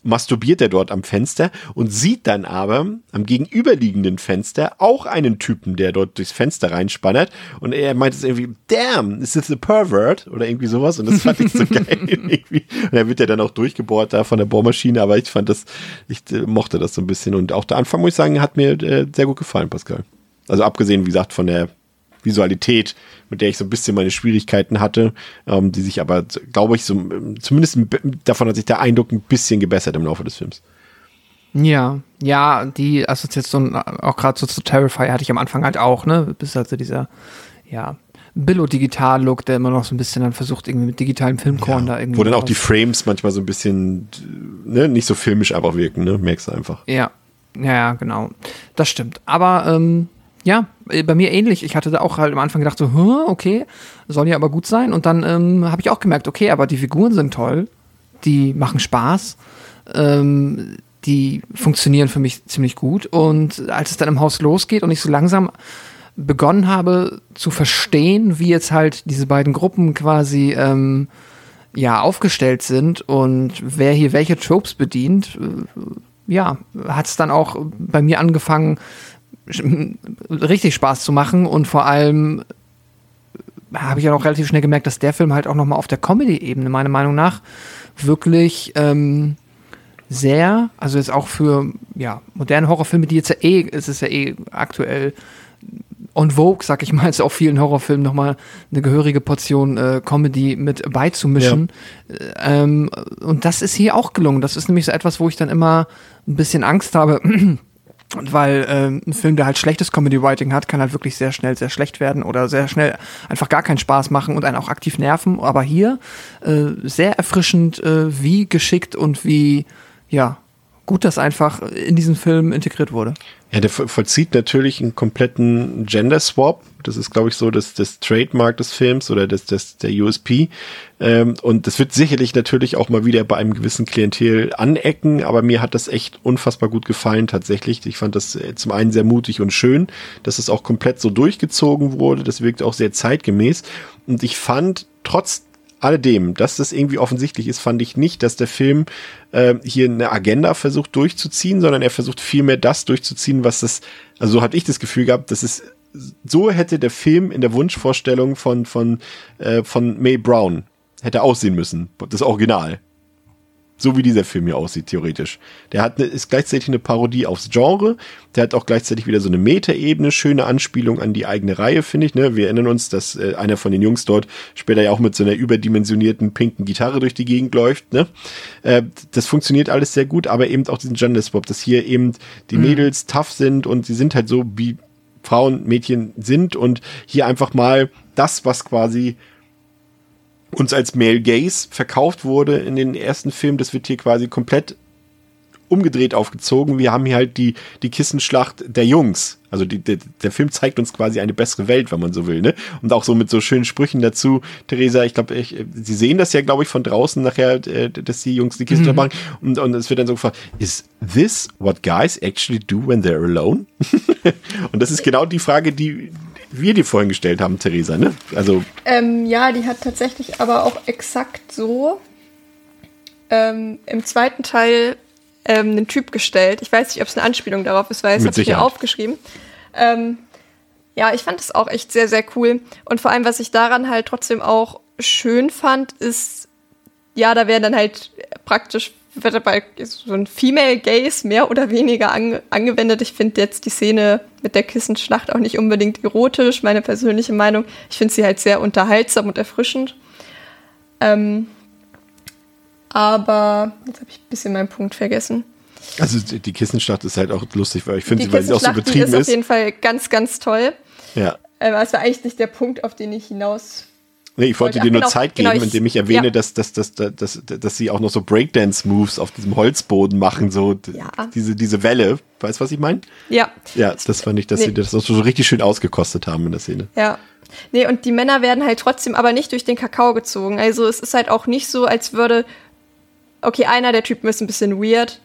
masturbiert er dort am Fenster und sieht dann aber am gegenüberliegenden Fenster auch einen Typen, der dort durchs Fenster reinspannert und er meint es irgendwie, damn, is this a pervert? Oder irgendwie sowas und das fand ich so (laughs) geil irgendwie. Und er wird ja dann auch durchgebohrt da von der Bohrmaschine, aber ich fand das, ich äh, mochte das so ein bisschen und auch der Anfang, muss ich sagen, hat mir äh, sehr gut gefallen, Pascal. Also abgesehen, wie gesagt, von der Visualität, mit der ich so ein bisschen meine Schwierigkeiten hatte, ähm, die sich aber, glaube ich, so, zumindest davon hat sich der Eindruck ein bisschen gebessert im Laufe des Films.
Ja, ja, die Assoziation auch gerade so zu Terrifier hatte ich am Anfang halt auch, ne? Bis also dieser, ja, Billo-Digital-Look, der immer noch so ein bisschen dann versucht, irgendwie mit digitalem Filmkorn da irgendwie.
Wo dann auch die Frames manchmal so ein bisschen, ne, nicht so filmisch einfach wirken, ne, merkst du einfach.
Ja, ja, ja, genau. Das stimmt. Aber ähm, ja, äh, bei mir ähnlich. Ich hatte da auch halt am Anfang gedacht, so, "Huh, okay, soll ja aber gut sein. Und dann ähm, habe ich auch gemerkt, okay, aber die Figuren sind toll, die machen Spaß, ähm, die funktionieren für mich ziemlich gut. Und als es dann im Haus losgeht und ich so langsam begonnen habe zu verstehen, wie jetzt halt diese beiden Gruppen quasi ähm, ja aufgestellt sind und wer hier welche Tropes bedient, äh, ja, hat es dann auch bei mir angefangen, richtig Spaß zu machen und vor allem habe ich ja auch relativ schnell gemerkt, dass der Film halt auch nochmal auf der Comedy-Ebene, meiner Meinung nach, wirklich ähm, sehr, also jetzt auch für ja, moderne Horrorfilme, die jetzt ja eh, es ist ja eh aktuell on Vogue, sag ich mal, jetzt auch vielen Horrorfilmen nochmal eine gehörige Portion äh, Comedy mit beizumischen. Äh, Ähm, und das ist hier auch gelungen. Das ist nämlich so etwas, wo ich dann immer ein bisschen Angst habe. Und weil ähm, ein Film, der halt schlechtes Comedy-Writing hat, kann halt wirklich sehr schnell sehr schlecht werden oder sehr schnell einfach gar keinen Spaß machen und einen auch aktiv nerven. Aber hier äh, sehr erfrischend, äh, wie geschickt und wie, ja, gut das einfach in diesen Film integriert wurde.
Ja, der vo- vollzieht natürlich einen kompletten Gender Swap. Das ist, glaube ich, so das, das Trademark des Films oder das, das, der USP. Ähm, und das wird sicherlich natürlich auch mal wieder bei einem gewissen Klientel anecken, aber mir hat das echt unfassbar gut gefallen tatsächlich. Ich fand das äh, zum einen sehr mutig und schön, dass es auch komplett so durchgezogen wurde. Das wirkt auch sehr zeitgemäß. Und ich fand trotz alledem, dass das irgendwie offensichtlich ist, fand ich nicht, dass der Film äh, hier eine Agenda versucht durchzuziehen, sondern er versucht vielmehr das durchzuziehen, was das, also so hatte ich das Gefühl gehabt, dass es so hätte der Film in der Wunschvorstellung von von äh, von May Brown hätte aussehen müssen, das Original. So wie dieser Film hier aussieht, theoretisch. Der hat eine, ist gleichzeitig eine Parodie aufs Genre. Der hat auch gleichzeitig wieder so eine Metaebene, schöne Anspielung an die eigene Reihe, finde ich. Ne? Wir erinnern uns, dass äh, einer von den Jungs dort später ja auch mit so einer überdimensionierten pinken Gitarre durch die Gegend läuft. Ne? Äh, das funktioniert alles sehr gut, aber eben auch diesen Gender Swap, dass hier eben die mhm. Mädels tough sind und sie sind halt so, wie Frauen, Mädchen sind und hier einfach mal das, was quasi uns als Male Gaze verkauft wurde in den ersten Filmen, das wird hier quasi komplett umgedreht aufgezogen. Wir haben hier halt die, die Kissenschlacht der Jungs. Also die, der, der Film zeigt uns quasi eine bessere Welt, wenn man so will, ne? Und auch so mit so schönen Sprüchen dazu. Theresa, ich glaube, Sie sehen das ja, glaube ich, von draußen nachher, äh, dass die Jungs die Kissen mhm. machen. Und, und es wird dann so gefragt, is this what guys actually do when they're alone? (laughs) und das ist genau die Frage, die, wir dir vorhin gestellt haben, Theresa, ne? Also.
Ähm, ja, die hat tatsächlich aber auch exakt so ähm, im zweiten Teil ähm, einen Typ gestellt. Ich weiß nicht, ob es eine Anspielung darauf ist, weil es habe ich mir aufgeschrieben. Ähm, ja, ich fand es auch echt sehr, sehr cool. Und vor allem, was ich daran halt trotzdem auch schön fand, ist, ja, da werden dann halt praktisch wird dabei so ein Female Gaze mehr oder weniger an, angewendet. Ich finde jetzt die Szene mit der Kissenschlacht auch nicht unbedingt erotisch, meine persönliche Meinung. Ich finde sie halt sehr unterhaltsam und erfrischend. Ähm, aber jetzt habe ich ein bisschen meinen Punkt vergessen.
Also die Kissenschlacht ist halt auch lustig, weil ich finde sie, weil sie auch so betrieben ist.
ist auf jeden Fall ganz, ganz toll.
Ja.
Ähm, es war eigentlich nicht der Punkt, auf den ich hinaus
Nee, ich wollte dir nur genau, Zeit geben, genau, ich, indem ich erwähne, ja. dass, dass, dass, dass, dass, dass sie auch noch so Breakdance-Moves auf diesem Holzboden machen, so ja. diese, diese Welle. Weißt du, was ich meine?
Ja.
Ja, das fand ich, dass nee. sie das so richtig schön ausgekostet haben in der Szene.
Ja. Nee, und die Männer werden halt trotzdem aber nicht durch den Kakao gezogen. Also es ist halt auch nicht so, als würde, okay, einer der Typen ist ein bisschen weird,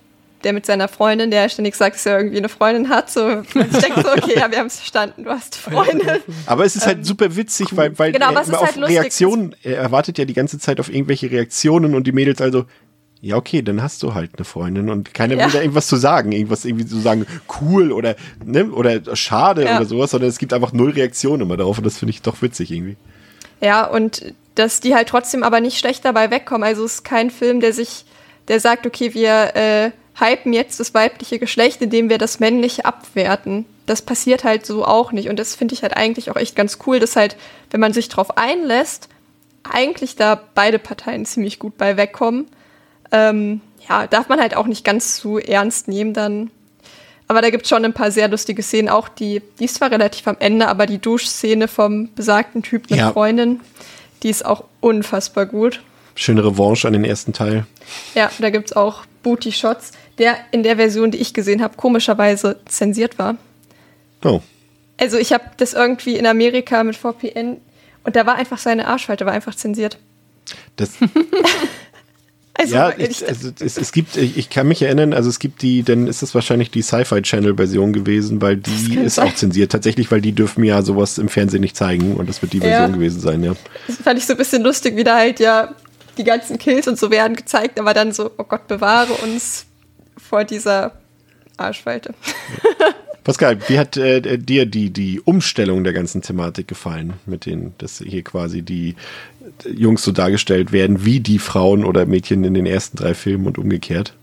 der mit seiner Freundin, der ständig sagt, dass er irgendwie eine Freundin hat. So, ich denke so, okay, ja, wir haben es verstanden, du hast eine Freundin.
Aber es ist halt ähm, super witzig, cool. weil, weil
genau,
er immer
halt
auf Reaktionen, er erwartet ja die ganze Zeit auf irgendwelche Reaktionen und die Mädels also, ja, okay, dann hast du halt eine Freundin und keiner ja. will da irgendwas zu sagen, irgendwas irgendwie zu sagen, cool oder, ne, oder schade ja. oder sowas, sondern es gibt einfach null Reaktionen immer darauf und das finde ich doch witzig irgendwie.
Ja, und dass die halt trotzdem aber nicht schlecht dabei wegkommen. Also es ist kein Film, der sich, der sagt, okay, wir äh, hypen jetzt das weibliche Geschlecht, indem wir das männliche abwerten. Das passiert halt so auch nicht. Und das finde ich halt eigentlich auch echt ganz cool, dass halt, wenn man sich drauf einlässt, eigentlich da beide Parteien ziemlich gut bei wegkommen. Ähm, ja, darf man halt auch nicht ganz zu ernst nehmen dann. Aber da gibt es schon ein paar sehr lustige Szenen, auch die, die ist zwar relativ am Ende, aber die Duschszene vom besagten Typ mit ja. Freundin, die ist auch unfassbar gut.
Schöne Revanche an den ersten Teil.
Ja, da gibt es auch Booty-Shots der in der Version, die ich gesehen habe, komischerweise zensiert war.
Oh.
Also ich habe das irgendwie in Amerika mit VPN und da war einfach seine Arschfalte war einfach zensiert.
Das (laughs) also, ja, ich, also es, es, gibt, ich, kann mich erinnern, also es gibt die, dann ist es wahrscheinlich die Sci-Fi Channel Version gewesen, weil die ist sein. auch zensiert. Tatsächlich, weil die dürfen ja sowas im Fernsehen nicht zeigen und das wird die Version ja. gewesen sein, ja.
Das fand ich so ein bisschen lustig, wie da halt ja die ganzen Kills und so werden gezeigt, aber dann so, oh Gott, bewahre uns vor dieser Arschfalte. (laughs)
Pascal, wie hat äh, dir die, die Umstellung der ganzen Thematik gefallen, mit denen, dass hier quasi die Jungs so dargestellt werden, wie die Frauen oder Mädchen in den ersten drei Filmen und umgekehrt?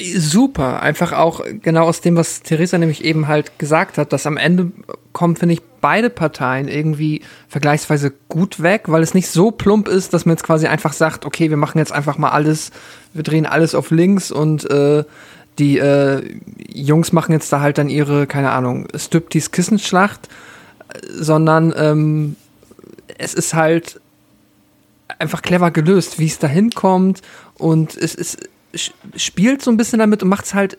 Super, einfach auch genau aus dem, was Theresa nämlich eben halt gesagt hat, dass am Ende kommen, finde ich, beide Parteien irgendwie vergleichsweise gut weg, weil es nicht so plump ist, dass man jetzt quasi einfach sagt, okay, wir machen jetzt einfach mal alles, wir drehen alles auf links und äh, die äh, Jungs machen jetzt da halt dann ihre, keine Ahnung, Striptease Kissenschlacht, sondern ähm, es ist halt einfach clever gelöst, wie es da hinkommt und es ist spielt so ein bisschen damit und macht es halt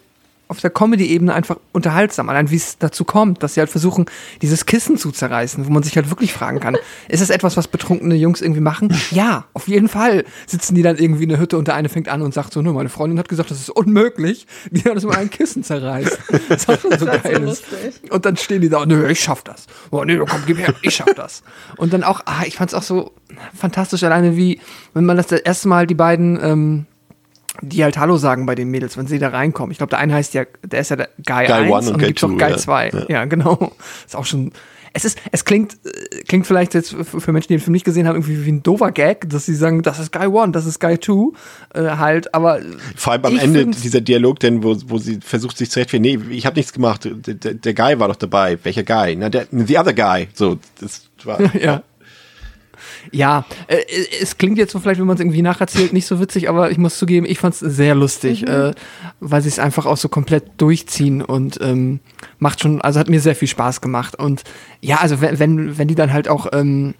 auf der Comedy-Ebene einfach unterhaltsam. Allein wie es dazu kommt, dass sie halt versuchen, dieses Kissen zu zerreißen, wo man sich halt wirklich fragen kann, (laughs) ist es etwas, was betrunkene Jungs irgendwie machen? Ja, auf jeden Fall. Sitzen die dann irgendwie in der Hütte und der eine fängt an und sagt so, nur meine Freundin hat gesagt, das ist unmöglich, wie man das mal ein Kissen zerreißt. (laughs) Das ist auch schon so
Das
geil.
so.
Und dann stehen die da, nö, ich schaff das. Oh, nö, komm, gib her, ich schaff das. Und dann auch, ah, ich fand's auch so fantastisch, alleine wie, wenn man das das erste Mal die beiden, ähm, die halt Hallo sagen bei den Mädels, wenn sie da reinkommen. Ich glaube, der eine heißt ja, der ist ja der Guy,
Guy
1
One und
und
Guy
gibt noch
Two,
Guy
ja.
2.
Ja.
Ja. genau. Ist auch schon, es ist, es klingt, äh, klingt vielleicht jetzt für Menschen, die den Film nicht gesehen haben, irgendwie wie ein doofer Gag, dass sie sagen, das ist Guy One, das ist Guy Two, äh, halt, aber
Vor allem am Ende dieser Dialog, denn wo, wo sie versucht sich zu rechtfertigen, nee, ich habe nichts gemacht, der, der, der Guy war doch dabei. Welcher Guy? Na, der, the other guy. So, das war, (laughs)
ja. Ja, äh, es klingt jetzt so vielleicht, wenn man es irgendwie nacherzählt, nicht so witzig, aber ich muss zugeben, ich fand es sehr lustig, äh, weil sie es einfach auch so komplett durchziehen und ähm, macht schon, also hat mir sehr viel Spaß gemacht. Und ja, also wenn, wenn, wenn die dann halt auch ähm,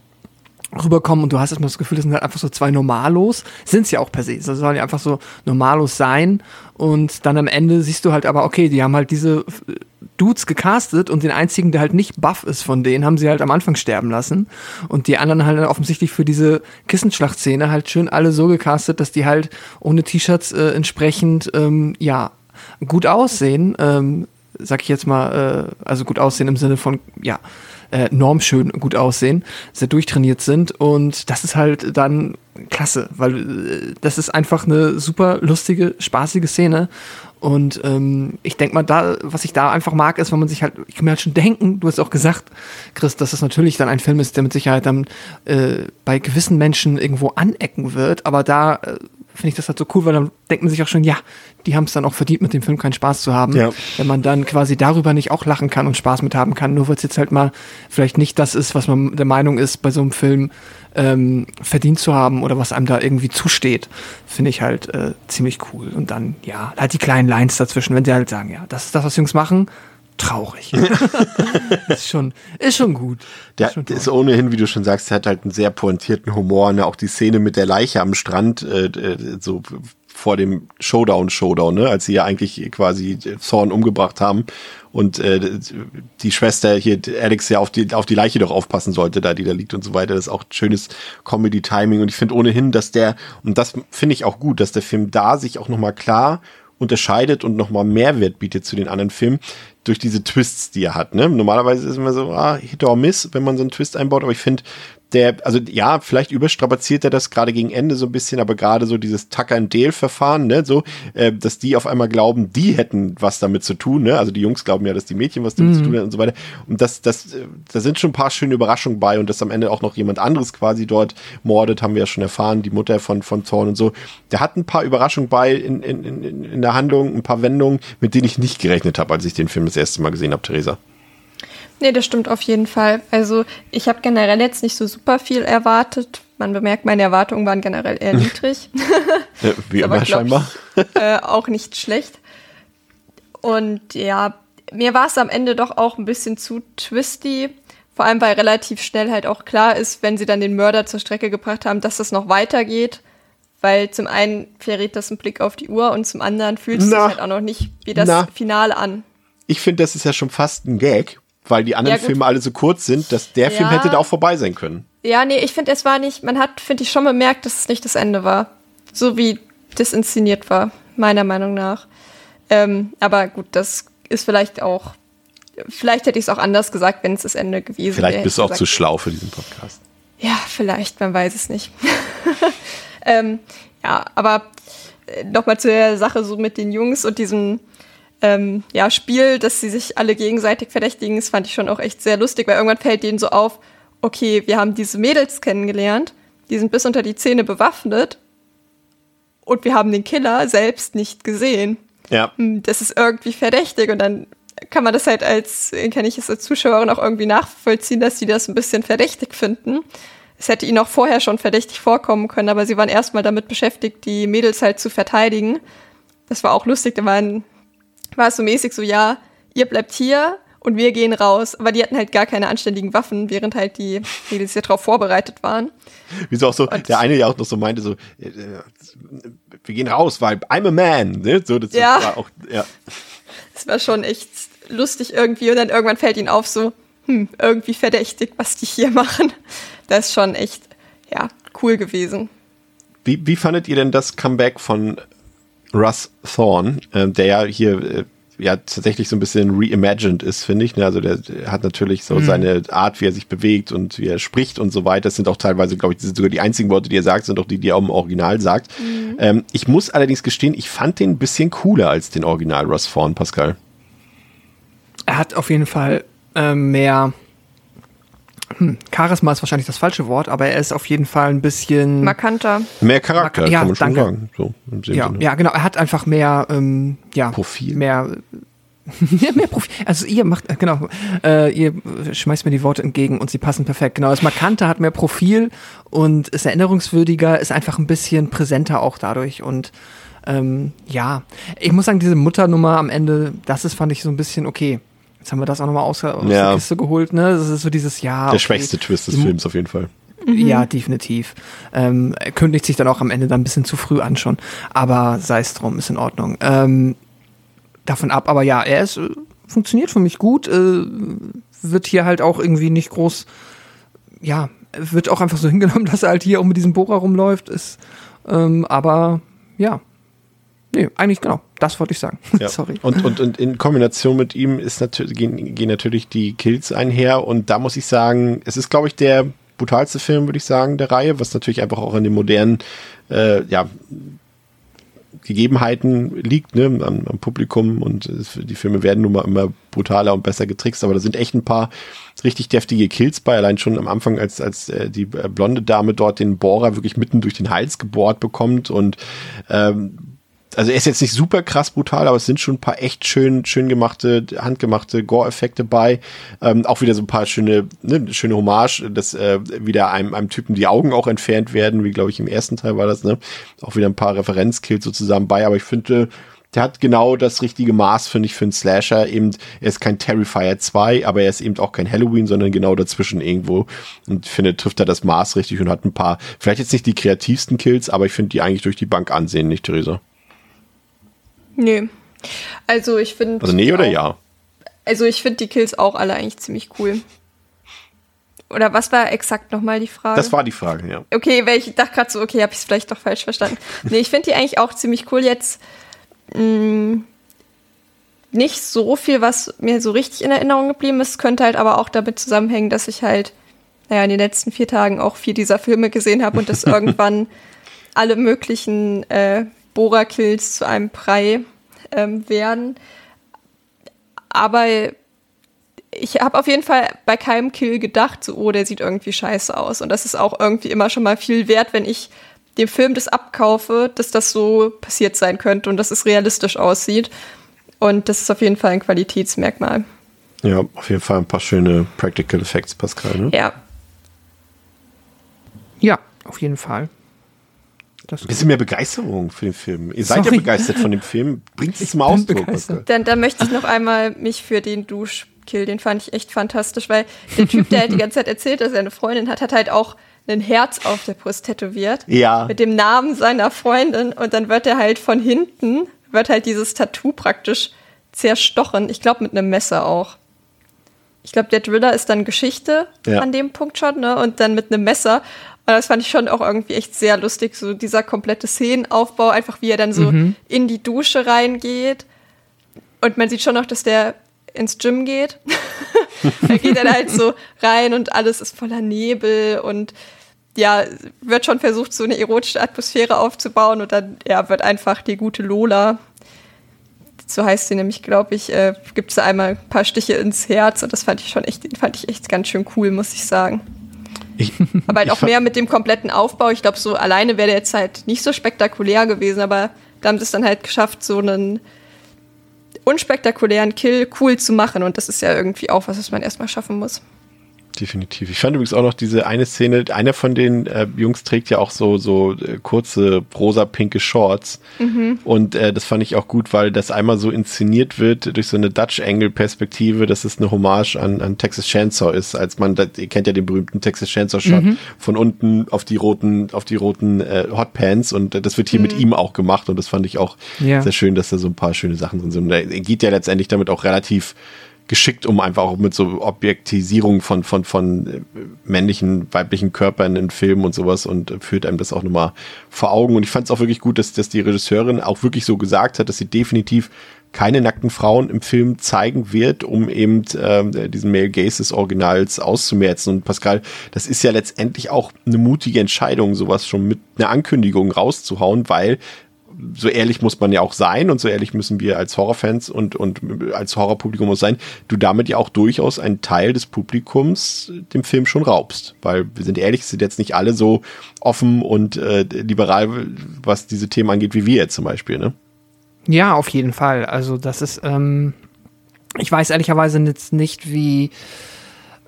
rüberkommen und du hast erstmal das Gefühl, das sind halt einfach so zwei Normalos, sind es ja auch per se. Das sollen ja einfach so Normalos sein. Und dann am Ende siehst du halt aber, okay, die haben halt diese äh, Dudes gecastet und den einzigen, der halt nicht buff ist von denen, haben sie halt am Anfang sterben lassen. Und die anderen halt dann offensichtlich für diese Kissenschlachtszene halt schön alle so gecastet, dass die halt ohne T-Shirts äh, entsprechend, ähm, ja, gut aussehen. Ähm, sag ich jetzt mal, äh, also gut aussehen im Sinne von, ja, äh, normschön gut aussehen, sehr durchtrainiert sind und das ist halt dann klasse, weil äh, das ist einfach eine super lustige, spaßige Szene und ähm, ich denke mal, da, was ich da einfach mag, ist, wenn man sich halt, ich kann mir halt schon denken, du hast auch gesagt, Chris, dass es natürlich dann ein Film ist, der mit Sicherheit dann äh, bei gewissen Menschen irgendwo anecken wird, aber da äh, finde ich das halt so cool, weil dann denkt man sich auch schon, ja, die haben es dann auch verdient, mit dem Film keinen Spaß zu haben.
Ja.
Wenn man dann quasi darüber nicht auch lachen kann und Spaß mit haben kann, nur weil es jetzt halt mal vielleicht nicht das ist, was man der Meinung ist, bei so einem Film ähm, verdient zu haben oder was einem da irgendwie zusteht, finde ich halt äh, ziemlich cool. Und dann, ja, halt die kleinen Lines dazwischen, wenn sie halt sagen, ja, das ist das, was Jungs machen, traurig. (laughs) ist schon, ist schon gut.
Der
ist schon
ist ohnehin, wie du schon sagst, der hat halt einen sehr pointierten Humor. Ne? Auch die Szene mit der Leiche am Strand, äh, äh, so vor dem Showdown, Showdown, ne? als sie ja eigentlich quasi Thorn umgebracht haben und äh, die Schwester hier, Alex, ja auf die, auf die Leiche doch aufpassen sollte, da die da liegt und so weiter. Das ist auch schönes Comedy-Timing und ich finde ohnehin, dass der, und das finde ich auch gut, dass der Film da sich auch nochmal klar unterscheidet und nochmal Mehrwert bietet zu den anderen Filmen durch diese Twists, die er hat. Ne? Normalerweise ist immer so, ah, Hit or Miss, wenn man so einen Twist einbaut, aber ich finde, der, also ja, vielleicht überstrapaziert er das gerade gegen Ende so ein bisschen, aber gerade so dieses Tucker and Dale Verfahren, ne, so, äh, dass die auf einmal glauben, die hätten was damit zu tun, ne, also die Jungs glauben ja, dass die Mädchen was damit zu tun haben und so weiter. Und das, das, äh, da sind schon ein paar schöne Überraschungen bei und dass am Ende auch noch jemand anderes quasi dort mordet, haben wir ja schon erfahren, die Mutter von, von Thorn und so. Der hat ein paar Überraschungen bei in, in, in, in der Handlung, ein paar Wendungen, mit denen ich nicht gerechnet habe, als ich den Film das erste Mal gesehen habe, Theresa.
Nee, das stimmt auf jeden Fall. Also ich habe generell jetzt nicht so super viel erwartet. Man bemerkt, meine Erwartungen waren generell eher (laughs) niedrig.
Äh, wie (laughs)
Aber
immer
glaub ich-
scheinbar.
äh, auch nicht schlecht. Und ja, mir war es am Ende doch auch ein bisschen zu twisty. Vor allem, weil relativ schnell halt auch klar ist, wenn sie dann den Mörder zur Strecke gebracht haben, dass das noch weitergeht. Weil zum einen verrät das einen Blick auf die Uhr und zum anderen fühlt es sich halt auch noch nicht wie das
Na.
Finale an.
Ich finde, das ist ja schon fast ein Gag, weil die anderen
Ja.
Filme alle so kurz sind, dass der Film
Ja.
hätte da auch vorbei sein können.
Ja, nee, ich finde, es war nicht, man hat, finde ich, schon bemerkt, dass es nicht das Ende war. So wie das inszeniert war, meiner Meinung nach. Ähm, aber gut, das ist vielleicht auch, vielleicht hätte ich es auch anders gesagt, wenn es das Ende gewesen wäre.
Vielleicht bist du auch
ich
zu
gesagt,
schlau für diesen Podcast.
Ja, vielleicht, man weiß es nicht. (laughs) ähm, ja, aber äh, nochmal zu der Sache so mit den Jungs und diesem ähm, ja, Spiel, dass sie sich alle gegenseitig verdächtigen, das fand ich schon auch echt sehr lustig, weil irgendwann fällt denen so auf, okay, wir haben diese Mädels kennengelernt, die sind bis unter die Zähne bewaffnet und wir haben den Killer selbst nicht gesehen.
Ja.
Hm, Das ist irgendwie verdächtig und dann kann man das halt als, kann ich es als Zuschauerin auch irgendwie nachvollziehen, dass sie das ein bisschen verdächtig finden. Es hätte ihnen auch vorher schon verdächtig vorkommen können, aber sie waren erstmal damit beschäftigt, die Mädels halt zu verteidigen. Das war auch lustig, da waren, war es so mäßig so, ja, ihr bleibt hier und wir gehen raus. Aber die hatten halt gar keine anständigen Waffen, während halt die Mädels ja darauf vorbereitet waren.
Wieso auch so,
Und-
der eine ja auch noch so meinte, so, äh, äh, wir gehen raus, weil I'm a man. Ne? So, das
Ja.
war auch, ja.
Das war schon echt lustig irgendwie. Und dann irgendwann fällt ihnen auf, so, hm, irgendwie verdächtig, was die hier (laughs) machen. Das ist schon echt, ja, cool gewesen.
Wie, wie fandet ihr denn das Comeback von Russ Thorne, äh, der ja hier äh, ja tatsächlich so ein bisschen reimagined ist, finde ich. Ne? Also der, der hat natürlich so mhm. seine Art, wie er sich bewegt und wie er spricht und so weiter. Das sind auch teilweise, glaube ich, sogar die einzigen Worte, die er sagt, sind auch die, die er auch im Original sagt. Mhm. Ähm, ich muss allerdings gestehen, ich fand den ein bisschen cooler als den Original Russ Thorne, Pascal.
Er hat auf jeden Fall äh, mehr Charisma ist wahrscheinlich das falsche Wort, aber er ist auf jeden Fall ein bisschen
markanter.
Mehr Charakter,
Mark ja,
kann man schon
danke.
sagen.
So, ja, ja, genau. Er hat einfach mehr ähm, ja,
Profil.
Mehr, (laughs) mehr Profil. Also ihr macht, genau, äh, ihr schmeißt mir die Worte entgegen und sie passen perfekt. Genau, das Markante hat mehr Profil und ist erinnerungswürdiger, ist einfach ein bisschen präsenter auch dadurch und ähm, ja, ich muss sagen, diese Mutternummer am Ende, das ist, fand ich so ein bisschen okay. Jetzt haben wir das auch nochmal aus, aus ja. der Kiste geholt, ne? Das ist so dieses Jahr.
Der okay. schwächste Twist des Films auf jeden Fall.
Mhm. Ja, definitiv. Ähm, kündigt sich dann auch am Ende dann ein bisschen zu früh an schon. Aber sei es drum, ist in Ordnung. Ähm, davon ab, aber ja, er ist, äh, funktioniert für mich gut. Äh, wird hier halt auch irgendwie nicht groß, ja, wird auch einfach so (laughs) hingenommen, dass er halt hier auch mit diesem Bohrer rumläuft. Ist, ähm, aber ja, Nee, eigentlich genau. Das wollte ich sagen. (laughs)
Ja. Sorry. Und, und, und in Kombination mit ihm ist natürlich, gehen, gehen natürlich die Kills einher. Und da muss ich sagen, es ist, glaube ich, der brutalste Film, würde ich sagen, der Reihe, was natürlich einfach auch an den modernen, äh, ja, Gegebenheiten liegt, ne, am, am Publikum und die Filme werden nun mal immer brutaler und besser getrickst, aber da sind echt ein paar richtig deftige Kills bei, allein schon am Anfang, als, als äh, die äh, blonde Dame dort den Bohrer wirklich mitten durch den Hals gebohrt bekommt und ähm, also er ist jetzt nicht super krass brutal, aber es sind schon ein paar echt schön, schön gemachte, handgemachte Gore-Effekte bei. Ähm, auch wieder so ein paar schöne, ne, schöne Hommage, dass äh, wieder einem, einem Typen die Augen auch entfernt werden, wie glaube ich im ersten Teil war das, ne? Auch wieder ein paar Referenzkills so zusammen bei, aber ich finde, der hat genau das richtige Maß, finde ich, für einen Slasher. Eben, er ist kein Terrifier 2, aber er ist eben auch kein Halloween, sondern genau dazwischen irgendwo. Und ich finde, trifft er das Maß richtig und hat ein paar, vielleicht jetzt nicht die kreativsten Kills, aber ich finde die eigentlich durch die Bank ansehen, nicht, Theresa?
Nee. Also ich finde.
Also nee oder auch, ja?
Also ich finde die Kills auch alle eigentlich ziemlich cool. Oder was war exakt nochmal die Frage?
Das war die Frage, ja.
Okay, weil ich dachte gerade so, okay, habe ich es vielleicht doch falsch verstanden. (laughs) nee, ich finde die eigentlich auch ziemlich cool. Jetzt mh, mm, nicht so viel, was mir so richtig in Erinnerung geblieben ist, könnte halt aber auch damit zusammenhängen, dass ich halt, naja, in den letzten vier Tagen auch vier dieser Filme gesehen habe und das (laughs) irgendwann alle möglichen äh, Bohrerkills zu einem Brei ähm, werden. Aber ich habe auf jeden Fall bei keinem Kill gedacht, so, oh, der sieht irgendwie scheiße aus. Und das ist auch irgendwie immer schon mal viel wert, wenn ich dem Film das abkaufe, dass das so passiert sein könnte und dass es realistisch aussieht. Und das ist auf jeden Fall ein Qualitätsmerkmal.
Ja, auf jeden Fall ein paar schöne Practical Effects, Pascal. Ne?
Ja.
Ja, auf jeden Fall.
Das ein bisschen mehr Begeisterung für den Film. Ihr seid Sorry. ja begeistert von dem Film. Bringt es zum Ausdruck.
Dann, dann möchte ich noch einmal mich für den Duschkill, den fand ich echt fantastisch, weil der Typ, der halt die ganze Zeit erzählt, dass er eine Freundin hat, hat halt auch ein Herz auf der Brust tätowiert.
Ja.
Mit dem Namen seiner Freundin. Und dann wird er halt von hinten, wird halt dieses Tattoo praktisch zerstochen. Ich glaube mit einem Messer auch. Ich glaube, der Driller ist dann Geschichte ja. an dem Punkt schon, ne? Und dann mit einem Messer. Und das fand ich schon auch irgendwie echt sehr lustig, so dieser komplette Szenenaufbau, einfach wie er dann so mhm. in die Dusche reingeht. Und man sieht schon noch, dass der ins Gym geht. da (laughs) geht er halt so rein und alles ist voller Nebel und ja, wird schon versucht, so eine erotische Atmosphäre aufzubauen und dann ja, wird einfach die gute Lola, so heißt sie nämlich, glaube ich, äh, gibt sie einmal ein paar Stiche ins Herz und das fand ich schon echt, fand ich echt ganz schön cool, muss ich sagen. Ich, (laughs) aber halt auch mehr mit dem kompletten Aufbau. Ich glaube, so alleine wäre der jetzt halt nicht so spektakulär gewesen, aber da haben sie es dann halt geschafft, so einen unspektakulären Kill cool zu machen. Und das ist ja irgendwie auch was, was man erstmal schaffen muss.
Definitiv. Ich fand übrigens auch noch diese eine Szene, einer von den äh, Jungs trägt ja auch so, so äh, kurze rosa-pinke Shorts. Mhm. Und äh, das fand ich auch gut, weil das einmal so inszeniert wird durch so eine Dutch-Angle-Perspektive, dass es eine Hommage an, an Texas Chainsaw ist, als man, das, ihr kennt ja den berühmten Texas Chainsaw-Shot mhm. von unten auf die roten, auf die roten äh, Hotpants und äh, das wird hier mhm. mit ihm auch gemacht und das fand ich auch ja. sehr schön, dass da so ein paar schöne Sachen drin sind. er geht ja letztendlich damit auch relativ geschickt, um einfach auch mit so Objektisierung von, von, von äh, männlichen, weiblichen Körpern in Filmen und sowas und führt einem das auch nochmal vor Augen. Und ich fand es auch wirklich gut, dass, dass die Regisseurin auch wirklich so gesagt hat, dass sie definitiv keine nackten Frauen im Film zeigen wird, um eben äh, diesen Male Gaze des Originals auszumerzen. Und Pascal, das ist ja letztendlich auch eine mutige Entscheidung, sowas schon mit einer Ankündigung rauszuhauen, weil so ehrlich muss man ja auch sein und so ehrlich müssen wir als Horrorfans und, und als Horrorpublikum muss sein, du damit ja auch durchaus einen Teil des Publikums dem Film schon raubst. Weil wir sind ehrlich, sind jetzt nicht alle so offen und äh, liberal, was diese Themen angeht, wie wir jetzt zum Beispiel, ne?
Ja, auf jeden Fall. Also das ist, ähm, ich weiß ehrlicherweise jetzt nicht, wie,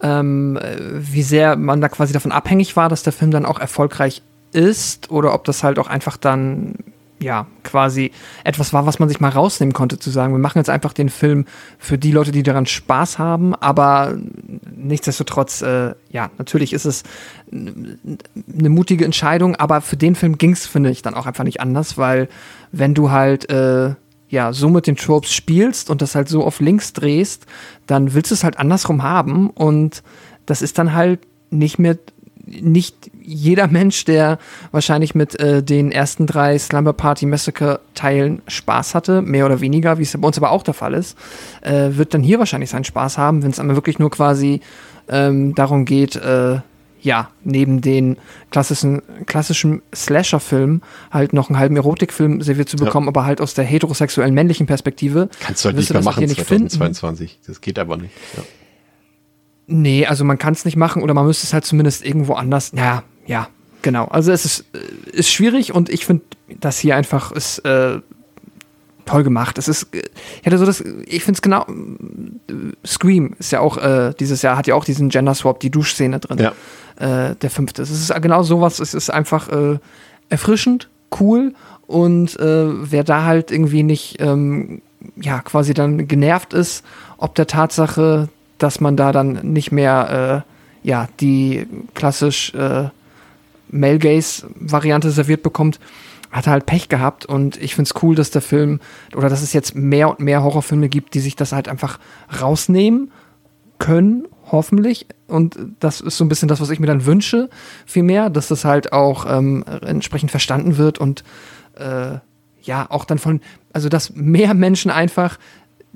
ähm, wie sehr man da quasi davon abhängig war, dass der Film dann auch erfolgreich ist oder ob das halt auch einfach dann ja, quasi etwas war, was man sich mal rausnehmen konnte, zu sagen, wir machen jetzt einfach den Film für die Leute, die daran Spaß haben, aber nichtsdestotrotz, äh, ja, natürlich ist es eine mutige Entscheidung, aber für den Film ging es, finde ich, dann auch einfach nicht anders, weil wenn du halt, äh, ja, so mit den Tropes spielst und das halt so auf links drehst, dann willst du es halt andersrum haben und das ist dann halt nicht mehr nicht jeder Mensch, der wahrscheinlich mit äh, den ersten drei Slumber Party Massacre Teilen Spaß hatte, mehr oder weniger, wie es bei uns aber auch der Fall ist, äh, wird dann hier wahrscheinlich seinen Spaß haben, wenn es einmal wirklich nur quasi ähm, darum geht, äh, ja, neben den klassischen, klassischen Slasher-Filmen halt noch einen halben Erotikfilm serviert zu bekommen, ja. aber halt aus der heterosexuellen männlichen Perspektive.
Kannst du halt nicht mehr machen, 2022. Das geht aber nicht. Ja.
Nee, also man kann es nicht machen oder man müsste es halt zumindest irgendwo anders. Ja, ja, genau. Also es ist, äh, ist schwierig und ich finde, das hier einfach ist äh, toll gemacht. Es ist, äh, ich hatte so das, ich finde es genau. Scream ist ja auch äh, dieses Jahr hat ja auch diesen Gender Swap, die Duschszene drin. Ja. Äh, der fünfte. Es ist genau sowas. Es ist einfach äh, erfrischend, cool und wer da halt irgendwie nicht ähm, ja quasi dann genervt ist, ob der Tatsache, dass man da dann nicht mehr äh, ja, die klassisch äh, Male Gaze Variante serviert bekommt, hat halt Pech gehabt und ich finde es cool, dass der Film oder dass es jetzt mehr und mehr Horrorfilme gibt, die sich das halt einfach rausnehmen können, hoffentlich. Und das ist so ein bisschen das, was ich mir dann wünsche, vielmehr, dass das halt auch ähm, entsprechend verstanden wird und äh, ja, auch dann von, also dass mehr Menschen einfach,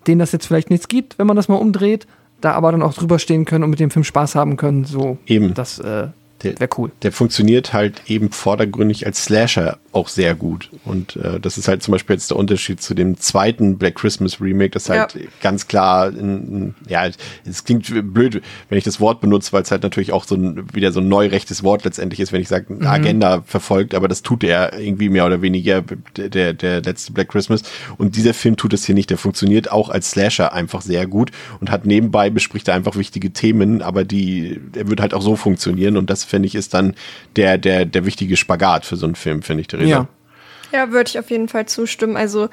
denen das jetzt vielleicht nichts gibt, wenn man das mal umdreht, da aber dann auch drüber stehen können und mit dem Film Spaß haben können. So,
Eben.
Das äh, wäre cool.
Der funktioniert halt eben vordergründig als Slasher auch sehr gut. Und äh, das ist halt zum Beispiel jetzt der Unterschied zu dem zweiten Black Christmas Remake, das halt ja. ganz klar, in, in, ja, es klingt blöd, wenn ich das Wort benutze, weil es halt natürlich auch so ein, wieder so ein neurechtes Wort letztendlich ist, wenn ich sage, mhm. Agenda verfolgt, aber das tut er irgendwie mehr oder weniger, der, der letzte Black Christmas. Und dieser Film tut das hier nicht. Der funktioniert auch als Slasher einfach sehr gut und hat nebenbei bespricht er einfach wichtige Themen, aber die, er wird halt auch so funktionieren und das finde ich ist dann der, der, der wichtige Spagat für so einen Film, finde ich, Theresa.
Ja, ja würde ich auf jeden Fall zustimmen. Also,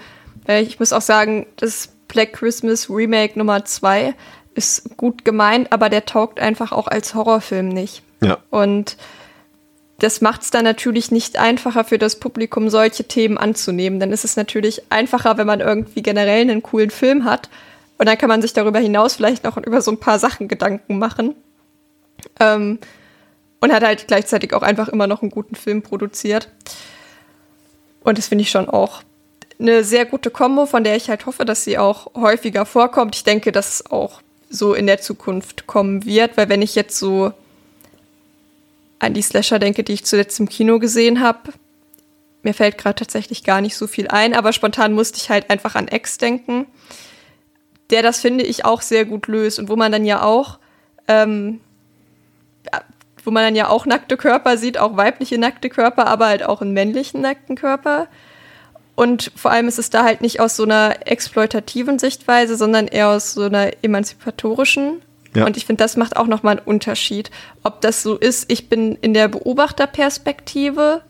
äh, ich muss auch sagen, das Black Christmas Remake Nummer 2 ist gut gemeint, aber der taugt einfach auch als Horrorfilm nicht.
Ja.
Und das macht es dann natürlich nicht einfacher für das Publikum, solche Themen anzunehmen. Dann ist es natürlich einfacher, wenn man irgendwie generell einen coolen Film hat. Und dann kann man sich darüber hinaus vielleicht noch über so ein paar Sachen Gedanken machen. Ähm, und hat halt gleichzeitig auch einfach immer noch einen guten Film produziert. Und das finde ich schon auch eine sehr gute Kombo, von der ich halt hoffe, dass sie auch häufiger vorkommt. Ich denke, dass es auch so in der Zukunft kommen wird, weil wenn ich jetzt so an die Slasher denke, die ich zuletzt im Kino gesehen habe, mir fällt gerade tatsächlich gar nicht so viel ein, aber spontan musste ich halt einfach an Ex denken, der das finde ich auch sehr gut löst und wo man dann ja auch, ähm, wo man dann ja auch nackte Körper sieht, auch weibliche nackte Körper, aber halt auch einen männlichen nackten Körper. Und vor allem ist es da halt nicht aus so einer exploitativen Sichtweise, sondern eher aus so einer emanzipatorischen Ja. Und ich finde, das macht auch nochmal einen Unterschied. Ob das so ist, ich bin in der Beobachterperspektive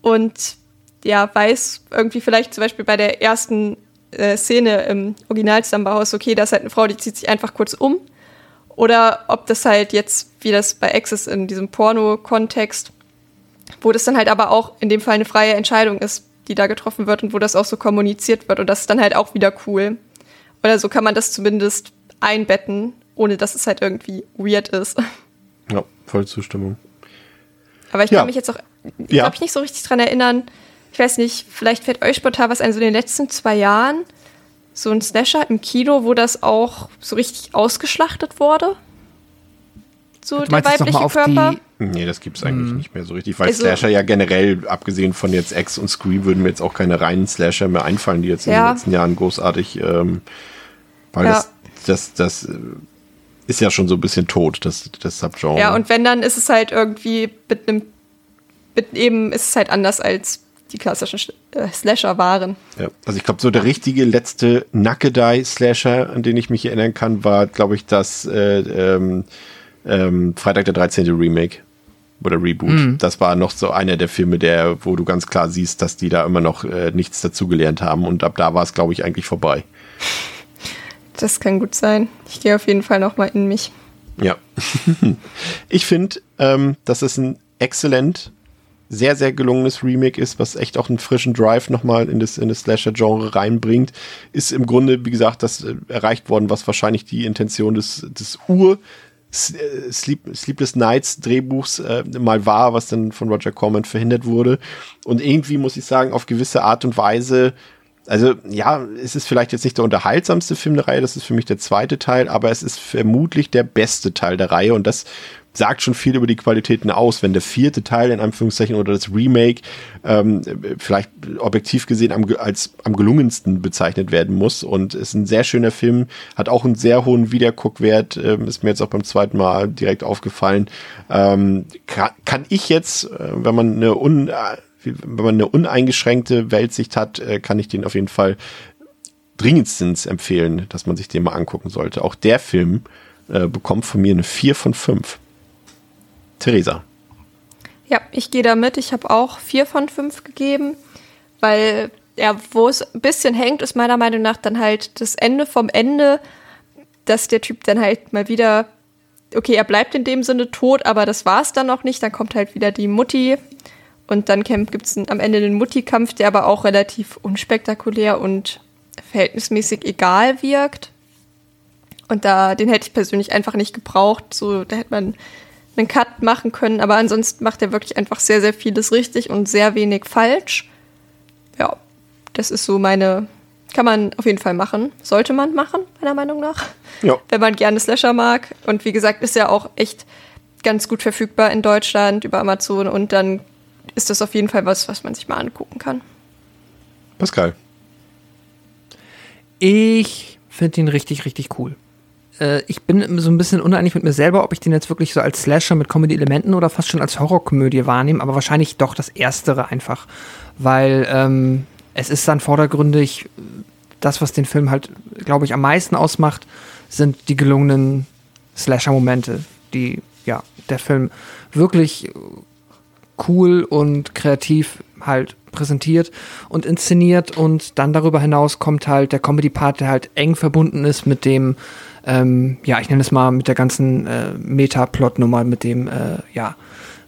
und ja, weiß irgendwie vielleicht zum Beispiel bei der ersten äh, Szene im Original-Samba-Haus, okay, da ist halt eine Frau, die zieht sich einfach kurz um. Oder ob das halt jetzt, wie das bei Access in diesem Porno-Kontext, wo das dann halt aber auch in dem Fall eine freie Entscheidung ist, die da getroffen wird und wo das auch so kommuniziert wird. Und das ist dann halt auch wieder cool. Oder so kann man das zumindest einbetten, ohne dass es halt irgendwie weird ist. (laughs)
Ja, voll Zustimmung.
Aber ich
Ja.
kann mich jetzt auch, ich
Ja.
glaube, ich nicht so richtig dran erinnern. Ich weiß nicht, vielleicht fällt euch spontan was ein, so in den letzten zwei Jahren, so ein Slasher im Kino, wo das auch so richtig ausgeschlachtet wurde. So
Du
der weibliche Körper.
die.
Nee, das gibt's eigentlich nicht mehr so richtig, weil
Also-
Slasher ja generell, abgesehen von jetzt X und Scream, würden mir jetzt auch keine reinen Slasher mehr einfallen, die jetzt in
Ja.
den letzten Jahren großartig, ähm, weil
Ja.
das, das, das äh, ist ja schon so ein bisschen tot, das, das Subgenre.
Ja, und wenn, dann ist es halt irgendwie mit einem, mit eben ist es halt anders als die klassischen Sch- äh, Slasher waren.
Ja, also ich glaube, so der richtige letzte Nackedei-Slasher, an den ich mich erinnern kann, war, glaube ich, das äh, ähm, ähm, Freitag der 13. Remake oder Reboot. Das war noch so einer der Filme, der, wo du ganz klar siehst, dass die da immer noch äh, nichts dazugelernt haben und ab da war es, glaube ich, eigentlich vorbei. (laughs)
Das kann gut sein. Ich gehe auf jeden Fall noch mal in mich.
Ja. (laughs) ich finde, ähm, dass es ein exzellent, sehr, sehr gelungenes Remake ist, was echt auch einen frischen Drive nochmal in das, in das Slasher-Genre reinbringt. Ist im Grunde, wie gesagt, das äh, erreicht worden, was wahrscheinlich die Intention des, des Ur- äh, Sleep, Sleepless Nights Drehbuchs äh, mal war, was dann von Roger Corman verhindert wurde. Und irgendwie muss ich sagen, auf gewisse Art und Weise also ja, es ist vielleicht jetzt nicht der unterhaltsamste Film der Reihe, das ist für mich der zweite Teil, aber es ist vermutlich der beste Teil der Reihe und das sagt schon viel über die Qualitäten aus, wenn der vierte Teil in Anführungszeichen oder das Remake ähm, vielleicht objektiv gesehen am, als am gelungensten bezeichnet werden muss und ist ein sehr schöner Film, hat auch einen sehr hohen Wiederguckwert, ähm, ist mir jetzt auch beim zweiten Mal direkt aufgefallen. Ähm, kann, kann ich jetzt, äh, wenn man eine un, äh, wenn man eine uneingeschränkte Weltsicht hat, äh, kann ich den auf jeden Fall dringendstens empfehlen, dass man sich den mal angucken sollte. Auch der Film äh, bekommt von mir eine 4 von 5. Theresa.
Ja, ich gehe da mit. Ich habe auch vier von fünf gegeben, weil ja, wo es ein bisschen hängt, ist meiner Meinung nach dann halt das Ende vom Ende, dass der Typ dann halt mal wieder, okay, er bleibt in dem Sinne tot, aber das war es dann noch nicht. Dann kommt halt wieder die Mutti und dann gibt es am Ende den Mutti-Kampf, der aber auch relativ unspektakulär und verhältnismäßig egal wirkt. Und da, den hätte ich persönlich einfach nicht gebraucht. So, da hätte man einen Cut machen können, aber ansonsten macht er wirklich einfach sehr, sehr vieles richtig und sehr wenig falsch. Ja, das ist so meine, kann man auf jeden Fall machen. Sollte man machen, meiner Meinung nach.
Ja.
Wenn man gerne Slasher mag. Und wie gesagt, ist ja auch echt ganz gut verfügbar in Deutschland über Amazon und dann ist das auf jeden Fall was, was man sich mal angucken kann.
Pascal.
Ich finde ihn richtig, richtig cool. Äh, ich bin so ein bisschen uneinig mit mir selber, ob ich den jetzt wirklich so als Slasher mit Comedy-Elementen oder fast schon als Horrorkomödie wahrnehme, aber wahrscheinlich doch das Erstere einfach. Weil ähm, es ist dann vordergründig, das, was den Film halt, glaube ich, am meisten ausmacht, sind die gelungenen Slasher-Momente, die ja der Film wirklich cool und kreativ halt präsentiert und inszeniert und dann darüber hinaus kommt halt der Comedy-Part, der halt eng verbunden ist mit dem, ähm, ja, ich nenne es mal mit der ganzen äh, Meta-Plot-Nummer, mit dem, äh, ja,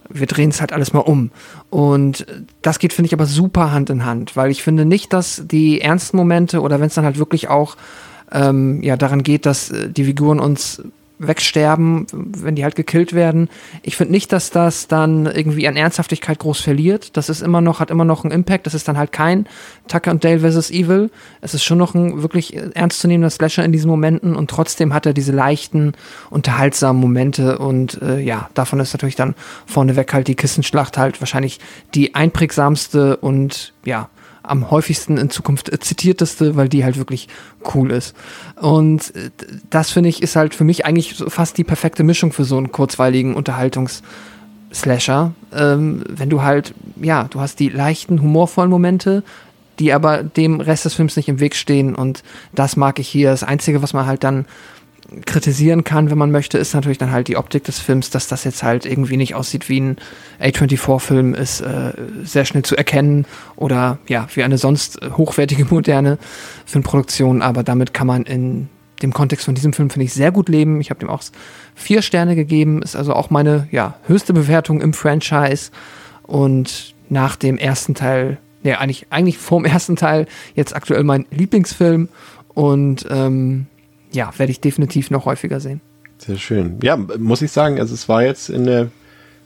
wir drehen es halt alles mal um. Und das geht, finde ich, aber super Hand in Hand, weil ich finde nicht, dass die ernsten Momente oder wenn es dann halt wirklich auch ähm, ja, daran geht, dass äh, die Figuren uns wegsterben, wenn die halt gekillt werden. Ich finde nicht, dass das dann irgendwie an Ernsthaftigkeit groß verliert. Das ist immer noch, hat immer noch einen Impact. Das ist dann halt kein Tucker und Dale vs. Evil. Es ist schon noch ein wirklich ernstzunehmender Slasher in diesen Momenten und trotzdem hat er diese leichten, unterhaltsamen Momente und äh, ja, davon ist natürlich dann vorneweg halt die Kissenschlacht halt wahrscheinlich die einprägsamste und ja, am häufigsten in Zukunft zitierteste, weil die halt wirklich cool ist. Und äh, das finde ich ist halt für mich eigentlich fast die perfekte Mischung für so einen kurzweiligen Unterhaltungs-Slasher. Ähm, wenn du halt, ja, du hast die leichten, humorvollen Momente, die aber dem Rest des Films nicht im Weg stehen und das mag ich hier. Das Einzige, was man halt dann kritisieren kann, wenn man möchte, ist natürlich dann halt die Optik des Films, dass das jetzt halt irgendwie nicht aussieht wie ein A24-Film, ist äh, sehr schnell zu erkennen oder ja, wie eine sonst hochwertige, (laughs) moderne Filmproduktion, aber damit kann man in dem Kontext von diesem Film, finde ich, sehr gut leben. Ich habe dem auch vier Sterne gegeben, ist also auch meine ja, höchste Bewertung im Franchise. Und nach dem ersten Teil, ja, eigentlich, eigentlich vorm ersten Teil, jetzt aktuell mein Lieblingsfilm. Und ähm, ja, werde ich definitiv noch häufiger sehen.
Sehr schön. Ja, muss ich sagen, also es war jetzt in der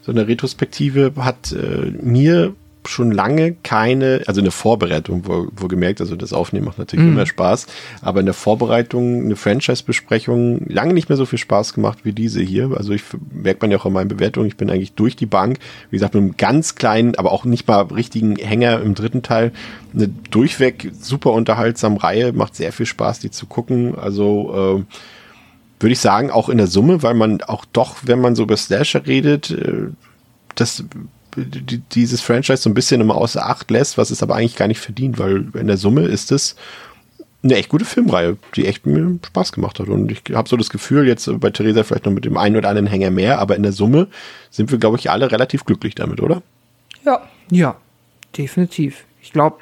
so eine Retrospektive hat äh, mir schon lange keine, also in der Vorbereitung, wo, wo gemerkt, also das Aufnehmen macht natürlich mm. immer Spaß, aber in der Vorbereitung eine Franchise-Besprechung lange nicht mehr so viel Spaß gemacht wie diese hier. Also ich merkt man ja auch in meinen Bewertungen, ich bin eigentlich durch die Bank, wie gesagt, mit einem ganz kleinen, aber auch nicht mal richtigen Hänger im dritten Teil, eine durchweg super unterhaltsame Reihe, macht sehr viel Spaß, die zu gucken. Also äh, würde ich sagen, auch in der Summe, weil man auch doch, wenn man so über Slasher redet, äh, das dieses Franchise so ein bisschen immer außer Acht lässt, was es aber eigentlich gar nicht verdient, weil in der Summe ist es eine echt gute Filmreihe, die echt mir Spaß gemacht hat. Und ich habe so das Gefühl, jetzt bei Theresa vielleicht noch mit dem einen oder anderen Hänger mehr, aber in der Summe sind wir, glaube ich, alle relativ glücklich damit, oder?
Ja. Ja, definitiv. Ich glaube,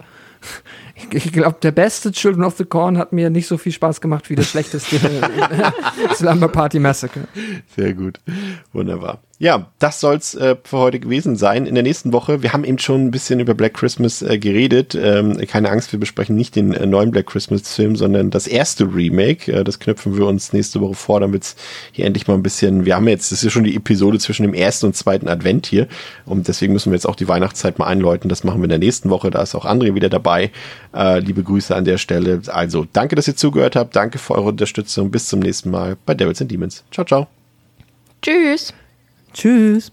(laughs) ich glaube, der beste Children of the Corn hat mir nicht so viel Spaß gemacht wie das schlechteste (laughs) (laughs) Slumber Party Massacre.
Sehr gut. Wunderbar. Ja, das soll's äh, für heute gewesen sein. In der nächsten Woche, wir haben eben schon ein bisschen über Black Christmas äh, geredet. Ähm, keine Angst, wir besprechen nicht den äh, neuen Black Christmas Film, sondern das erste Remake. Äh, das knüpfen wir uns nächste Woche vor, damit hier endlich mal ein bisschen, wir haben jetzt, das ist ja schon die Episode zwischen dem ersten und zweiten Advent hier. Und deswegen müssen wir jetzt auch die Weihnachtszeit mal einläuten. Das machen wir in der nächsten Woche. Da ist auch André wieder dabei. Äh, liebe Grüße an der Stelle. Also, danke, dass ihr zugehört habt. Danke für eure Unterstützung. Bis zum nächsten Mal bei Devils and Demons. Ciao, ciao.
Tschüss.
Tschüss.